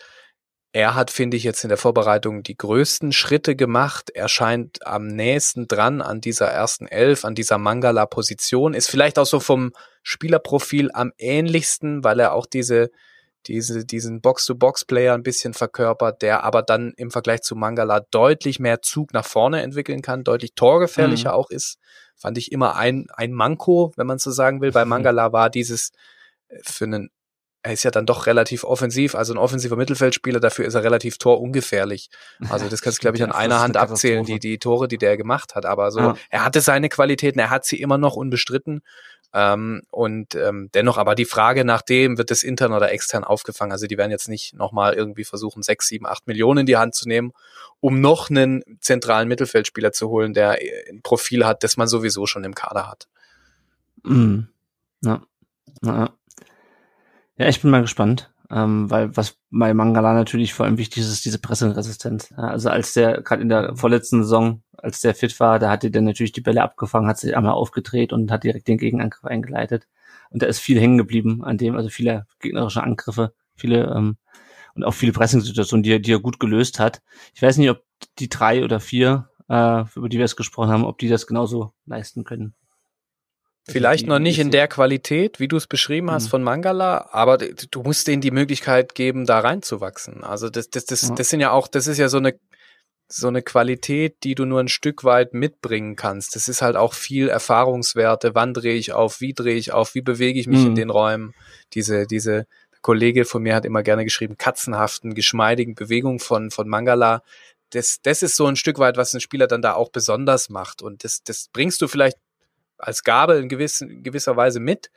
Er hat, finde ich, jetzt in der Vorbereitung die größten Schritte gemacht. Er scheint am nächsten dran an dieser ersten Elf, an dieser Mangala-Position. Ist vielleicht auch so vom Spielerprofil am ähnlichsten, weil er auch diese, diese, diesen Box-to-Box-Player ein bisschen verkörpert, der aber dann im Vergleich zu Mangala deutlich mehr Zug nach vorne entwickeln kann, deutlich torgefährlicher mhm. auch ist. Fand ich immer ein, ein Manko, wenn man so sagen will. Bei mhm. Mangala war dieses äh, für einen er ist ja dann doch relativ offensiv, also ein offensiver Mittelfeldspieler, dafür ist er relativ torungefährlich. Also das kannst du, glaube ich, an einer Hand abzählen, die, die Tore, die der gemacht hat. Aber so, ja. er hatte seine Qualitäten, er hat sie immer noch unbestritten. Ähm, und ähm, dennoch aber die Frage nach dem, wird es intern oder extern aufgefangen? Also die werden jetzt nicht nochmal irgendwie versuchen, sechs, sieben, acht Millionen in die Hand zu nehmen, um noch einen zentralen Mittelfeldspieler zu holen, der ein Profil hat, das man sowieso schon im Kader hat.
Mhm. Ja. ja. Ja, ich bin mal gespannt, ähm, weil was bei Mangala natürlich vor allem wichtig ist, ist diese Pressenresistenz. Also als der gerade in der vorletzten Saison, als der fit war, da hat er dann natürlich die Bälle abgefangen, hat sich einmal aufgedreht und hat direkt den Gegenangriff eingeleitet. Und da ist viel hängen geblieben an dem, also viele gegnerische Angriffe, viele ähm, und auch viele Pressingsituationen, die er, die er gut gelöst hat. Ich weiß nicht, ob die drei oder vier, äh, über die wir es gesprochen haben, ob die das genauso leisten können.
Vielleicht noch nicht in der Qualität, wie du es beschrieben hast mhm. von Mangala, aber du musst denen die Möglichkeit geben, da reinzuwachsen. Also das, das, das, das sind ja auch, das ist ja so eine so eine Qualität, die du nur ein Stück weit mitbringen kannst. Das ist halt auch viel Erfahrungswerte. Wann drehe ich auf? Wie drehe ich auf? Wie bewege ich mich mhm. in den Räumen? Diese, diese Kollege von mir hat immer gerne geschrieben, katzenhaften, geschmeidigen Bewegungen von, von Mangala. Das, das ist so ein Stück weit, was ein Spieler dann da auch besonders macht. Und das, das bringst du vielleicht als Gabe in, gewiss, in gewisser Weise mit,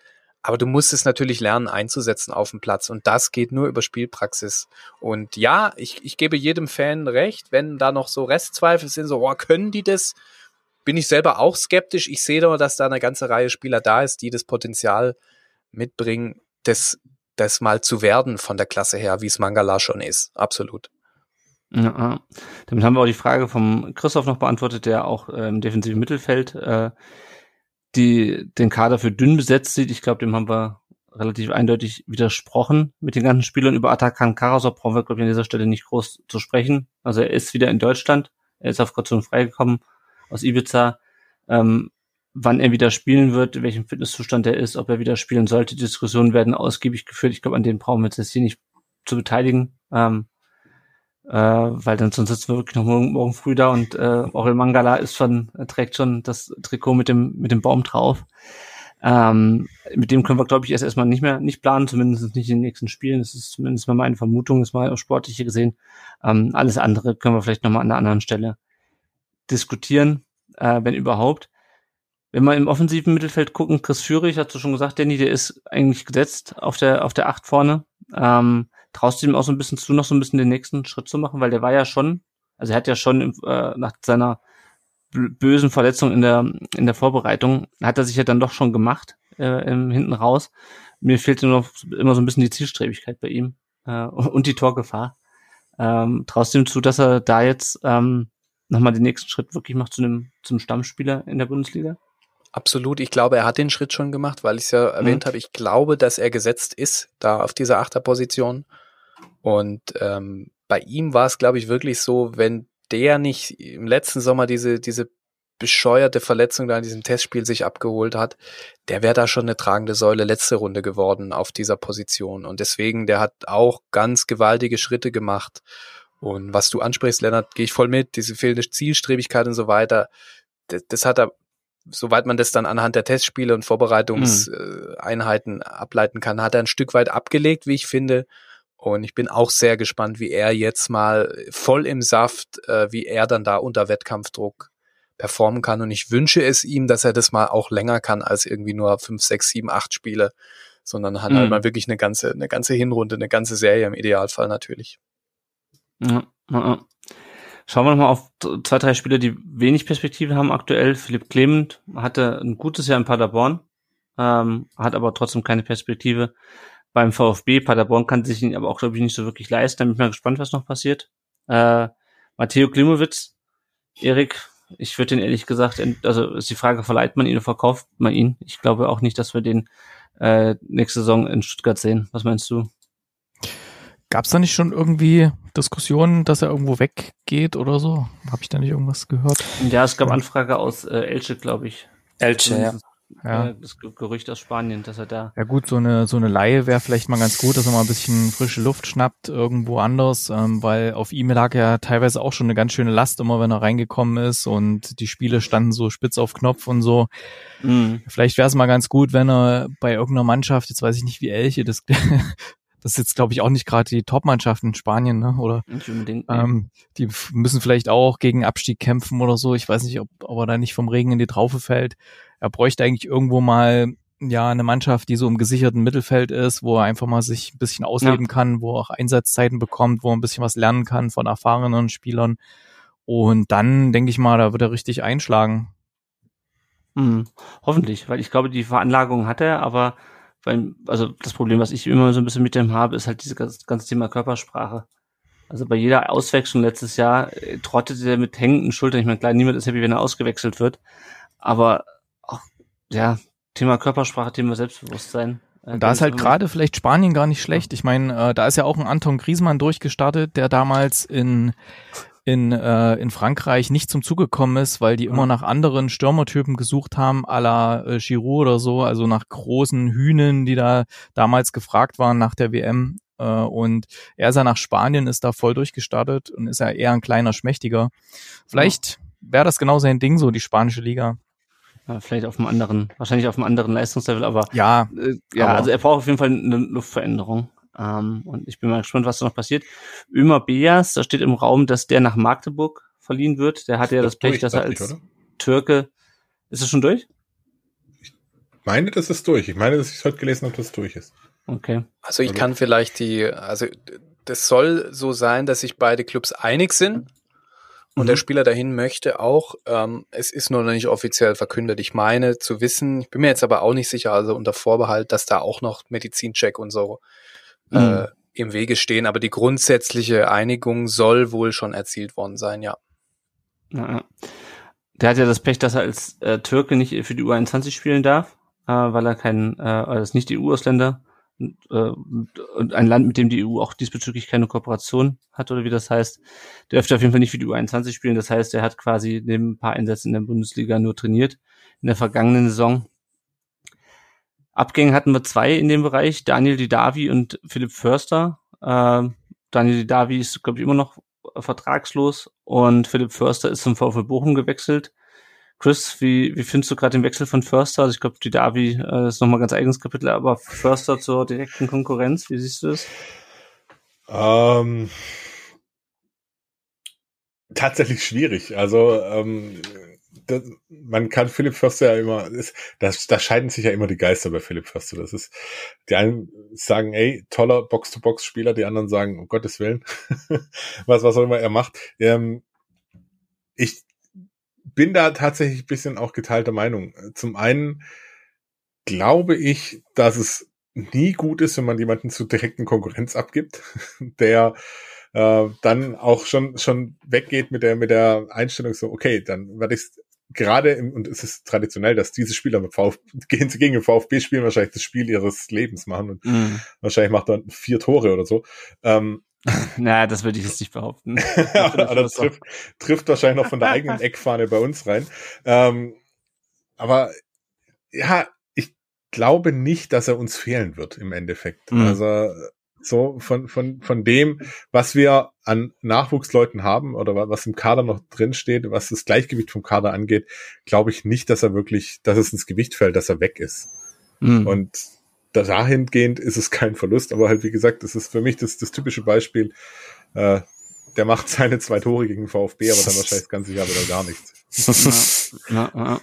aber du musst es natürlich lernen einzusetzen auf dem Platz und das geht nur über Spielpraxis. Und ja, ich, ich gebe jedem Fan recht, wenn da noch so Restzweifel sind, so, oh, können die das? Bin ich selber auch skeptisch. Ich sehe doch, dass da eine ganze Reihe Spieler da ist, die das Potenzial mitbringen, das, das mal zu werden von der Klasse her, wie es Mangala schon ist. Absolut.
Ja, damit haben wir auch die Frage vom Christoph noch beantwortet, der auch äh, im defensiven Mittelfeld äh, die den Kader für dünn besetzt sieht. Ich glaube, dem haben wir relativ eindeutig widersprochen mit den ganzen Spielern. Über Atakan Karasov brauchen wir, glaube ich, an dieser Stelle nicht groß zu sprechen. Also er ist wieder in Deutschland. Er ist auf Kaution freigekommen aus Ibiza. Ähm, wann er wieder spielen wird, in welchem Fitnesszustand er ist, ob er wieder spielen sollte. Diskussionen werden ausgiebig geführt. Ich glaube, an denen brauchen wir uns jetzt hier nicht zu beteiligen. Ähm, äh, weil dann sonst sitzen wir wirklich noch morgen, morgen früh da und äh, Orel Mangala ist schon, trägt schon das Trikot mit dem, mit dem Baum drauf. Ähm, mit dem können wir, glaube ich, erst erstmal nicht mehr nicht planen, zumindest nicht in den nächsten Spielen. Das ist zumindest mal meine Vermutung, ist mal auf sportliche gesehen. Ähm, alles andere können wir vielleicht nochmal an einer anderen Stelle diskutieren, äh, wenn überhaupt. Wenn wir im offensiven Mittelfeld gucken, Chris Führig, hast du schon gesagt, Danny, der ist eigentlich gesetzt auf der, auf der Acht vorne. Ähm, traust du ihm auch so ein bisschen zu, noch so ein bisschen den nächsten Schritt zu machen, weil der war ja schon, also er hat ja schon äh, nach seiner bösen Verletzung in der in der Vorbereitung hat er sich ja dann doch schon gemacht äh, im, hinten raus. Mir fehlt nur noch immer so ein bisschen die Zielstrebigkeit bei ihm äh, und die Torgefahr. Ähm, traust du ihm zu, dass er da jetzt ähm, nochmal den nächsten Schritt wirklich macht zu einem zum Stammspieler in der Bundesliga?
Absolut. Ich glaube, er hat den Schritt schon gemacht, weil ich es ja mhm. erwähnt habe. Ich glaube, dass er gesetzt ist, da auf dieser Achterposition. Und ähm, bei ihm war es, glaube ich, wirklich so, wenn der nicht im letzten Sommer diese, diese bescheuerte Verletzung da in diesem Testspiel sich abgeholt hat, der wäre da schon eine tragende Säule letzte Runde geworden auf dieser Position. Und deswegen, der hat auch ganz gewaltige Schritte gemacht. Und was du ansprichst, Lennart, gehe ich voll mit, diese fehlende Zielstrebigkeit und so weiter, das, das hat er soweit man das dann anhand der Testspiele und Vorbereitungseinheiten mhm. ableiten kann, hat er ein Stück weit abgelegt, wie ich finde. Und ich bin auch sehr gespannt, wie er jetzt mal voll im Saft, äh, wie er dann da unter Wettkampfdruck performen kann. Und ich wünsche es ihm, dass er das mal auch länger kann als irgendwie nur fünf, sechs, sieben, acht Spiele, sondern hat mhm. halt mal wirklich eine ganze, eine ganze Hinrunde, eine ganze Serie im Idealfall natürlich.
Ja, ja. Schauen wir nochmal auf zwei, drei Spieler, die wenig Perspektive haben aktuell. Philipp Clement hatte ein gutes Jahr in Paderborn, ähm, hat aber trotzdem keine Perspektive beim VfB. Paderborn kann sich ihn aber auch, glaube ich, nicht so wirklich leisten. Da bin ich mal gespannt, was noch passiert. Äh, Matteo Klimowitz, Erik, Ich würde den ehrlich gesagt, also ist die Frage, verleiht man ihn oder verkauft man ihn? Ich glaube auch nicht, dass wir den äh, nächste Saison in Stuttgart sehen. Was meinst du?
Gab es da nicht schon irgendwie Diskussionen, dass er irgendwo weggeht oder so? Habe ich da nicht irgendwas gehört?
Ja, es gab Anfrage aus äh, Elche, glaube ich.
Elche, ja.
Ja.
Äh, das Gerücht aus Spanien, dass er da.
Ja gut, so eine so eine Laie wäre vielleicht mal ganz gut, dass er mal ein bisschen frische Luft schnappt irgendwo anders, ähm, weil auf ihm lag ja teilweise auch schon eine ganz schöne Last immer, wenn er reingekommen ist und die Spiele standen so spitz auf Knopf und so.
Mhm.
Vielleicht wäre es mal ganz gut, wenn er bei irgendeiner Mannschaft, jetzt weiß ich nicht wie Elche, das das ist jetzt glaube ich auch nicht gerade die Top-Mannschaft in Spanien, ne? Oder
Nicht unbedingt.
ähm, die müssen vielleicht auch gegen Abstieg kämpfen oder so. Ich weiß nicht, ob, ob er da nicht vom Regen in die Traufe fällt. Er bräuchte eigentlich irgendwo mal ja eine Mannschaft, die so im gesicherten Mittelfeld ist, wo er einfach mal sich ein bisschen ausleben kann, wo er auch Einsatzzeiten bekommt, wo er ein bisschen was lernen kann von erfahrenen Spielern. Und dann denke ich mal, da wird er richtig einschlagen.
Mhm. Hoffentlich, weil ich glaube, die Veranlagung hat er, aber weil, also das Problem, was ich immer so ein bisschen mit dem habe, ist halt dieses ganze, ganze Thema Körpersprache. Also bei jeder Auswechslung letztes Jahr äh, trottete er mit hängenden Schultern. Ich meine, klar, niemand ist happy, wenn er ausgewechselt wird. Aber auch, ja, Thema Körpersprache, Thema Selbstbewusstsein. äh,
da ist halt gerade vielleicht Spanien gar nicht schlecht. Ich meine, äh, da ist ja auch ein Anton Griezmann durchgestartet, der damals in in, äh, in Frankreich nicht zum Zuge gekommen ist, weil die immer nach anderen Stürmertypen gesucht haben, à la äh, Giroud oder so, also nach großen Hühnen, die da damals gefragt waren nach der WM. Äh, und er ist ja nach Spanien, ist da voll durchgestartet und ist ja eher ein kleiner Schmächtiger. Vielleicht wäre das genau sein Ding, so die spanische Liga.
Ja, vielleicht auf einem anderen, wahrscheinlich auf einem anderen Leistungslevel, aber
Ja,
äh, ja,
Aber-
also er braucht auf jeden Fall eine Luftveränderung. Ähm, und ich bin mal gespannt, was da noch passiert. Ömer Beas, da steht im Raum, dass der nach Magdeburg verliehen wird. Der hatte ja das Pech, dass er
ich,
als
oder?
Türke. Ist es schon durch?
meine, das ist durch. Ich meine, dass ich es heute gelesen habe, dass es durch ist.
Okay.
Also ich
Also-
kann vielleicht die, also das soll so sein, dass sich beide Clubs einig sind und
Mhm.
der Spieler dahin möchte auch. Ähm, es ist nur noch nicht offiziell verkündet. Ich meine zu wissen, ich bin mir jetzt aber auch nicht sicher, also unter Vorbehalt, dass da auch noch Medizincheck und so äh,
Mhm.
im Wege stehen. Aber die grundsätzliche Einigung soll wohl schon erzielt worden sein, ja.
Ja. Der hat ja das Pech, dass er als äh, Türke nicht für die U21 spielen darf, äh, weil er kein, äh, ist nicht EU-Ausländer und, äh, und ein Land, mit dem die EU auch diesbezüglich keine Kooperation hat oder wie das heißt, dürfte auf jeden Fall nicht für die U21 spielen. Das heißt, er hat quasi neben ein paar Einsätzen in der Bundesliga nur trainiert in der vergangenen Saison. Abgänge hatten wir zwei in dem Bereich, Daniel Didavi und Philipp Förster. Äh, Daniel Didavi ist, glaube ich, immer noch vertragslos und Philipp Förster ist zum VfL Bochum gewechselt. Chris, wie, wie findest du gerade den Wechsel von Förster? Also ich glaube, die Davi äh, ist nochmal ganz eigenes Kapitel, aber Förster zur direkten Konkurrenz, wie siehst du das?
Ähm, tatsächlich schwierig. Also ähm, das, man kann Philipp Förster ja immer, das, da scheiden sich ja immer die Geister bei Philipp Förster. Das ist, die einen sagen, ey, toller Box-to-Box-Spieler, die anderen sagen, um Gottes Willen, was, was auch immer er macht. Ähm, ich bin da tatsächlich ein bisschen auch geteilter Meinung. Zum einen glaube ich, dass es nie gut ist, wenn man jemanden zu direkten Konkurrenz abgibt, der äh, dann auch schon schon weggeht mit der mit der Einstellung so okay dann werde ich gerade im, und es ist traditionell dass diese Spieler mit VfB gegen, gegen den VfB spielen wahrscheinlich das Spiel ihres Lebens machen und
Mhm.
wahrscheinlich macht er vier Tore oder so ähm,
Naja, das würde ich jetzt nicht behaupten.
oder das trifft, trifft wahrscheinlich noch von der eigenen Eckfahne bei uns rein ähm, aber ja ich glaube nicht dass er uns fehlen wird im Endeffekt
Mhm.
also so von, von, von dem, was wir an Nachwuchsleuten haben oder wa- was im Kader noch drin steht, was das Gleichgewicht vom Kader angeht, glaube ich nicht, dass er wirklich, dass es ins Gewicht fällt, dass er weg ist.
Mhm.
Und da- dahingehend ist es kein Verlust, aber halt, wie gesagt, das ist für mich das, das typische Beispiel, äh, der macht seine zwei Tore gegen VfB, aber dann wahrscheinlich das ganze Jahr wieder gar nichts.
ja, ja, ja.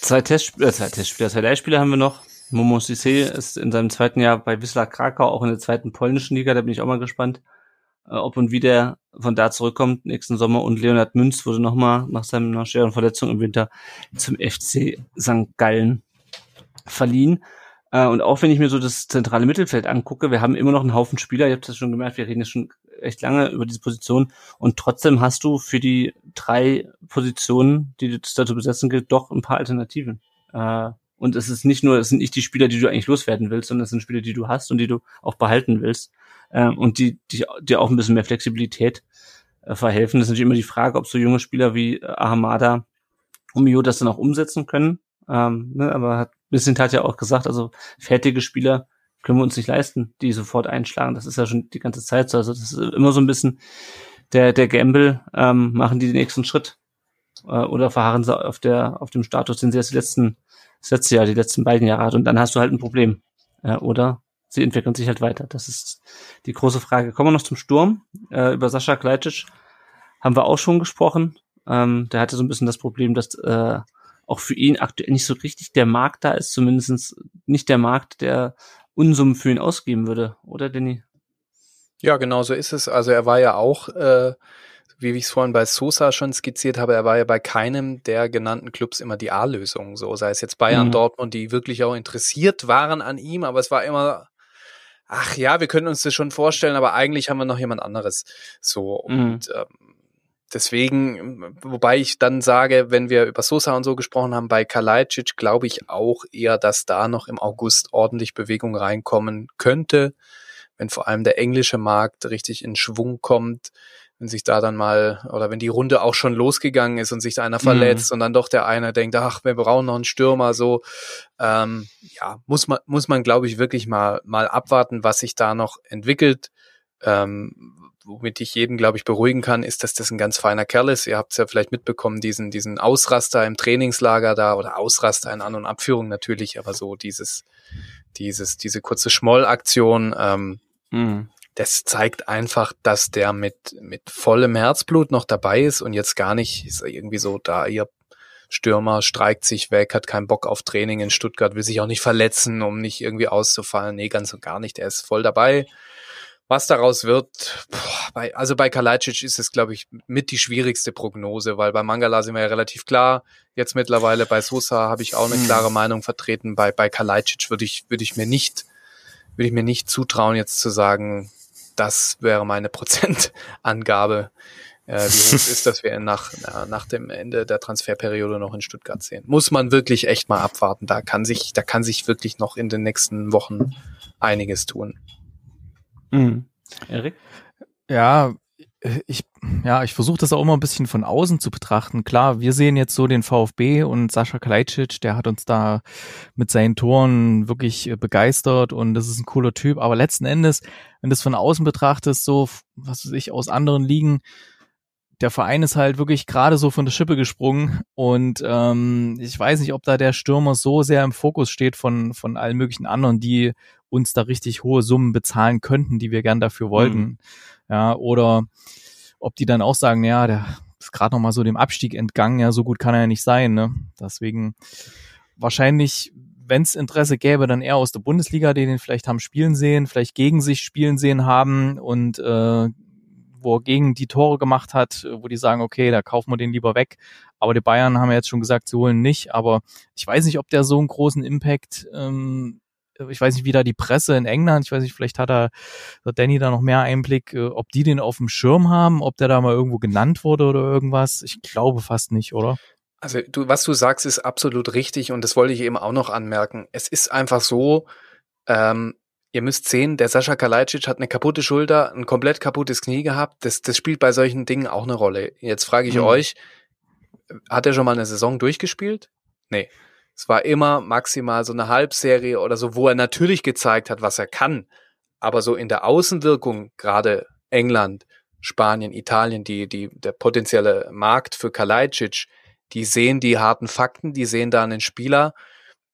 Zwei Testspiele, äh, zwei Testspieler, zwei Leihspieler haben wir noch. Momo Sissé ist in seinem zweiten Jahr bei Wisla Krakau, auch in der zweiten polnischen Liga, da bin ich auch mal gespannt, äh, ob und wie der von da zurückkommt nächsten Sommer. Und Leonhard Münz wurde nochmal nach seiner schweren Verletzung im Winter zum FC St. Gallen verliehen. Äh, und auch wenn ich mir so das zentrale Mittelfeld angucke, wir haben immer noch einen Haufen Spieler, ihr habt das schon gemerkt, wir reden jetzt schon echt lange über diese Position und trotzdem hast du für die drei Positionen, die es da zu besetzen gilt, doch ein paar Alternativen. Äh, und es ist nicht nur, es sind nicht die Spieler, die du eigentlich loswerden willst, sondern es sind Spieler, die du hast und die du auch behalten willst. Ähm, und die, dir auch ein bisschen mehr Flexibilität äh, verhelfen. Das ist natürlich immer die Frage, ob so junge Spieler wie äh, Ahamada und Mio das dann auch umsetzen können. Ähm, ne, aber hat bisschen hat ja auch gesagt, also fertige Spieler können wir uns nicht leisten, die sofort einschlagen. Das ist ja schon die ganze Zeit so. Also das ist immer so ein bisschen der, der Gamble, ähm, machen die den nächsten Schritt äh, oder verharren sie auf der, auf dem Status, den sie jetzt die letzten, das letzte Jahr, die letzten beiden Jahre hat und dann hast du halt ein Problem. Äh, oder sie entwickeln sich halt weiter. Das ist die große Frage. Kommen wir noch zum Sturm. Äh, über Sascha Kleitsch haben wir auch schon gesprochen. Ähm, der hatte so ein bisschen das Problem, dass äh, auch für ihn aktuell nicht so richtig der Markt da ist, zumindest nicht der Markt, der Unsummen für ihn ausgeben würde, oder Danny?
Ja, genau so ist es. Also er war ja auch, äh, wie ich es vorhin bei Sosa schon skizziert habe, er war ja bei keinem der genannten Clubs immer die A-Lösung. So sei es jetzt Bayern, mhm. Dortmund, die wirklich auch interessiert waren an ihm, aber es war immer ach ja, wir können uns das schon vorstellen, aber eigentlich haben wir noch jemand anderes. So, mhm. und ähm, deswegen, wobei ich dann sage, wenn wir über Sosa und so gesprochen haben, bei Kalajdzic glaube ich auch eher, dass da noch im August ordentlich Bewegung reinkommen könnte, wenn vor allem der englische Markt richtig in Schwung kommt wenn sich da dann mal, oder wenn die Runde auch schon losgegangen ist und sich da einer mhm. verletzt mhm. und dann doch der eine denkt, ach, wir brauchen noch einen Stürmer, so, ähm, ja, muss man, muss man, glaube ich, wirklich mal, mal abwarten, was sich da noch entwickelt. Ähm, womit ich jeden, glaube ich, beruhigen kann, ist, dass das ein ganz feiner Kerl ist. Ihr habt es ja vielleicht mitbekommen, diesen, diesen Ausraster im Trainingslager da oder Ausraster in An- und Abführung natürlich, aber so dieses, dieses, diese kurze Schmollaktion, ähm, mhm das zeigt einfach, dass der mit, mit vollem Herzblut noch dabei ist und jetzt gar nicht ist irgendwie so da, ihr Stürmer streikt sich weg, hat keinen Bock auf Training in Stuttgart, will sich auch nicht verletzen, um nicht irgendwie auszufallen. Nee, ganz und gar nicht. Er ist voll dabei. Was daraus wird, boah, bei, also bei Kalajdzic ist es, glaube ich, mit die schwierigste Prognose, weil bei Mangala sind wir ja relativ klar. Jetzt mittlerweile bei Sosa habe ich auch eine hm. klare Meinung vertreten. Bei, bei Kalajdzic würde ich, würde ich mir nicht, würde ich mir nicht zutrauen, jetzt zu sagen, das wäre meine Prozentangabe, äh, wie hoch es ist, dass wir nach, nach dem Ende der Transferperiode noch in Stuttgart sehen. Muss man wirklich echt mal abwarten. Da kann sich, da kann sich wirklich noch in den nächsten Wochen einiges tun.
Mhm. Erik? Ja, ich, ja, ich versuche das auch immer ein bisschen von außen zu betrachten. Klar, wir sehen jetzt so den VfB und Sascha Kalajdzic, der hat uns da mit seinen Toren wirklich äh, begeistert und das ist ein cooler Typ. Aber letzten Endes, wenn du das von außen betrachtest, so, was weiß ich, aus anderen Ligen, der Verein ist halt wirklich gerade so von der Schippe gesprungen und ähm, ich weiß nicht, ob da der Stürmer so sehr im Fokus steht von, von allen möglichen anderen, die uns da richtig hohe Summen bezahlen könnten, die wir gern dafür wollten. Mhm. Ja, oder ob die dann auch sagen, ja, der ist gerade noch mal so dem Abstieg entgangen, ja, so gut kann er ja nicht sein, ne? Deswegen wahrscheinlich, wenn es Interesse gäbe, dann eher aus der Bundesliga, die den vielleicht haben spielen sehen, vielleicht gegen sich spielen sehen haben und äh, wo er gegen die Tore gemacht hat, wo die sagen, okay, da kaufen wir den lieber weg. Aber die Bayern haben ja jetzt schon gesagt, sie holen nicht. Aber ich weiß nicht, ob der so einen großen Impact ähm, ich weiß nicht, wie da die Presse in England, ich weiß nicht, vielleicht hat er, hat Danny da noch mehr Einblick, äh, ob die den auf dem Schirm haben, ob der da mal irgendwo genannt wurde oder irgendwas. Ich glaube fast nicht, oder?
Also du, was du sagst, ist absolut richtig und das wollte ich eben auch noch anmerken. Es ist einfach so, ähm, ihr müsst sehen, der Sascha Kalajdzic hat eine kaputte Schulter, ein komplett kaputtes Knie gehabt. Das, das spielt bei solchen Dingen auch eine Rolle. Jetzt frage ich mhm. euch, hat er schon mal eine Saison durchgespielt? Nee. Es war immer maximal so eine Halbserie oder so, wo er natürlich gezeigt hat, was er kann. Aber so in der Außenwirkung, gerade England, Spanien, Italien, die, die, der potenzielle Markt für Kalajdzic, die sehen die harten Fakten, die sehen da einen Spieler,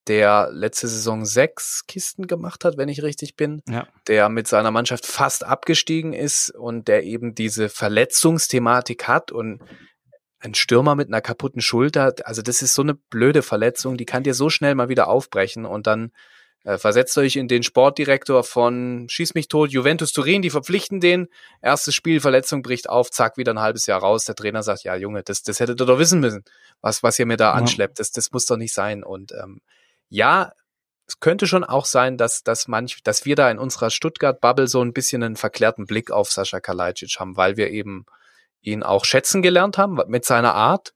der letzte Saison sechs Kisten gemacht hat, wenn ich richtig bin, ja. der mit seiner Mannschaft fast abgestiegen ist und der eben diese Verletzungsthematik hat und ein Stürmer mit einer kaputten Schulter, also das ist so eine blöde Verletzung, die kann dir so schnell mal wieder aufbrechen und dann äh, versetzt euch in den Sportdirektor von Schieß mich tot, Juventus Turin, die verpflichten den, erstes Spiel, Verletzung bricht auf, zack, wieder ein halbes Jahr raus, der Trainer sagt, ja Junge, das, das hättet ihr doch wissen müssen, was, was ihr mir da ja. anschleppt, das, das muss doch nicht sein. Und ähm, ja, es könnte schon auch sein, dass, dass manch, dass wir da in unserer Stuttgart-Bubble so ein bisschen einen verklärten Blick auf Sascha Kalajdzic haben, weil wir eben ihn auch schätzen gelernt haben mit seiner Art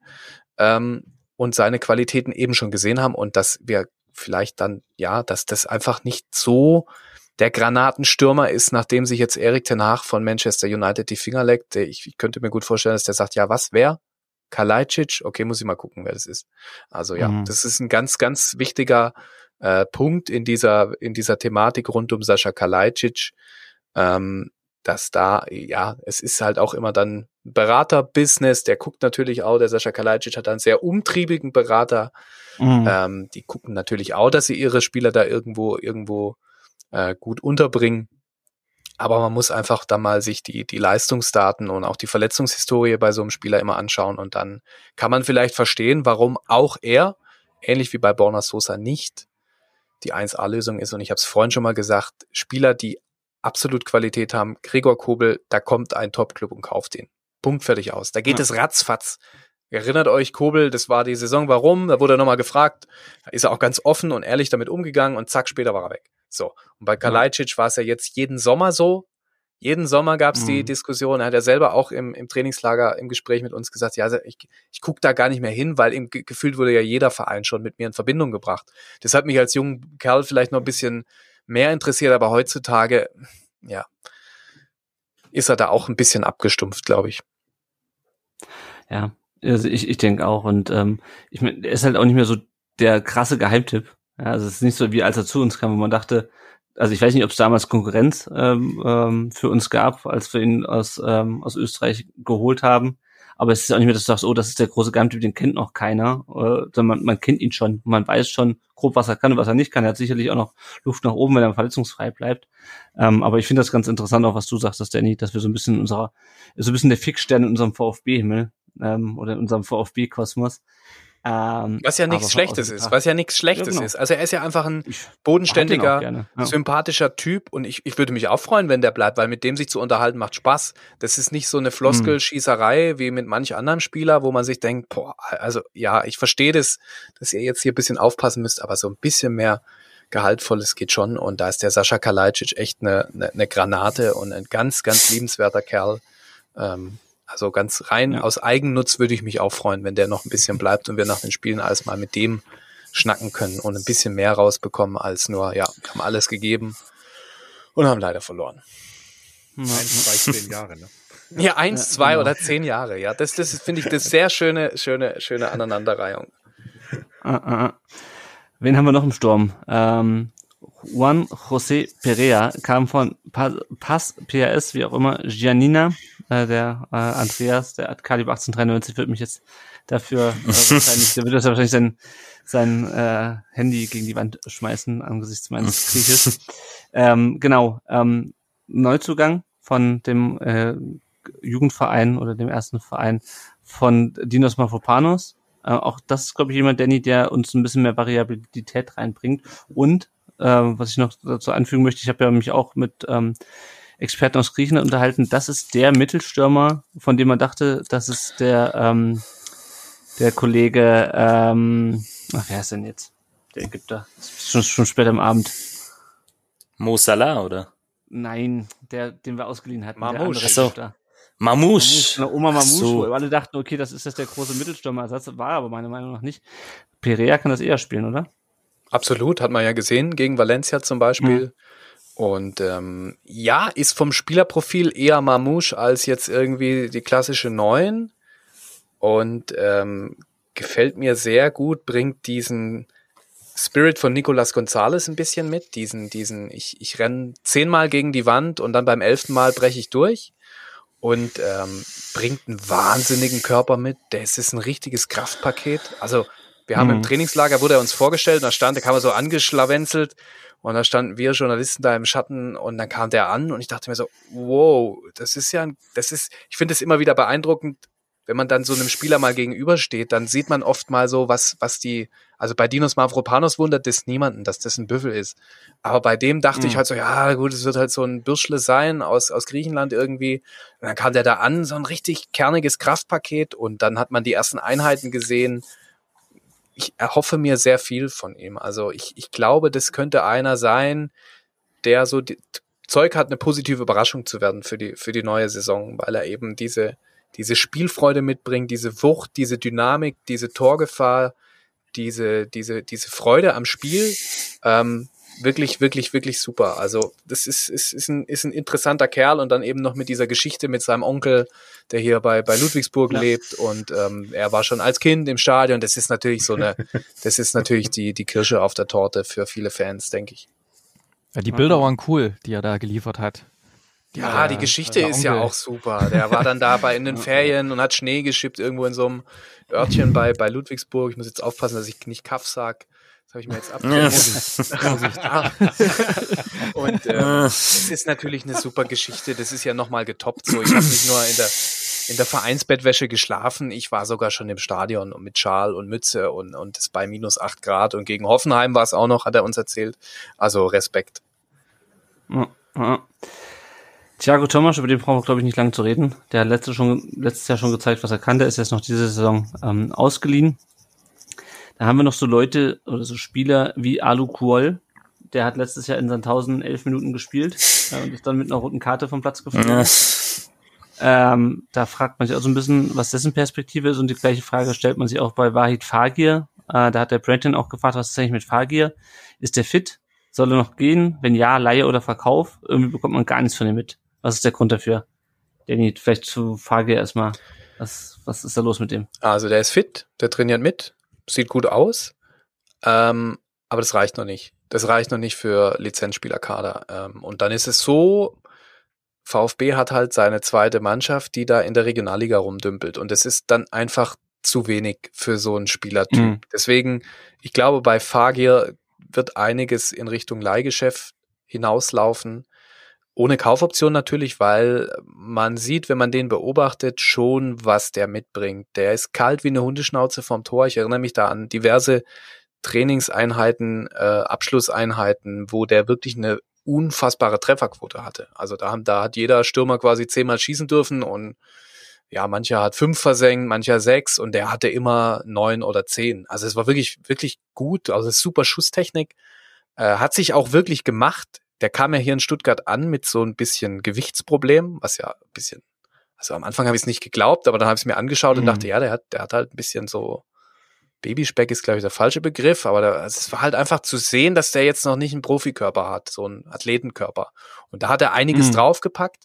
ähm, und seine Qualitäten eben schon gesehen haben und dass wir vielleicht dann, ja, dass das einfach nicht so der Granatenstürmer ist, nachdem sich jetzt Erik Ten Hag von Manchester United die Finger leckt. Ich, ich könnte mir gut vorstellen, dass der sagt, ja, was, wer? Kalajdzic? Okay, muss ich mal gucken, wer das ist. Also ja, mhm. das ist ein ganz, ganz wichtiger äh, Punkt in dieser, in dieser Thematik rund um Sascha Kalajdzic, ähm, dass da, ja, es ist halt auch immer dann Berater-Business, der guckt natürlich auch, der Sascha Kalajdzic hat einen sehr umtriebigen Berater, mhm. ähm, die gucken natürlich auch, dass sie ihre Spieler da irgendwo, irgendwo äh, gut unterbringen. Aber man muss einfach da mal sich die, die Leistungsdaten und auch die Verletzungshistorie bei so einem Spieler immer anschauen und dann kann man vielleicht verstehen, warum auch er, ähnlich wie bei Borna Sosa, nicht die 1A-Lösung ist. Und ich habe es vorhin schon mal gesagt, Spieler, die absolut Qualität haben, Gregor Kobel, da kommt ein Top-Club und kauft ihn. Punkt fertig aus. Da geht ja. es ratzfatz. Erinnert euch, Kobel, das war die Saison, warum? Da wurde er nochmal gefragt. Da ist er auch ganz offen und ehrlich damit umgegangen und zack, später war er weg. So. Und bei Kalajdzic war es ja jetzt jeden Sommer so. Jeden Sommer gab es mhm. die Diskussion. Er hat ja selber auch im, im Trainingslager im Gespräch mit uns gesagt, ja, ich, ich gucke da gar nicht mehr hin, weil ihm gefühlt wurde ja jeder Verein schon mit mir in Verbindung gebracht. Das hat mich als jungen Kerl vielleicht noch ein bisschen mehr interessiert, aber heutzutage, ja, ist er da auch ein bisschen abgestumpft, glaube ich.
Ja, also ich, ich denke auch. Und ähm, ich meine, er ist halt auch nicht mehr so der krasse Geheimtipp. Ja, also es ist nicht so wie als er zu uns kam, wo man dachte, also ich weiß nicht, ob es damals Konkurrenz ähm, ähm, für uns gab, als wir ihn aus, ähm, aus Österreich geholt haben. Aber es ist auch nicht mehr, dass du sagst, oh, das ist der große Geheimtyp, den kennt noch keiner. Sondern man, man kennt ihn schon. Man weiß schon grob, was er kann und was er nicht kann. Er hat sicherlich auch noch Luft nach oben, wenn er verletzungsfrei bleibt. Ähm, aber ich finde das ganz interessant, auch was du sagst, dass Danny, dass wir so ein bisschen unserer, so ein bisschen der Fixstern in unserem VfB-Himmel ähm, oder in unserem VfB-Kosmos.
Ähm, was ja nichts Schlechtes ist, was ja nichts Schlechtes ja, genau. ist. Also er ist ja einfach ein bodenständiger, ja. sympathischer Typ und ich, ich würde mich auch freuen, wenn der bleibt, weil mit dem sich zu unterhalten macht Spaß. Das ist nicht so eine Floskelschießerei wie mit manch anderen Spieler, wo man sich denkt, boah, also ja, ich verstehe das, dass ihr jetzt hier ein bisschen aufpassen müsst, aber so ein bisschen mehr Gehaltvolles geht schon und da ist der Sascha Kalajdzic echt eine, eine, eine Granate und ein ganz, ganz liebenswerter Kerl. Ähm, also ganz rein ja. aus Eigennutz würde ich mich auch freuen, wenn der noch ein bisschen bleibt und wir nach den Spielen alles mal mit dem schnacken können und ein bisschen mehr rausbekommen als nur, ja, haben alles gegeben und haben leider verloren.
Eins, zwei, zehn Jahre, ne?
Ja, eins, zwei genau. oder zehn Jahre, ja. Das, das finde ich das sehr schöne, schöne, schöne Aneinanderreihung.
Uh, uh. Wen haben wir noch im Sturm? Ähm, Juan José Perea kam von Pass, PRS, wie auch immer, Giannina, äh, der äh, Andreas, der hat Kaliber 1893, wird mich jetzt dafür äh, wahrscheinlich, der wird das wahrscheinlich sein, sein äh, Handy gegen die Wand schmeißen angesichts meines Krieges. ähm, genau, ähm, Neuzugang von dem äh, Jugendverein oder dem ersten Verein von Dinos Mafropanos. Äh, auch das ist, glaube ich, jemand, Danny, der uns ein bisschen mehr Variabilität reinbringt und äh, was ich noch dazu anfügen möchte, ich habe ja mich auch mit ähm, Experten aus Griechenland unterhalten. Das ist der Mittelstürmer, von dem man dachte, das ist der ähm, der Kollege, ähm, ach, wer ist denn jetzt? Der Ägypter. Das ist schon, schon spät am Abend.
Mo Salah, oder?
Nein, der, den wir ausgeliehen hatten.
Mamouche. So. Mamouche.
Oma Mamouche. So. Alle dachten, okay, das ist das der große Mittelstürmerersatz. War aber meiner Meinung nach nicht. Perea kann das eher spielen, oder?
Absolut, hat man ja gesehen, gegen Valencia zum Beispiel. Mhm. Und ähm, ja, ist vom Spielerprofil eher Mamouche als jetzt irgendwie die klassische Neun. Und ähm, gefällt mir sehr gut, bringt diesen Spirit von Nicolas Gonzalez ein bisschen mit. Diesen, diesen, ich, ich renn zehnmal gegen die Wand und dann beim elften Mal breche ich durch. Und ähm, bringt einen wahnsinnigen Körper mit. Das ist ein richtiges Kraftpaket. Also wir haben mhm. im Trainingslager, wurde er uns vorgestellt, und da stand, da kam er so angeschlawenzelt und da standen wir Journalisten da im Schatten und dann kam der an und ich dachte mir so, wow, das ist ja, das ist, ich finde es immer wieder beeindruckend, wenn man dann so einem Spieler mal gegenübersteht, dann sieht man oft mal so, was, was die, also bei Dinos Mavropanos wundert es niemanden, dass das ein Büffel ist. Aber bei dem dachte mhm. ich halt so, ja, gut, es wird halt so ein Bürschle sein aus, aus Griechenland irgendwie. Und dann kam der da an, so ein richtig kerniges Kraftpaket und dann hat man die ersten Einheiten gesehen ich erhoffe mir sehr viel von ihm. Also ich, ich glaube, das könnte einer sein, der so die, Zeug hat, eine positive Überraschung zu werden für die, für die neue Saison, weil er eben diese, diese Spielfreude mitbringt, diese Wucht, diese Dynamik, diese Torgefahr, diese, diese, diese Freude am Spiel. Ähm, wirklich, wirklich, wirklich super. Also das ist, ist, ist, ein, ist ein interessanter Kerl und dann eben noch mit dieser Geschichte mit seinem Onkel, der hier bei, bei Ludwigsburg ja. lebt und ähm, er war schon als Kind im Stadion. Das ist natürlich so eine, das ist natürlich die, die Kirsche auf der Torte für viele Fans, denke ich.
Ja, die Bilder waren cool, die er da geliefert hat.
Ja, die Geschichte ist ja auch super. Der war dann da bei in den Ferien und hat Schnee geschippt irgendwo in so einem Örtchen bei, bei Ludwigsburg. Ich muss jetzt aufpassen, dass ich nicht Kaff sag. Das habe ich mir jetzt abgegeben. und äh, es ist natürlich eine super Geschichte. Das ist ja nochmal getoppt. So, ich habe nicht nur in der in der Vereinsbettwäsche geschlafen. Ich war sogar schon im Stadion mit Schal und Mütze und und es bei minus acht Grad und gegen Hoffenheim war es auch noch, hat er uns erzählt. Also Respekt.
Ja, ja. Thiago Thomas, über den brauchen wir, glaube ich, nicht lange zu reden. Der hat letztes, schon, letztes Jahr schon gezeigt, was er kann. Der ist jetzt noch diese Saison ähm, ausgeliehen. Da haben wir noch so Leute oder so Spieler wie Alu Kuol. Der hat letztes Jahr in seinen 11 Minuten gespielt äh, und ist dann mit einer roten Karte vom Platz geflogen. Ähm, da fragt man sich auch so ein bisschen, was dessen Perspektive ist. Und die gleiche Frage stellt man sich auch bei Wahid Fagir. Äh, da hat der Brandon auch gefragt, was ist eigentlich mit Fagir? Ist der fit? Soll er noch gehen? Wenn ja, Laie oder Verkauf? Irgendwie bekommt man gar nichts von ihm mit. Was ist der Grund dafür? Danny, vielleicht zu Fagir erstmal. Was, was ist da los mit dem?
Also der ist fit, der trainiert mit, sieht gut aus, ähm, aber das reicht noch nicht. Das reicht noch nicht für Lizenzspielerkader. Ähm, und dann ist es so, VfB hat halt seine zweite Mannschaft, die da in der Regionalliga rumdümpelt. Und es ist dann einfach zu wenig für so einen Spielertyp. Mhm. Deswegen, ich glaube, bei Fagir wird einiges in Richtung Leihgeschäft hinauslaufen. Ohne Kaufoption natürlich, weil man sieht, wenn man den beobachtet, schon, was der mitbringt. Der ist kalt wie eine Hundeschnauze vom Tor. Ich erinnere mich da an diverse Trainingseinheiten, äh, Abschlusseinheiten, wo der wirklich eine unfassbare Trefferquote hatte. Also da, haben, da hat jeder Stürmer quasi zehnmal schießen dürfen und ja, mancher hat fünf versenkt, mancher sechs und der hatte immer neun oder zehn. Also es war wirklich, wirklich gut. Also super Schusstechnik. Äh, hat sich auch wirklich gemacht. Der kam ja hier in Stuttgart an mit so ein bisschen Gewichtsproblem, was ja ein bisschen, also am Anfang habe ich es nicht geglaubt, aber dann habe ich es mir angeschaut mhm. und dachte, ja, der hat, der hat halt ein bisschen so Babyspeck ist, glaube ich, der falsche Begriff, aber da, also es war halt einfach zu sehen, dass der jetzt noch nicht einen Profikörper hat, so einen Athletenkörper. Und da hat er einiges mhm. draufgepackt,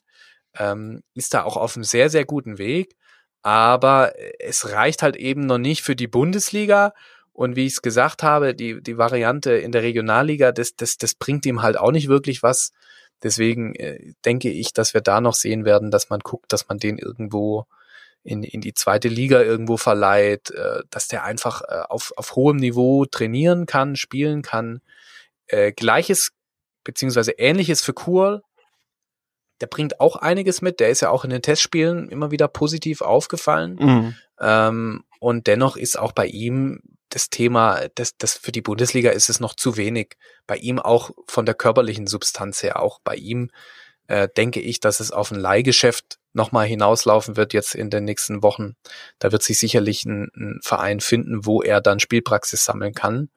ähm, ist da auch auf einem sehr, sehr guten Weg. Aber es reicht halt eben noch nicht für die Bundesliga. Und wie ich es gesagt habe, die, die Variante in der Regionalliga, das, das, das bringt ihm halt auch nicht wirklich was. Deswegen äh, denke ich, dass wir da noch sehen werden, dass man guckt, dass man den irgendwo in, in die zweite Liga irgendwo verleiht, äh, dass der einfach äh, auf, auf hohem Niveau trainieren kann, spielen kann. Äh, Gleiches beziehungsweise Ähnliches für Kur. Der bringt auch einiges mit. Der ist ja auch in den Testspielen immer wieder positiv aufgefallen. Mhm. Ähm, und dennoch ist auch bei ihm das Thema, das, das für die Bundesliga ist es noch zu wenig. Bei ihm auch von der körperlichen Substanz her, auch bei ihm äh, denke ich, dass es auf ein Leihgeschäft nochmal hinauslaufen wird jetzt in den nächsten Wochen. Da wird sich sicherlich ein, ein Verein finden, wo er dann Spielpraxis sammeln kann.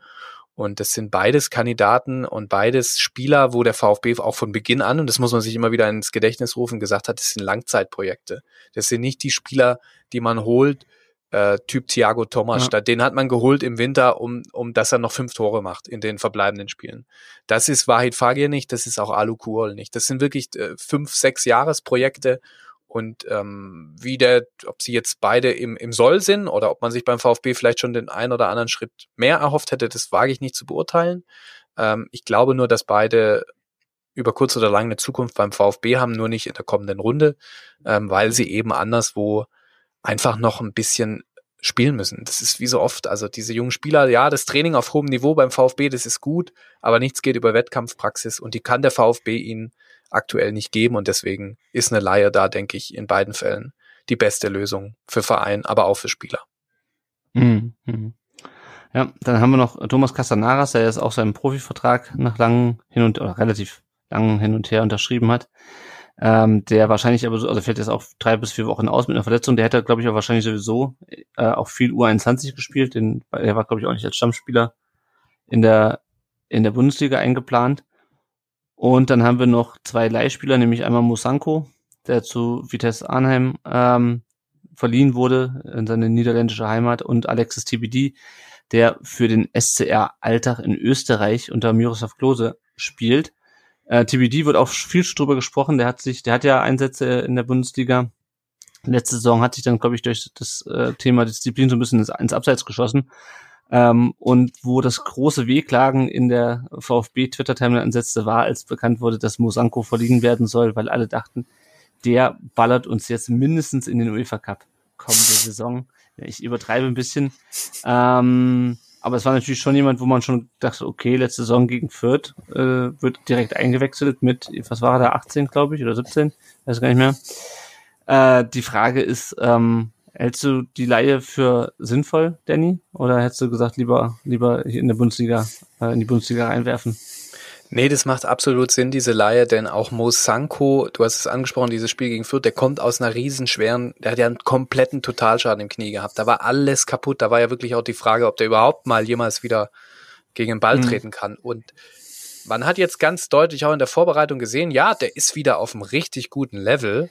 Und das sind beides Kandidaten und beides Spieler, wo der VfB auch von Beginn an, und das muss man sich immer wieder ins Gedächtnis rufen, gesagt hat, das sind Langzeitprojekte. Das sind nicht die Spieler, die man holt, äh, Typ Thiago Thomas. Ja. Den hat man geholt im Winter, um, um dass er noch fünf Tore macht in den verbleibenden Spielen. Das ist Wahid Fagir nicht, das ist auch Alu Kuol nicht. Das sind wirklich äh, fünf, sechs Jahresprojekte und ähm, wie der, ob sie jetzt beide im, im Soll sind oder ob man sich beim VfB vielleicht schon den einen oder anderen Schritt mehr erhofft hätte, das wage ich nicht zu beurteilen. Ähm, ich glaube nur, dass beide über kurz oder lang eine Zukunft beim VfB haben, nur nicht in der kommenden Runde, ähm, weil sie eben anderswo einfach noch ein bisschen spielen müssen. Das ist wie so oft, also diese jungen Spieler, ja, das Training auf hohem Niveau beim VfB, das ist gut, aber nichts geht über Wettkampfpraxis und die kann der VfB ihnen aktuell nicht geben und deswegen ist eine Laie da, denke ich, in beiden Fällen die beste Lösung für Verein, aber auch für Spieler.
Mhm. Ja, dann haben wir noch Thomas Castanaras, der jetzt auch seinen Profivertrag nach langem hin und oder relativ langen hin und her unterschrieben hat. Ähm, der wahrscheinlich aber so, also fällt jetzt auch drei bis vier Wochen aus mit einer Verletzung. Der hätte, glaube ich, auch wahrscheinlich sowieso äh, auch viel U21 gespielt. Den, der war, glaube ich, auch nicht als Stammspieler in der in der Bundesliga eingeplant. Und dann haben wir noch zwei Leihspieler, nämlich einmal Musanko, der zu Vitesse Arnheim ähm, verliehen wurde in seine niederländische Heimat und Alexis TBD, der für den SCR Alltag in Österreich unter Miroslav Klose spielt. Äh, TBD wird auch viel drüber gesprochen. Der hat sich, der hat ja Einsätze in der Bundesliga. Letzte Saison hat sich dann, glaube ich, durch das äh, Thema Disziplin so ein bisschen ins, ins Abseits geschossen. Ähm, und wo das große Wehklagen in der VfB-Twitter-Timeline ansetzte, war, als bekannt wurde, dass Mosanko verliehen werden soll, weil alle dachten, der ballert uns jetzt mindestens in den UEFA Cup kommende Saison. Ich übertreibe ein bisschen. Ähm, aber es war natürlich schon jemand, wo man schon dachte, okay, letzte Saison gegen Fürth äh, wird direkt eingewechselt mit, was war er da, 18, glaube ich, oder 17, weiß gar nicht mehr. Äh, die Frage ist, ähm, hältst du die Laie für sinnvoll, Danny? Oder hättest du gesagt, lieber, lieber in der Bundesliga, äh, in die Bundesliga reinwerfen?
Nee, das macht absolut Sinn, diese Leihe, denn auch Mo Sanko, du hast es angesprochen, dieses Spiel gegen Fürth, der kommt aus einer riesenschweren, der hat ja einen kompletten Totalschaden im Knie gehabt. Da war alles kaputt. Da war ja wirklich auch die Frage, ob der überhaupt mal jemals wieder gegen den Ball mhm. treten kann. Und man hat jetzt ganz deutlich auch in der Vorbereitung gesehen, ja, der ist wieder auf einem richtig guten Level.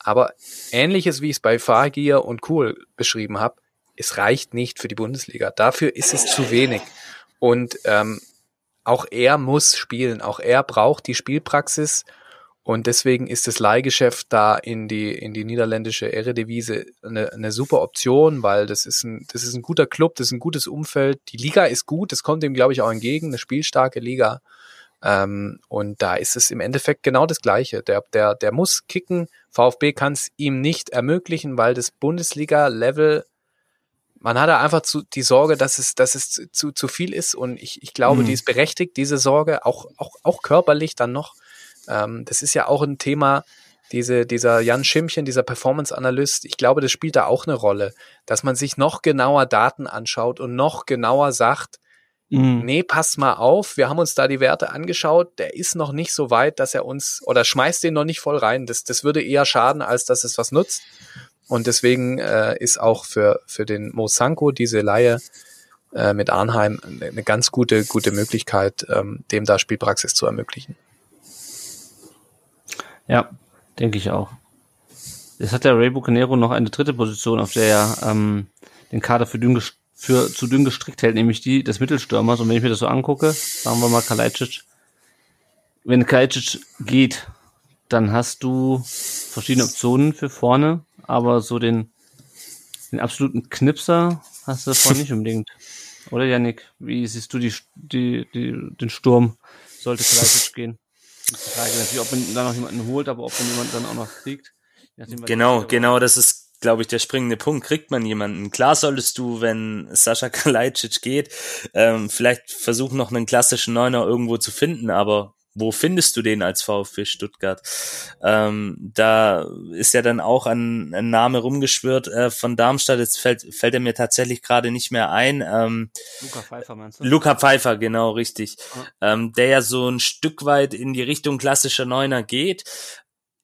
Aber ähnliches, wie ich es bei Fagir und Kuhl beschrieben habe, es reicht nicht für die Bundesliga. Dafür ist es zu wenig. Und ähm, auch er muss spielen, auch er braucht die Spielpraxis und deswegen ist das Leihgeschäft da in die, in die niederländische Eredivisie eine, eine super Option, weil das ist ein, das ist ein guter Club, das ist ein gutes Umfeld. Die Liga ist gut, das kommt ihm, glaube ich, auch entgegen, eine spielstarke Liga. Ähm, und da ist es im Endeffekt genau das Gleiche. Der, der, der muss kicken. VfB kann es ihm nicht ermöglichen, weil das Bundesliga-Level man hat da einfach zu, die Sorge, dass es, dass es zu, zu viel ist und ich, ich glaube, mhm. die ist berechtigt, diese Sorge, auch, auch, auch körperlich dann noch. Ähm, das ist ja auch ein Thema, diese, dieser Jan Schimmchen, dieser Performance-Analyst, ich glaube, das spielt da auch eine Rolle, dass man sich noch genauer Daten anschaut und noch genauer sagt, mhm. nee, pass mal auf, wir haben uns da die Werte angeschaut, der ist noch nicht so weit, dass er uns, oder schmeißt den noch nicht voll rein. Das, das würde eher schaden, als dass es was nutzt. Und deswegen äh, ist auch für, für den Mosanko diese Laie äh, mit Arnheim eine ganz gute, gute Möglichkeit, ähm, dem da Spielpraxis zu ermöglichen.
Ja, denke ich auch. Jetzt hat der Ray Bucanero noch eine dritte Position, auf der er ähm, den Kader für, dünn für zu dünn gestrickt hält, nämlich die des Mittelstürmers. Und wenn ich mir das so angucke, sagen wir mal Kalajdzic, wenn Kalajdzic geht, dann hast du verschiedene Optionen für vorne aber so den, den absoluten Knipser hast du davon nicht unbedingt. Oder Janik, wie siehst du die, die, die, den Sturm? Sollte Kalajdzic gehen? Die Frage natürlich, ob man da noch jemanden holt, aber ob man jemanden dann auch noch kriegt.
Genau, genau, das ist, glaube ich, der springende Punkt. Kriegt man jemanden? Klar solltest du, wenn Sascha Kalajdzic geht, ähm, vielleicht versuchen noch einen klassischen Neuner irgendwo zu finden, aber wo findest du den als VfB Stuttgart? Ähm, da ist ja dann auch ein, ein Name rumgeschwört äh, von Darmstadt. Jetzt fällt, fällt er mir tatsächlich gerade nicht mehr ein. Ähm, Luca Pfeiffer meinst du? Luca Pfeiffer, genau, richtig. Ja. Ähm, der ja so ein Stück weit in die Richtung klassischer Neuner geht.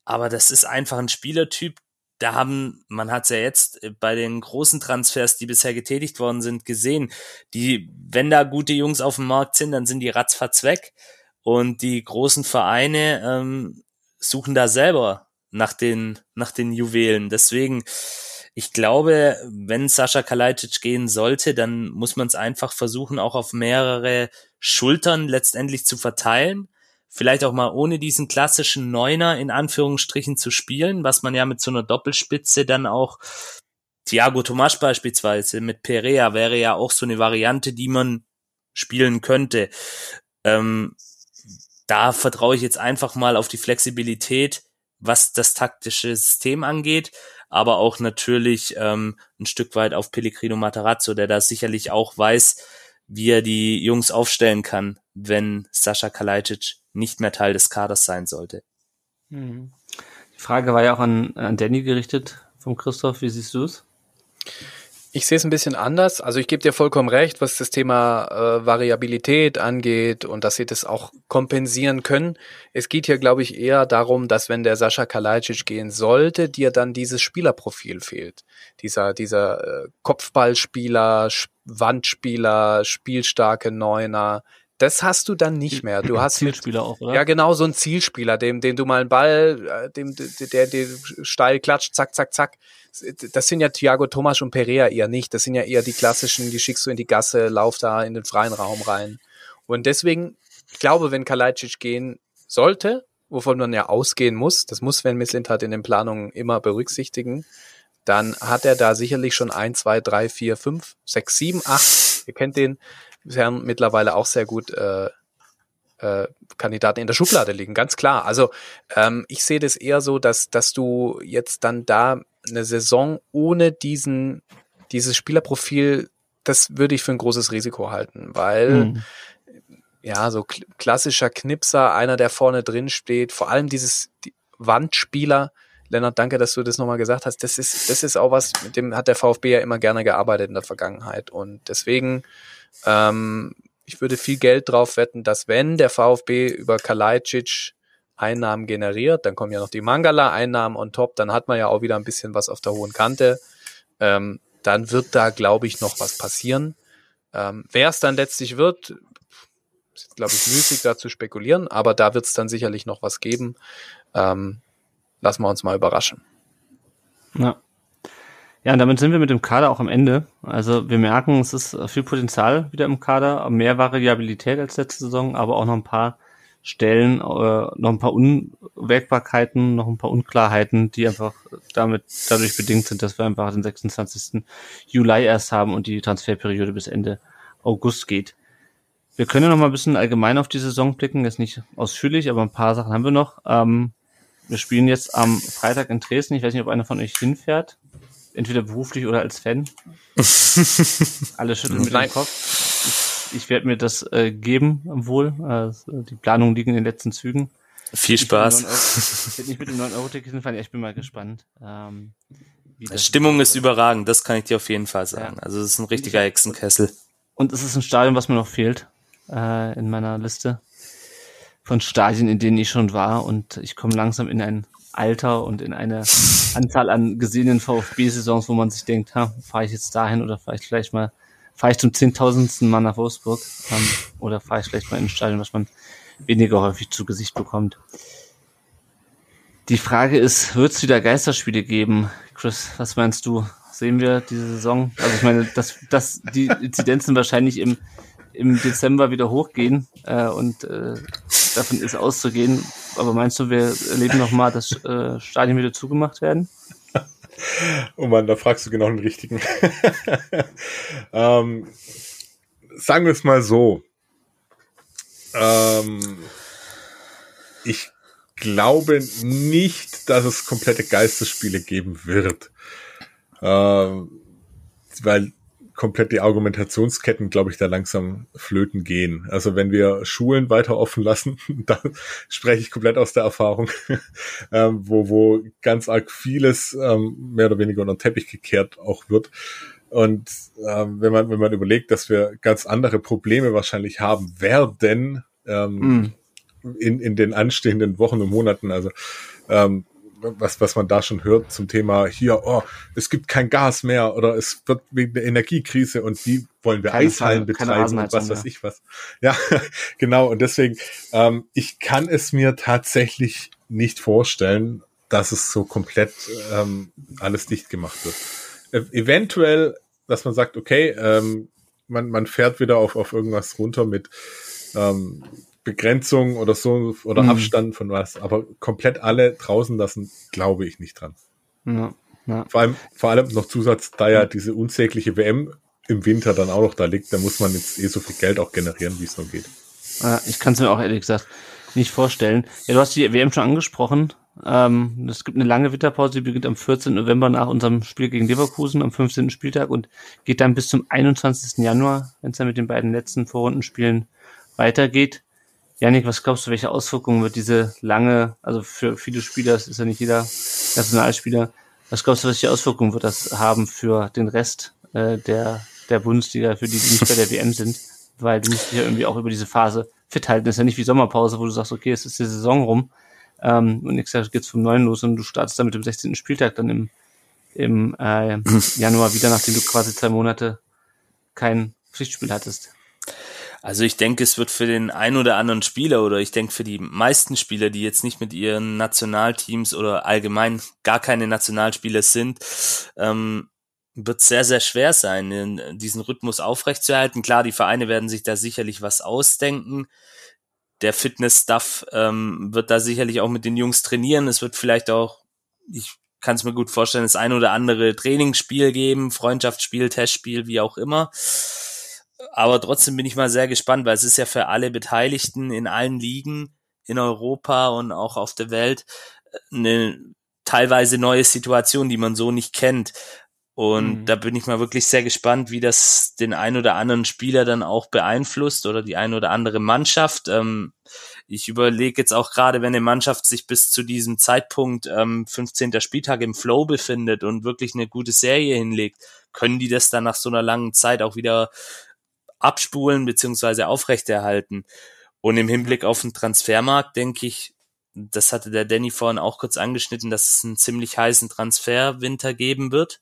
Aber das ist einfach ein Spielertyp, da haben, man hat es ja jetzt bei den großen Transfers, die bisher getätigt worden sind, gesehen, die, wenn da gute Jungs auf dem Markt sind, dann sind die ratzfatz weg. Und die großen Vereine ähm, suchen da selber nach den, nach den Juwelen. Deswegen, ich glaube, wenn Sascha Kalajdzic gehen sollte, dann muss man es einfach versuchen, auch auf mehrere Schultern letztendlich zu verteilen. Vielleicht auch mal ohne diesen klassischen Neuner in Anführungsstrichen zu spielen, was man ja mit so einer Doppelspitze dann auch Thiago Tomasch beispielsweise mit Perea wäre ja auch so eine Variante, die man spielen könnte. Ähm, da vertraue ich jetzt einfach mal auf die Flexibilität, was das taktische System angeht, aber auch natürlich ähm, ein Stück weit auf Pellegrino Matarazzo, der da sicherlich auch weiß, wie er die Jungs aufstellen kann, wenn Sascha Kalajdzic nicht mehr Teil des Kaders sein sollte.
Mhm. Die Frage war ja auch an, an Danny gerichtet vom Christoph. Wie siehst du es?
Ich sehe es ein bisschen anders. Also ich gebe dir vollkommen recht, was das Thema äh, Variabilität angeht und dass sie das auch kompensieren können. Es geht hier, glaube ich, eher darum, dass wenn der Sascha Kalajdzic gehen sollte, dir dann dieses Spielerprofil fehlt. Dieser, dieser äh, Kopfballspieler, Wandspieler, spielstarke Neuner, das hast du dann nicht mehr. Du hast
Zielspieler auch, oder?
Ja, genau, so ein Zielspieler, dem, dem du mal einen Ball, äh, dem, der, der steil klatscht, zack, zack, zack. Das sind ja Thiago Thomas und Perea eher nicht. Das sind ja eher die klassischen, die schickst du in die Gasse, lauf da in den freien Raum rein. Und deswegen, ich glaube, wenn Kalajdzic gehen sollte, wovon man ja ausgehen muss, das muss Sven Mislintat in den Planungen immer berücksichtigen, dann hat er da sicherlich schon ein, zwei, drei, vier, fünf, sechs, sieben, acht, ihr kennt den, Herren mittlerweile auch sehr gut äh, äh, Kandidaten in der Schublade liegen, ganz klar. Also ähm, ich sehe das eher so, dass, dass du jetzt dann da eine Saison ohne diesen, dieses Spielerprofil, das würde ich für ein großes Risiko halten, weil mhm. ja, so klassischer Knipser, einer, der vorne drin steht, vor allem dieses die Wandspieler, Lennart, danke, dass du das nochmal gesagt hast. Das ist, das ist auch was, mit dem hat der VfB ja immer gerne gearbeitet in der Vergangenheit. Und deswegen ähm, ich würde viel Geld drauf wetten, dass wenn der VfB über Kalajdzic Einnahmen generiert, dann kommen ja noch die Mangala-Einnahmen on top, dann hat man ja auch wieder ein bisschen was auf der hohen Kante. Ähm, dann wird da, glaube ich, noch was passieren. Ähm, Wer es dann letztlich wird, ist, glaube ich, müßig da zu spekulieren, aber da wird es dann sicherlich noch was geben. Ähm, lassen wir uns mal überraschen.
Ja. Ja, und damit sind wir mit dem Kader auch am Ende. Also wir merken, es ist viel Potenzial wieder im Kader, mehr Variabilität als letzte Saison, aber auch noch ein paar Stellen, äh, noch ein paar Unwägbarkeiten, noch ein paar Unklarheiten, die einfach damit dadurch bedingt sind, dass wir einfach den 26. Juli erst haben und die Transferperiode bis Ende August geht. Wir können ja noch mal ein bisschen allgemein auf die Saison blicken, jetzt nicht ausführlich, aber ein paar Sachen haben wir noch. Ähm, wir spielen jetzt am Freitag in Dresden. Ich weiß nicht, ob einer von euch hinfährt entweder beruflich oder als Fan. Alle schütteln mit dem Kopf. Ich, ich werde mir das äh, geben, wohl. Äh, die Planungen liegen in den letzten Zügen.
Viel Spaß.
Ich werde nicht mit dem 9-Euro-Ticket hinfahren, ich bin mal gespannt. Ähm,
Stimmung ist überragend, das kann ich dir auf jeden Fall sagen. Ja. Also es ist ein richtiger Hexenkessel.
Und es ist ein Stadion, was mir noch fehlt äh, in meiner Liste von Stadien, in denen ich schon war. Und ich komme langsam in ein Alter und in eine Anzahl an gesehenen VfB-Saisons, wo man sich denkt, ha, fahre ich jetzt dahin oder fahre ich vielleicht mal, fahre ich zum zehntausendsten Mal nach Wolfsburg ähm, oder fahre ich vielleicht mal in ein Stadion, was man weniger häufig zu Gesicht bekommt. Die Frage ist, wird es wieder Geisterspiele geben? Chris, was meinst du? Sehen wir diese Saison? Also ich meine, dass, dass die Inzidenzen wahrscheinlich im, im Dezember wieder hochgehen äh, und äh, davon ist auszugehen. Aber meinst du, wir erleben noch mal, dass äh, Stadien wieder zugemacht werden?
Oh Mann, da fragst du genau den richtigen. ähm, sagen wir es mal so. Ähm, ich glaube nicht, dass es komplette Geistesspiele geben wird. Ähm, weil komplett die Argumentationsketten, glaube ich, da langsam flöten gehen. Also wenn wir Schulen weiter offen lassen, da spreche ich komplett aus der Erfahrung, ähm, wo, wo ganz arg vieles ähm, mehr oder weniger unter den Teppich gekehrt auch wird. Und ähm, wenn man wenn man überlegt, dass wir ganz andere Probleme wahrscheinlich haben werden ähm, mm. in in den anstehenden Wochen und Monaten, also ähm, was, was man da schon hört zum Thema hier, oh, es gibt kein Gas mehr oder es wird wegen der Energiekrise und wie wollen wir keine Eishallen betreiben und was weiß ich was. Ja, genau. Und deswegen, ähm, ich kann es mir tatsächlich nicht vorstellen, dass es so komplett ähm, alles dicht gemacht wird. E eventuell, dass man sagt, okay, ähm, man, man fährt wieder auf, auf irgendwas runter mit ähm, Begrenzung oder so oder mhm. Abstand von was, aber komplett alle draußen lassen, glaube ich nicht dran. Ja, ja. Vor allem, vor allem noch Zusatz, da ja diese unsägliche WM im Winter dann auch noch da liegt, da muss man jetzt eh so viel Geld auch generieren, wie es nur geht.
Ja, ich kann es mir auch ehrlich gesagt nicht vorstellen. Ja, du hast die WM schon angesprochen. Ähm, es gibt eine lange Winterpause, die beginnt am 14. November nach unserem Spiel gegen Leverkusen am 15. Spieltag und geht dann bis zum 21. Januar, wenn es dann mit den beiden letzten Vorrundenspielen weitergeht. Janik, was glaubst du, welche Auswirkungen wird diese lange, also für viele Spieler, es ist ja nicht jeder Nationalspieler, was glaubst du, welche Auswirkungen wird das haben für den Rest äh, der, der Bundesliga, für die, die nicht bei der WM sind, weil du musst dich ja irgendwie auch über diese Phase fit halten. Das ist ja nicht wie Sommerpause, wo du sagst, okay, es ist die Saison rum ähm, und nächstes Jahr geht's vom Neuen los und du startest dann mit dem 16. Spieltag dann im, im äh, Januar wieder, nachdem du quasi zwei Monate kein Pflichtspiel hattest.
Also ich denke, es wird für den ein oder anderen Spieler oder ich denke für die meisten Spieler, die jetzt nicht mit ihren Nationalteams oder allgemein gar keine Nationalspieler sind, ähm, wird sehr, sehr schwer sein, diesen Rhythmus aufrechtzuerhalten. Klar, die Vereine werden sich da sicherlich was ausdenken. Der Fitness-Stuff ähm, wird da sicherlich auch mit den Jungs trainieren. Es wird vielleicht auch, ich kann es mir gut vorstellen, das ein oder andere Trainingsspiel geben, Freundschaftsspiel, Testspiel, wie auch immer aber trotzdem bin ich mal sehr gespannt, weil es ist ja für alle Beteiligten in allen Ligen in Europa und auch auf der Welt äh, eine teilweise neue Situation, die man so nicht kennt. Und mhm. da bin ich mal wirklich sehr gespannt, wie das den ein oder anderen Spieler dann auch beeinflusst oder die ein oder andere Mannschaft. Ähm, ich überlege jetzt auch gerade, wenn eine Mannschaft sich bis zu diesem Zeitpunkt ähm, 15. Spieltag im Flow befindet und wirklich eine gute Serie hinlegt, können die das dann nach so einer langen Zeit auch wieder abspulen beziehungsweise aufrechterhalten. Und im Hinblick auf den Transfermarkt denke ich, das hatte der Danny vorhin auch kurz angeschnitten, dass es einen ziemlich heißen Transferwinter geben wird.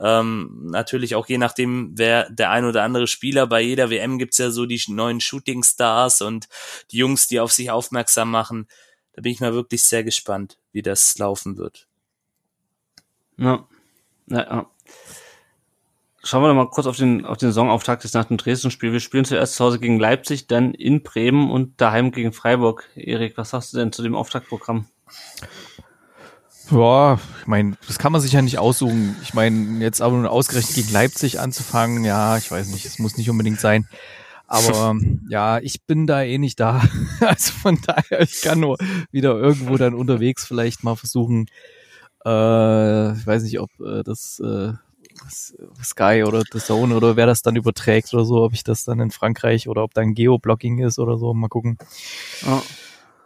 Ähm, natürlich auch je nachdem, wer der ein oder andere Spieler, bei jeder WM gibt's ja so die neuen Shooting Stars und die Jungs, die auf sich aufmerksam machen. Da bin ich mal wirklich sehr gespannt, wie das laufen wird.
Ja. ja, ja. Schauen wir doch mal kurz auf den, auf den Saisonauftakt des nach dem Dresden-Spiel. Wir spielen zuerst zu Hause gegen Leipzig, dann in Bremen und daheim gegen Freiburg. Erik, was sagst du denn zu dem Auftaktprogramm?
Ja, ich meine, das kann man sich ja nicht aussuchen. Ich meine, jetzt aber nur ausgerechnet gegen Leipzig anzufangen, ja, ich weiß nicht, es muss nicht unbedingt sein. Aber ja, ich bin da eh nicht da. Also von daher, ich kann nur wieder irgendwo dann unterwegs vielleicht mal versuchen, äh, ich weiß nicht, ob äh, das äh, Sky oder The Zone oder wer das dann überträgt oder so, ob ich das dann in Frankreich oder ob dann Geoblocking ist oder so, mal gucken.
Oh.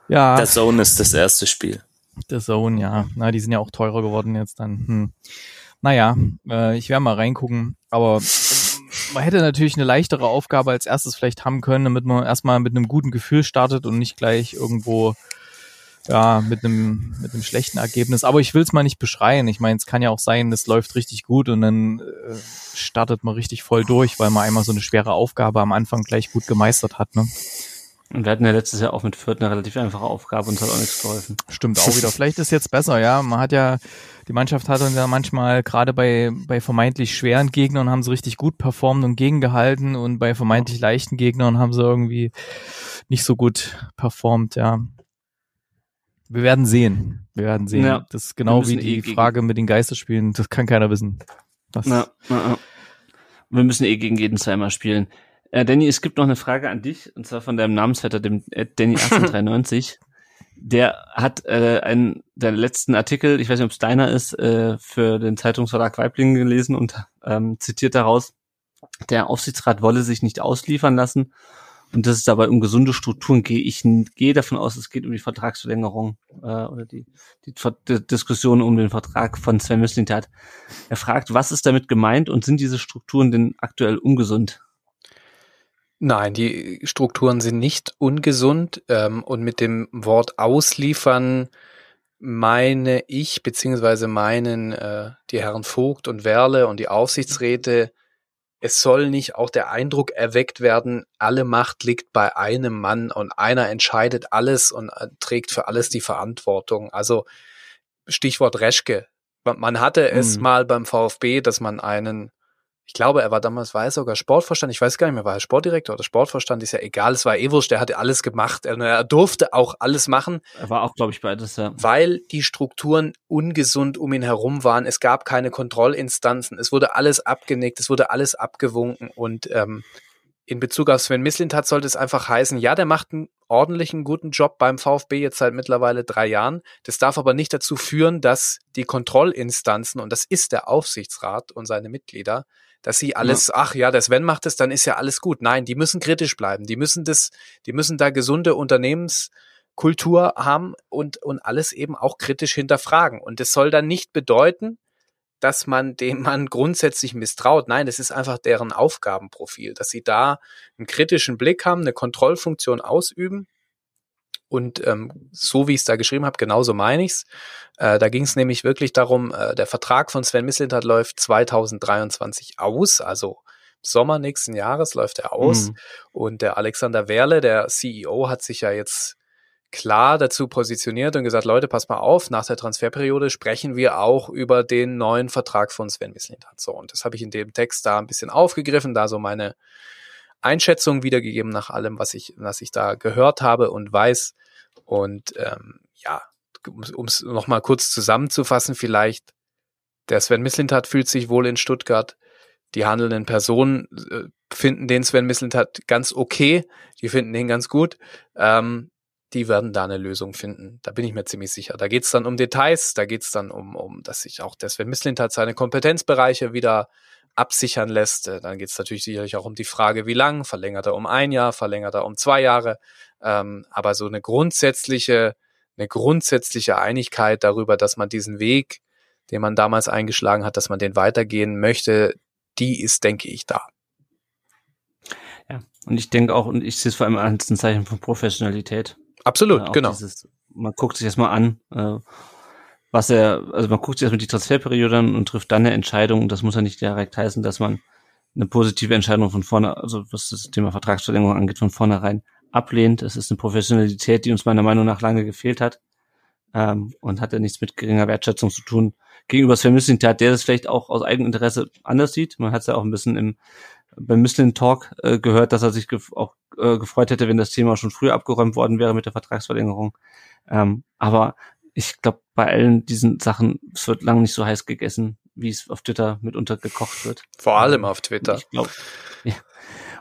Ja. The Zone ist das erste Spiel.
The Zone, ja. Na, die sind ja auch teurer geworden jetzt dann. Hm. Naja, äh, ich werde mal reingucken, aber man hätte natürlich eine leichtere Aufgabe als erstes vielleicht haben können, damit man erstmal mit einem guten Gefühl startet und nicht gleich irgendwo ja, mit einem, mit einem schlechten Ergebnis. Aber ich will es mal nicht beschreien. Ich meine, es kann ja auch sein, das läuft richtig gut und dann äh, startet man richtig voll durch, weil man einmal so eine schwere Aufgabe am Anfang gleich gut gemeistert hat. Ne?
Und wir hatten ja letztes Jahr auch mit Fürth eine relativ einfache Aufgabe und es hat auch nichts geholfen.
Stimmt auch wieder. Vielleicht ist jetzt besser, ja. Man hat ja, die Mannschaft hat dann ja manchmal gerade bei, bei vermeintlich schweren Gegnern haben sie richtig gut performt und gegengehalten und bei vermeintlich leichten Gegnern haben sie irgendwie nicht so gut performt, ja. Wir werden sehen. Wir werden sehen. Ja, das ist genau wie die eh Frage mit den Geisterspielen. Das kann keiner wissen. Das
na, na, na. Wir müssen eh gegen jeden zweimal spielen. Äh, Danny, es gibt noch eine Frage an dich, und zwar von deinem Namensvetter, dem äh, Danny 1893. der hat äh, einen der letzten Artikel, ich weiß nicht, ob es deiner ist, äh, für den Zeitungsverlag Weibling gelesen und ähm, zitiert daraus, der Aufsichtsrat wolle sich nicht ausliefern lassen und dass es dabei um gesunde Strukturen geht. Ich gehe davon aus, es geht um die Vertragsverlängerung äh, oder die, die, die Diskussion um den Vertrag von Sven Mislintat. Er fragt, was ist damit gemeint und sind diese Strukturen denn aktuell ungesund?
Nein, die Strukturen sind nicht ungesund ähm, und mit dem Wort ausliefern meine ich beziehungsweise meinen äh, die Herren Vogt und Werle und die Aufsichtsräte es soll nicht auch der Eindruck erweckt werden, alle Macht liegt bei einem Mann und einer entscheidet alles und äh, trägt für alles die Verantwortung. Also Stichwort Reschke. Man hatte es mhm. mal beim VfB, dass man einen ich glaube, er war damals, war er sogar Sportvorstand, ich weiß gar nicht mehr, war er Sportdirektor oder Sportvorstand, ist ja egal, es war eh wurscht, er hatte alles gemacht, er, er durfte auch alles machen.
Er war auch, glaube ich, beides, ja.
Weil die Strukturen ungesund um ihn herum waren, es gab keine Kontrollinstanzen, es wurde alles abgenickt, es wurde alles abgewunken und ähm, in Bezug auf Sven Mislintat sollte es einfach heißen, ja, der macht einen ordentlichen, guten Job beim VfB jetzt seit mittlerweile drei Jahren. Das darf aber nicht dazu führen, dass die Kontrollinstanzen, und das ist der Aufsichtsrat und seine Mitglieder, dass sie alles, ja. ach ja, der Sven macht es, dann ist ja alles gut. Nein, die müssen kritisch bleiben. Die müssen das, die müssen da gesunde Unternehmenskultur haben und, und alles eben auch kritisch hinterfragen. Und das soll dann nicht bedeuten, dass man dem man grundsätzlich misstraut. Nein, es ist einfach deren Aufgabenprofil, dass sie da einen kritischen Blick haben, eine Kontrollfunktion ausüben. Und ähm, so wie ich es da geschrieben habe, genauso meine ich's. Äh, da ging es nämlich wirklich darum, äh, der Vertrag von Sven Mislintat läuft 2023 aus, also Sommer nächsten Jahres läuft er aus. Mhm. Und der Alexander Werle, der CEO, hat sich ja jetzt klar dazu positioniert und gesagt, Leute, pass mal auf, nach der Transferperiode sprechen wir auch über den neuen Vertrag von Sven Mislintat. So, und das habe ich in dem Text da ein bisschen aufgegriffen, da so meine Einschätzung wiedergegeben nach allem, was ich, was ich da gehört habe und weiß. Und ähm, ja, um es nochmal kurz zusammenzufassen, vielleicht, der Sven Mislintat fühlt sich wohl in Stuttgart. Die handelnden Personen äh, finden den Sven Mislintat ganz okay, die finden den ganz gut. Ähm, die werden da eine Lösung finden. Da bin ich mir ziemlich sicher. Da geht es dann um Details, da geht es dann um, um, dass sich auch der Sven Mislintat seine Kompetenzbereiche wieder absichern lässt. Äh, dann geht es natürlich sicherlich auch um die Frage, wie lang, verlängert er um ein Jahr, verlängert er um zwei Jahre. Ähm, aber so eine grundsätzliche, eine grundsätzliche Einigkeit darüber, dass man diesen Weg, den man damals eingeschlagen hat, dass man den weitergehen möchte, die ist, denke ich, da.
Ja, und ich denke auch, und ich sehe es vor allem als ein Zeichen von Professionalität.
Absolut,
äh,
genau.
Dieses, man guckt sich erstmal an, äh, was er, also man guckt sich erstmal die Transferperiode an und trifft dann eine Entscheidung. Das muss ja nicht direkt heißen, dass man eine positive Entscheidung von vorne, also was das Thema Vertragsverlängerung angeht, von vornherein ablehnt. Es ist eine Professionalität, die uns meiner Meinung nach lange gefehlt hat ähm, und hat ja nichts mit geringer Wertschätzung zu tun gegenüber Sven Mislintat, der das vielleicht auch aus eigenem Interesse anders sieht. Man hat es ja auch ein bisschen im beim Mislin Talk äh, gehört, dass er sich gef auch äh, gefreut hätte, wenn das Thema schon früher abgeräumt worden wäre mit der Vertragsverlängerung. Ähm, aber ich glaube, bei allen diesen Sachen, es wird lange nicht so heiß gegessen, wie es auf Twitter mitunter gekocht wird.
Vor allem auf Twitter.
Ich glaub, ja.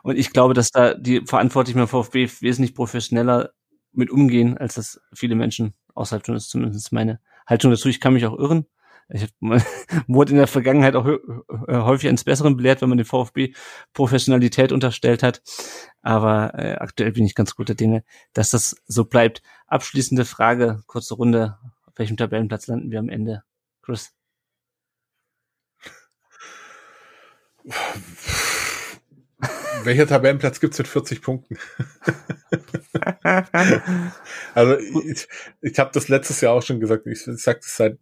Und ich glaube, dass da die Verantwortlichen beim VfB wesentlich professioneller mit umgehen, als das viele Menschen außerhalb tun. Ist zumindest meine Haltung dazu. Ich kann mich auch irren. Ich wurde in der Vergangenheit auch häufig ins Besseren belehrt, wenn man dem VfB Professionalität unterstellt hat. Aber äh, aktuell bin ich ganz guter Dinge, dass das so bleibt. Abschließende Frage, kurze Runde. Auf welchem Tabellenplatz landen wir am Ende? Chris?
Welcher Tabellenplatz gibt's mit 40 Punkten? also ich, ich habe das letztes Jahr auch schon gesagt, ich, sage das seit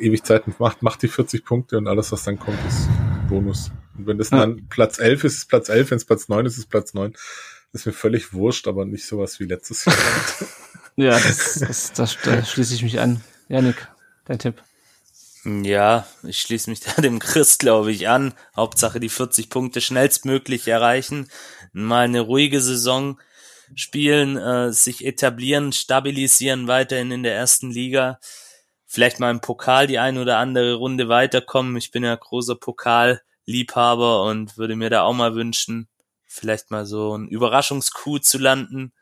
ewig Zeiten, macht, macht die 40 Punkte und alles, was dann kommt, ist Bonus. Und wenn das ja. dann Platz 11 ist, ist Platz 11, wenn es Platz 9 ist, ist Platz 9. Das ist mir völlig wurscht, aber nicht sowas wie letztes Jahr.
ja, das, das, das, da schließe ich mich an. Janik, dein Tipp.
Ja, ich schließe mich da dem Chris, glaube ich, an. Hauptsache die 40 Punkte schnellstmöglich erreichen. Mal eine ruhige Saison spielen, äh, sich etablieren, stabilisieren weiterhin in der ersten Liga. Vielleicht mal im Pokal die ein oder andere Runde weiterkommen. Ich bin ja großer Pokalliebhaber und würde mir da auch mal wünschen, vielleicht mal so ein Überraschungskuh zu landen.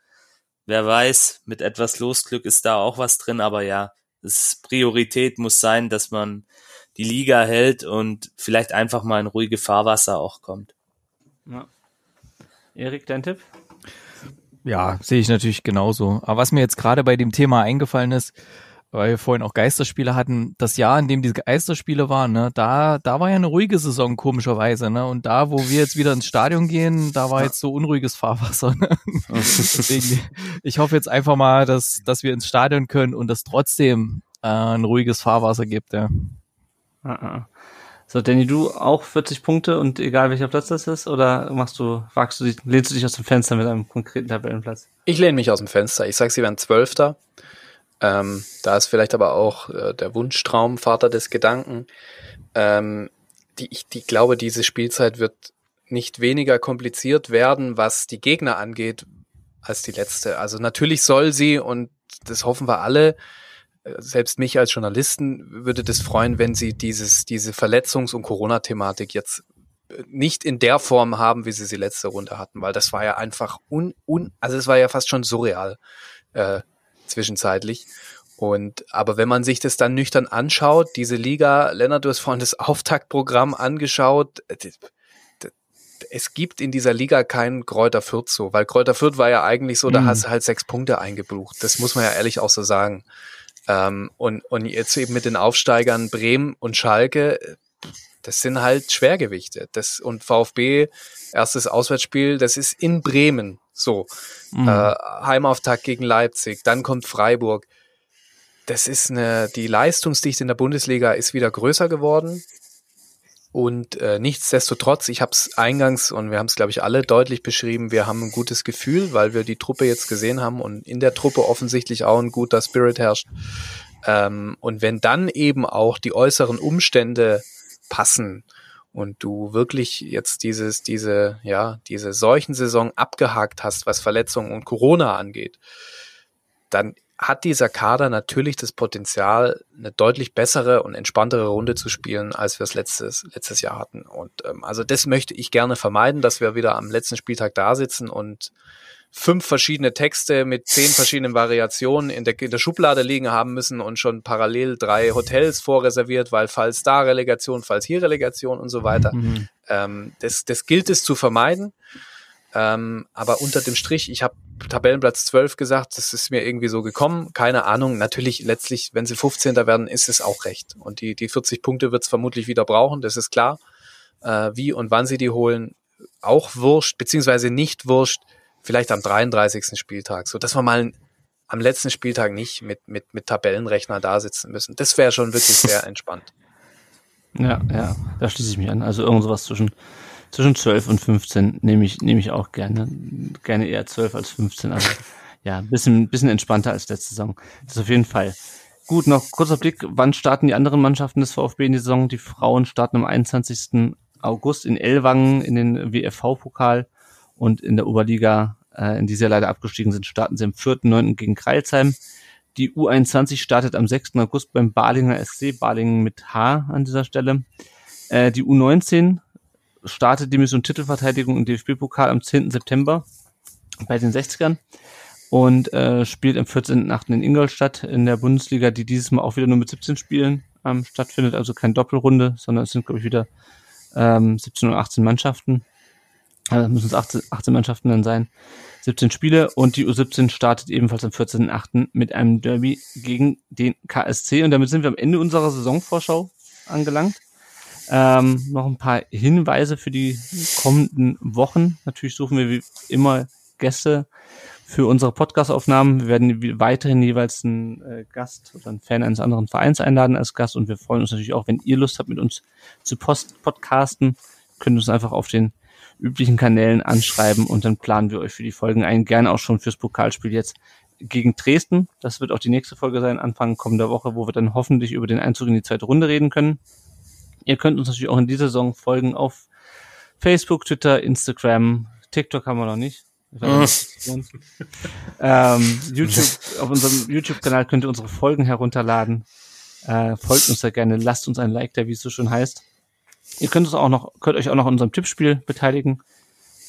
Wer weiß, mit etwas Losglück ist da auch was drin, aber ja, es Priorität muss sein, dass man die Liga hält und vielleicht einfach mal in ruhige Fahrwasser auch kommt.
Ja. Erik, dein Tipp?
Ja, sehe ich natürlich genauso. Aber was mir jetzt gerade bei dem Thema eingefallen ist, weil wir vorhin auch Geisterspiele hatten, das Jahr, in dem diese Geisterspiele waren, ne, da, da war ja eine ruhige Saison, komischerweise, ne? Und da, wo wir jetzt wieder ins Stadion gehen, da war jetzt so unruhiges Fahrwasser. Ne? Deswegen, ich hoffe jetzt einfach mal, dass, dass wir ins Stadion können und es trotzdem äh, ein ruhiges Fahrwasser gibt, ja.
Ah, ah. So, Danny, du auch 40 Punkte und egal welcher Platz das ist, oder machst du, wagst du dich, lehnst du dich aus dem Fenster mit einem konkreten Tabellenplatz?
Ich lehne mich aus dem Fenster. Ich sag, sie werden Zwölfter. Ähm, da ist vielleicht aber auch äh, der Wunschtraum Vater des Gedanken. Ähm, die, ich die glaube, diese Spielzeit wird nicht weniger kompliziert werden, was die Gegner angeht, als die letzte. Also natürlich soll sie, und das hoffen wir alle, äh, selbst mich als Journalisten würde das freuen, wenn sie dieses, diese Verletzungs- und Corona-Thematik jetzt äh, nicht in der Form haben, wie sie sie letzte Runde hatten, weil das war ja einfach un, un also es war ja fast schon surreal. Äh, zwischenzeitlich. Und aber wenn man sich das dann nüchtern anschaut, diese Liga, Lennart, du hast vorhin das Auftaktprogramm angeschaut. Es gibt in dieser Liga keinen Kräuter Fürth so, weil Kräuter Fürth war ja eigentlich so, da mhm. hast du halt sechs Punkte eingebucht. Das muss man ja ehrlich auch so sagen. Ähm, und, und jetzt eben mit den Aufsteigern Bremen und Schalke, Das sind halt Schwergewichte. Das, und VfB, erstes Auswärtsspiel, das ist in Bremen. So. Mhm. Äh, Heimauftakt gegen Leipzig, dann kommt Freiburg. Das ist eine, die Leistungsdichte in der Bundesliga ist wieder größer geworden. Und äh, nichtsdestotrotz, ich habe es eingangs und wir haben es, glaube ich, alle deutlich beschrieben, wir haben ein gutes Gefühl, weil wir die Truppe jetzt gesehen haben und in der Truppe offensichtlich auch ein guter Spirit herrscht. Ähm, und wenn dann eben auch die äußeren Umstände passen und du wirklich jetzt dieses, diese, ja, diese Seuchensaison abgehakt hast, was Verletzungen und Corona angeht, dann hat dieser Kader natürlich das Potenzial, eine deutlich bessere und entspanntere Runde zu spielen, als wir es letztes, letztes Jahr hatten. Und ähm, also das möchte ich gerne vermeiden, dass wir wieder am letzten Spieltag da sitzen und fünf verschiedene Texte mit zehn verschiedenen Variationen in der, in der Schublade liegen haben müssen und schon parallel drei Hotels vorreserviert, weil falls da Relegation, falls hier Relegation und so weiter. Mhm. Ähm, das, das gilt es zu vermeiden. Ähm, aber unter dem Strich, ich habe Tabellenplatz 12 gesagt, das ist mir irgendwie so gekommen. Keine Ahnung. Natürlich, letztlich, wenn sie 15. werden, ist es auch recht. Und die, die 40 Punkte wird es vermutlich wieder brauchen, das ist klar. Äh, wie und wann sie die holen, auch wurscht, beziehungsweise nicht wurscht vielleicht am 33. Spieltag, so dass wir mal am letzten Spieltag nicht mit, mit, mit Tabellenrechner da sitzen müssen. Das wäre schon wirklich sehr entspannt.
Ja, ja, da schließe ich mich an. Also irgend sowas zwischen, zwischen 12 und 15 nehme ich, nehme ich auch gerne. Gerne eher 12 als 15. Also ja, ein bisschen, bisschen entspannter als letzte Saison. Das auf jeden Fall. Gut, noch kurzer Blick. Wann starten die anderen Mannschaften des VfB in die Saison? Die Frauen starten am 21. August in Ellwangen in den WFV-Pokal und in der Oberliga, äh, in die sie leider abgestiegen sind, starten sie am 4.9. gegen Kreilsheim. Die U21 startet am 6. August beim Balinger SC, Balingen mit H an dieser Stelle. Äh, die U19 startet die Mission Titelverteidigung im DFB-Pokal am 10. September bei den 60ern und äh, spielt am 14.8. in Ingolstadt in der Bundesliga, die dieses Mal auch wieder nur mit 17 Spielen ähm, stattfindet, also keine Doppelrunde, sondern es sind, glaube ich, wieder ähm, 17 oder 18 Mannschaften also müssen es 18, 18 Mannschaften dann sein, 17 Spiele und die U17 startet ebenfalls am 14.8. mit einem Derby gegen den KSC und damit sind wir am Ende unserer Saisonvorschau angelangt. Ähm, noch ein paar Hinweise für die kommenden Wochen. Natürlich suchen wir wie immer Gäste für unsere Podcast-Aufnahmen. Wir werden weiterhin jeweils einen äh, Gast oder einen Fan eines anderen Vereins einladen als Gast und wir freuen uns natürlich auch, wenn ihr Lust habt, mit uns zu post podcasten. Könnt uns einfach auf den üblichen Kanälen anschreiben und dann planen wir euch für die Folgen ein. Gerne auch schon fürs Pokalspiel jetzt gegen Dresden. Das wird auch die nächste Folge sein, Anfang kommender Woche, wo wir dann hoffentlich über den Einzug in die zweite Runde reden können. Ihr könnt uns natürlich auch in dieser Saison folgen auf Facebook, Twitter, Instagram, TikTok haben wir noch nicht. ähm, YouTube, auf unserem YouTube-Kanal könnt ihr unsere Folgen herunterladen. Äh, folgt uns da gerne, lasst uns ein Like da, wie es so schon heißt. Ihr könnt uns auch noch, könnt euch auch noch in unserem Tippspiel beteiligen.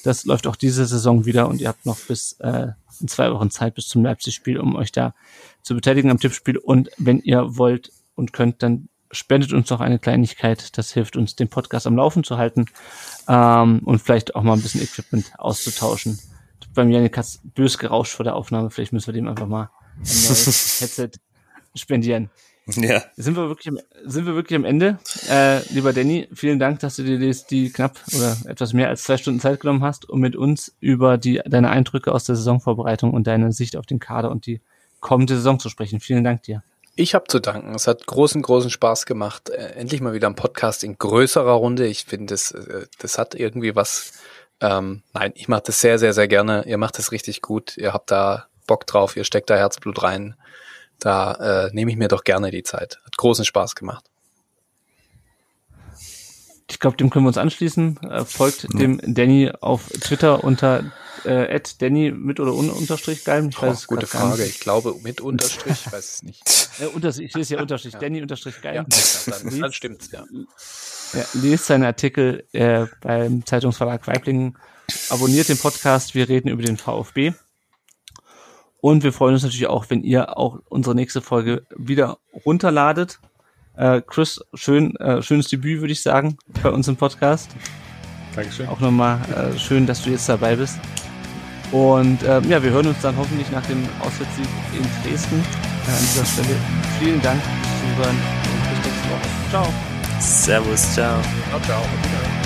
Das läuft auch diese Saison wieder und ihr habt noch bis äh, in zwei Wochen Zeit bis zum Leipzig-Spiel, um euch da zu beteiligen am Tippspiel. Und wenn ihr wollt und könnt, dann spendet uns noch eine Kleinigkeit. Das hilft uns, den Podcast am Laufen zu halten ähm, und vielleicht auch mal ein bisschen Equipment auszutauschen. Bei mir hat es bös gerauscht vor der Aufnahme. Vielleicht müssen wir dem einfach mal ein neues Headset spendieren. Ja. Sind wir wirklich am, sind wir wirklich am Ende? Äh, lieber Danny, vielen Dank, dass du dir die, die knapp oder etwas mehr als zwei Stunden Zeit genommen hast, um mit uns über die, deine Eindrücke aus der Saisonvorbereitung und deine Sicht auf den Kader und die kommende Saison zu sprechen. Vielen Dank dir.
Ich habe zu danken. Es hat großen, großen Spaß gemacht. Äh, endlich mal wieder ein Podcast in größerer Runde. Ich finde, das, äh, das hat irgendwie was. Ähm, nein, ich mache das sehr, sehr, sehr gerne. Ihr macht das richtig gut. Ihr habt da Bock drauf. Ihr steckt da Herzblut rein. Da äh, nehme ich mir doch gerne die Zeit. Hat großen Spaß gemacht.
Ich glaube, dem können wir uns anschließen. Äh, folgt ja. dem Danny auf Twitter unter äh, Danny mit oder un unterstrich geil.
Ich weiß oh, gute Frage. Ich glaube mit Unterstrich, ich weiß es nicht.
Äh, unter, ich lese ja Unterstrich. Ja. Danny Unterstrich geil. Ja,
dann, dann stimmt's, ja.
ja. Lest seine Artikel äh, beim Zeitungsverlag Weiblingen. Abonniert den Podcast. Wir reden über den VfB. Und wir freuen uns natürlich auch, wenn ihr auch unsere nächste Folge wieder runterladet. Äh, Chris, schön, äh, schönes Debüt, würde ich sagen, bei uns im Podcast.
Dankeschön.
Auch nochmal äh, schön, dass du jetzt dabei bist. Und äh, ja, wir hören uns dann hoffentlich nach dem Auswärtssieg in Dresden. Äh, an dieser Stelle vielen Dank fürs Zuhören und bis nächste Woche. Ciao.
Servus, ciao.
Ciao, ciao.